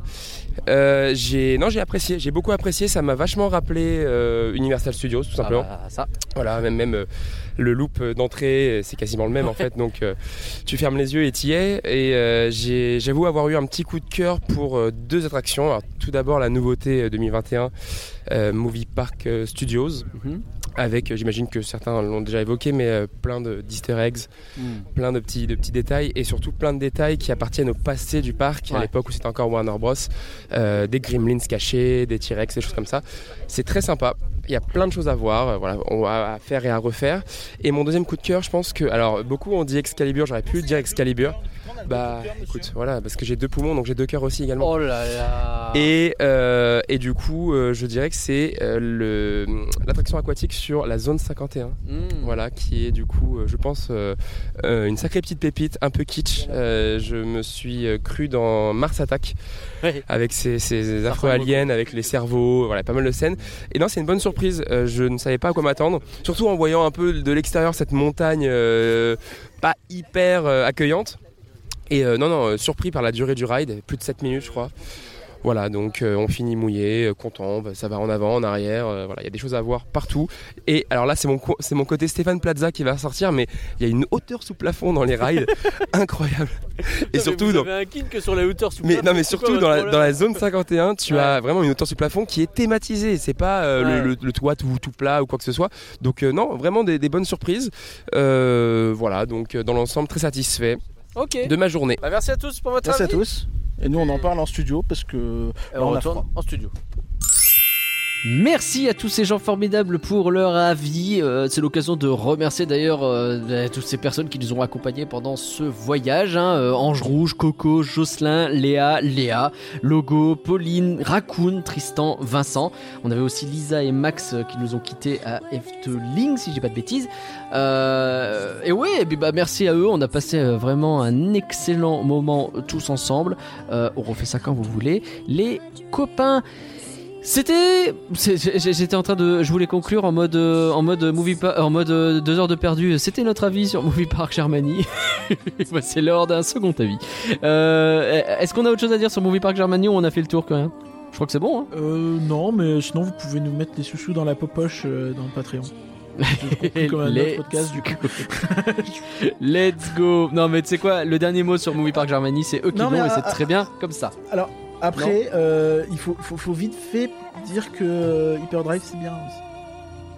Euh, j'ai non, j'ai apprécié, j'ai beaucoup apprécié. Ça m'a vachement rappelé euh, Universal Studios, tout simplement. Ah bah, ça. Voilà, même, même euh, le loop d'entrée, c'est quasiment le même en fait. Donc tu fermes les yeux et t'y es. Et j'avoue avoir eu un petit coup de cœur pour deux attractions. Alors, tout d'abord la nouveauté euh, 2021, euh, Movie Park Studios. Mhm. Avec, euh, j'imagine que certains l'ont déjà évoqué, mais euh, plein de- d'easter eggs, plein de petits, de petits détails et surtout plein de détails qui appartiennent au passé du parc, à l'époque où c'était encore Warner Bros. Euh, des gremlins cachés, des T-Rex, des choses comme ça. C'est très sympa. Il y a plein de choses à voir, euh, voilà, on va à faire et à refaire. Et mon deuxième coup de cœur, je pense que, alors beaucoup ont dit Excalibur, j'aurais pu dire Excalibur. Bah écoute, voilà, parce que j'ai deux poumons, donc j'ai deux cœurs aussi également. Oh là là. Et, euh, et du coup, euh, je dirais que c'est euh, le- l'attraction aquatique sur la zone 51. Hmm. Voilà, qui est du coup, je pense, une sacrée petite pépite, un peu kitsch. Je me suis cru dans Mars Attack, Ouais. avec ses, ses Ça affreux aliens, avec les cerveaux, voilà, pas mal de scènes. Et non, c'est une bonne surprise. Euh, je ne savais pas à quoi m'attendre, surtout en voyant un peu de l'extérieur cette montagne euh, pas hyper euh, accueillante. Et non, non, surpris par la durée du ride, plus de 7 minutes, je crois. Voilà, donc euh, on finit mouillé, euh, content, bah, ça va en avant, en arrière, euh, voilà, il y a des choses à voir partout. Et alors là, c'est mon, c'est mon côté Stéphane Plaza qui va sortir, mais il y a une hauteur sous plafond dans les rides [laughs] incroyable. Et surtout, mais vous dans, avez un kink sur la hauteur sous mais plafond, non, mais c'est surtout quoi dans la, dans la zone 51, tu Ouais. as vraiment une hauteur sous plafond qui est thématisée. C'est pas euh, le- Ouais. le, le toit tout, tout plat ou quoi que ce soit. Donc euh, non, vraiment des, des bonnes surprises. Euh, voilà, donc dans l'ensemble très satisfait de ma journée. Bah, merci à tous pour votre Merci à tous. Et nous, on en parle en studio parce que là, on on a retourne froid. en studio. Merci à tous ces gens formidables pour leur avis. Euh, c'est l'occasion de remercier d'ailleurs euh, toutes ces personnes qui nous ont accompagnés pendant ce voyage. hein. Euh, Ange Rouge, Coco, Jocelyn, Léa, Léa, Logo, Pauline, Raccoon, Tristan, Vincent. On avait aussi Lisa et Max qui nous ont quittés à Efteling, si j'ai pas de bêtises. Et ouais, bah merci à eux. On a passé vraiment un excellent moment tous ensemble. On refait ça quand vous voulez, les copains. C'était, j'étais en train de, je voulais conclure en mode, euh, en mode movie, en mode euh, deux heures de perdu. C'était notre avis sur Movie Park Germany. [laughs] Bah, c'est l'heure d'un second avis. Euh, Est-ce qu'on a autre chose à dire sur Movie Park Germany ou on a fait le tour quand même Je crois que c'est bon. Hein Euh, non, mais sinon, vous pouvez nous mettre les sous-sous dans la poche euh, dans le Patreon. Comme un Let's podcast, du coup. [laughs] Let's go. Non mais tu sais quoi, le dernier mot sur Movie Park Germany, c'est eux qui l'ont et c'est très bien comme ça. Alors, après, euh, il faut, faut, faut vite fait dire que euh, Hyperdrive c'est bien aussi.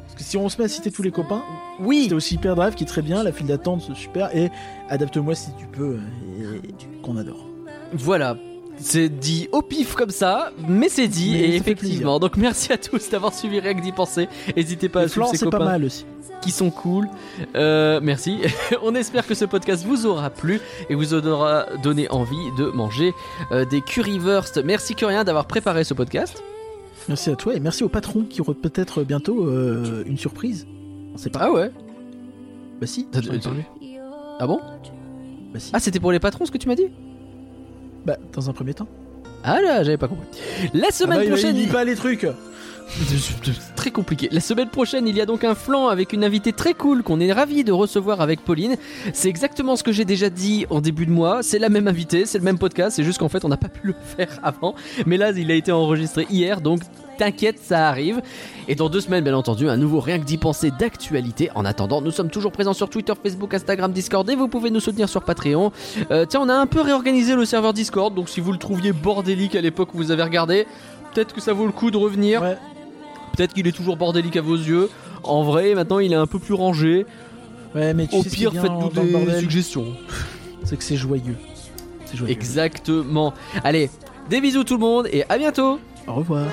Parce que si on se met à citer tous les copains, oui, c'était aussi Hyperdrive qui est très bien, la file d'attente c'est super, et adapte-moi si tu peux, euh, et- qu'on adore. Voilà. C'est dit au pif comme ça, mais c'est dit Mais et effectivement. Donc merci à tous d'avoir suivi Rien que d'y penser. N'hésitez pas à suivre ces c'est pas copains mal aussi. qui sont cool. Euh, merci. [laughs] On espère que ce podcast vous aura plu et vous aura donné envie de manger euh, des currywurst. Merci Curien d'avoir préparé ce podcast. Merci à toi et merci au patron qui aura peut-être bientôt euh, une surprise. On sait pas. Ah ouais. Bah si. T'as-. Ah bon Bah si. Ah c'était pour les patrons ce que tu m'as dit? Bah dans un premier temps. Ah là j'avais pas compris. La Ah semaine bah, prochaine. Il pas les trucs. [laughs] Très compliqué. La semaine prochaine, il y a donc un flanc avec une invitée très cool qu'on est ravi de recevoir avec Pauline. C'est exactement ce que j'ai déjà dit en début de mois. C'est la même invitée, c'est le même podcast. C'est juste qu'en fait, on n'a pas pu le faire avant. Mais là, il a été enregistré hier, donc t'inquiète, ça arrive. Et dans deux semaines, bien entendu, un nouveau Rien que d'y penser d'actualité. En attendant, nous sommes toujours présents sur Twitter, Facebook, Instagram, Discord et vous pouvez nous soutenir sur Patreon. Euh, tiens, on a un peu réorganisé le serveur Discord, donc si vous le trouviez bordélique à l'époque où vous avez regardé, peut-être que ça vaut le coup de revenir. Peut-être qu'il est toujours bordélique à vos yeux. En vrai, maintenant, il est un peu plus rangé. Ouais, mais tu Au sais pire, faites-nous des bordel suggestions. C'est que c'est joyeux. C'est joyeux. Exactement. Allez, des bisous tout le monde et à bientôt. Au revoir.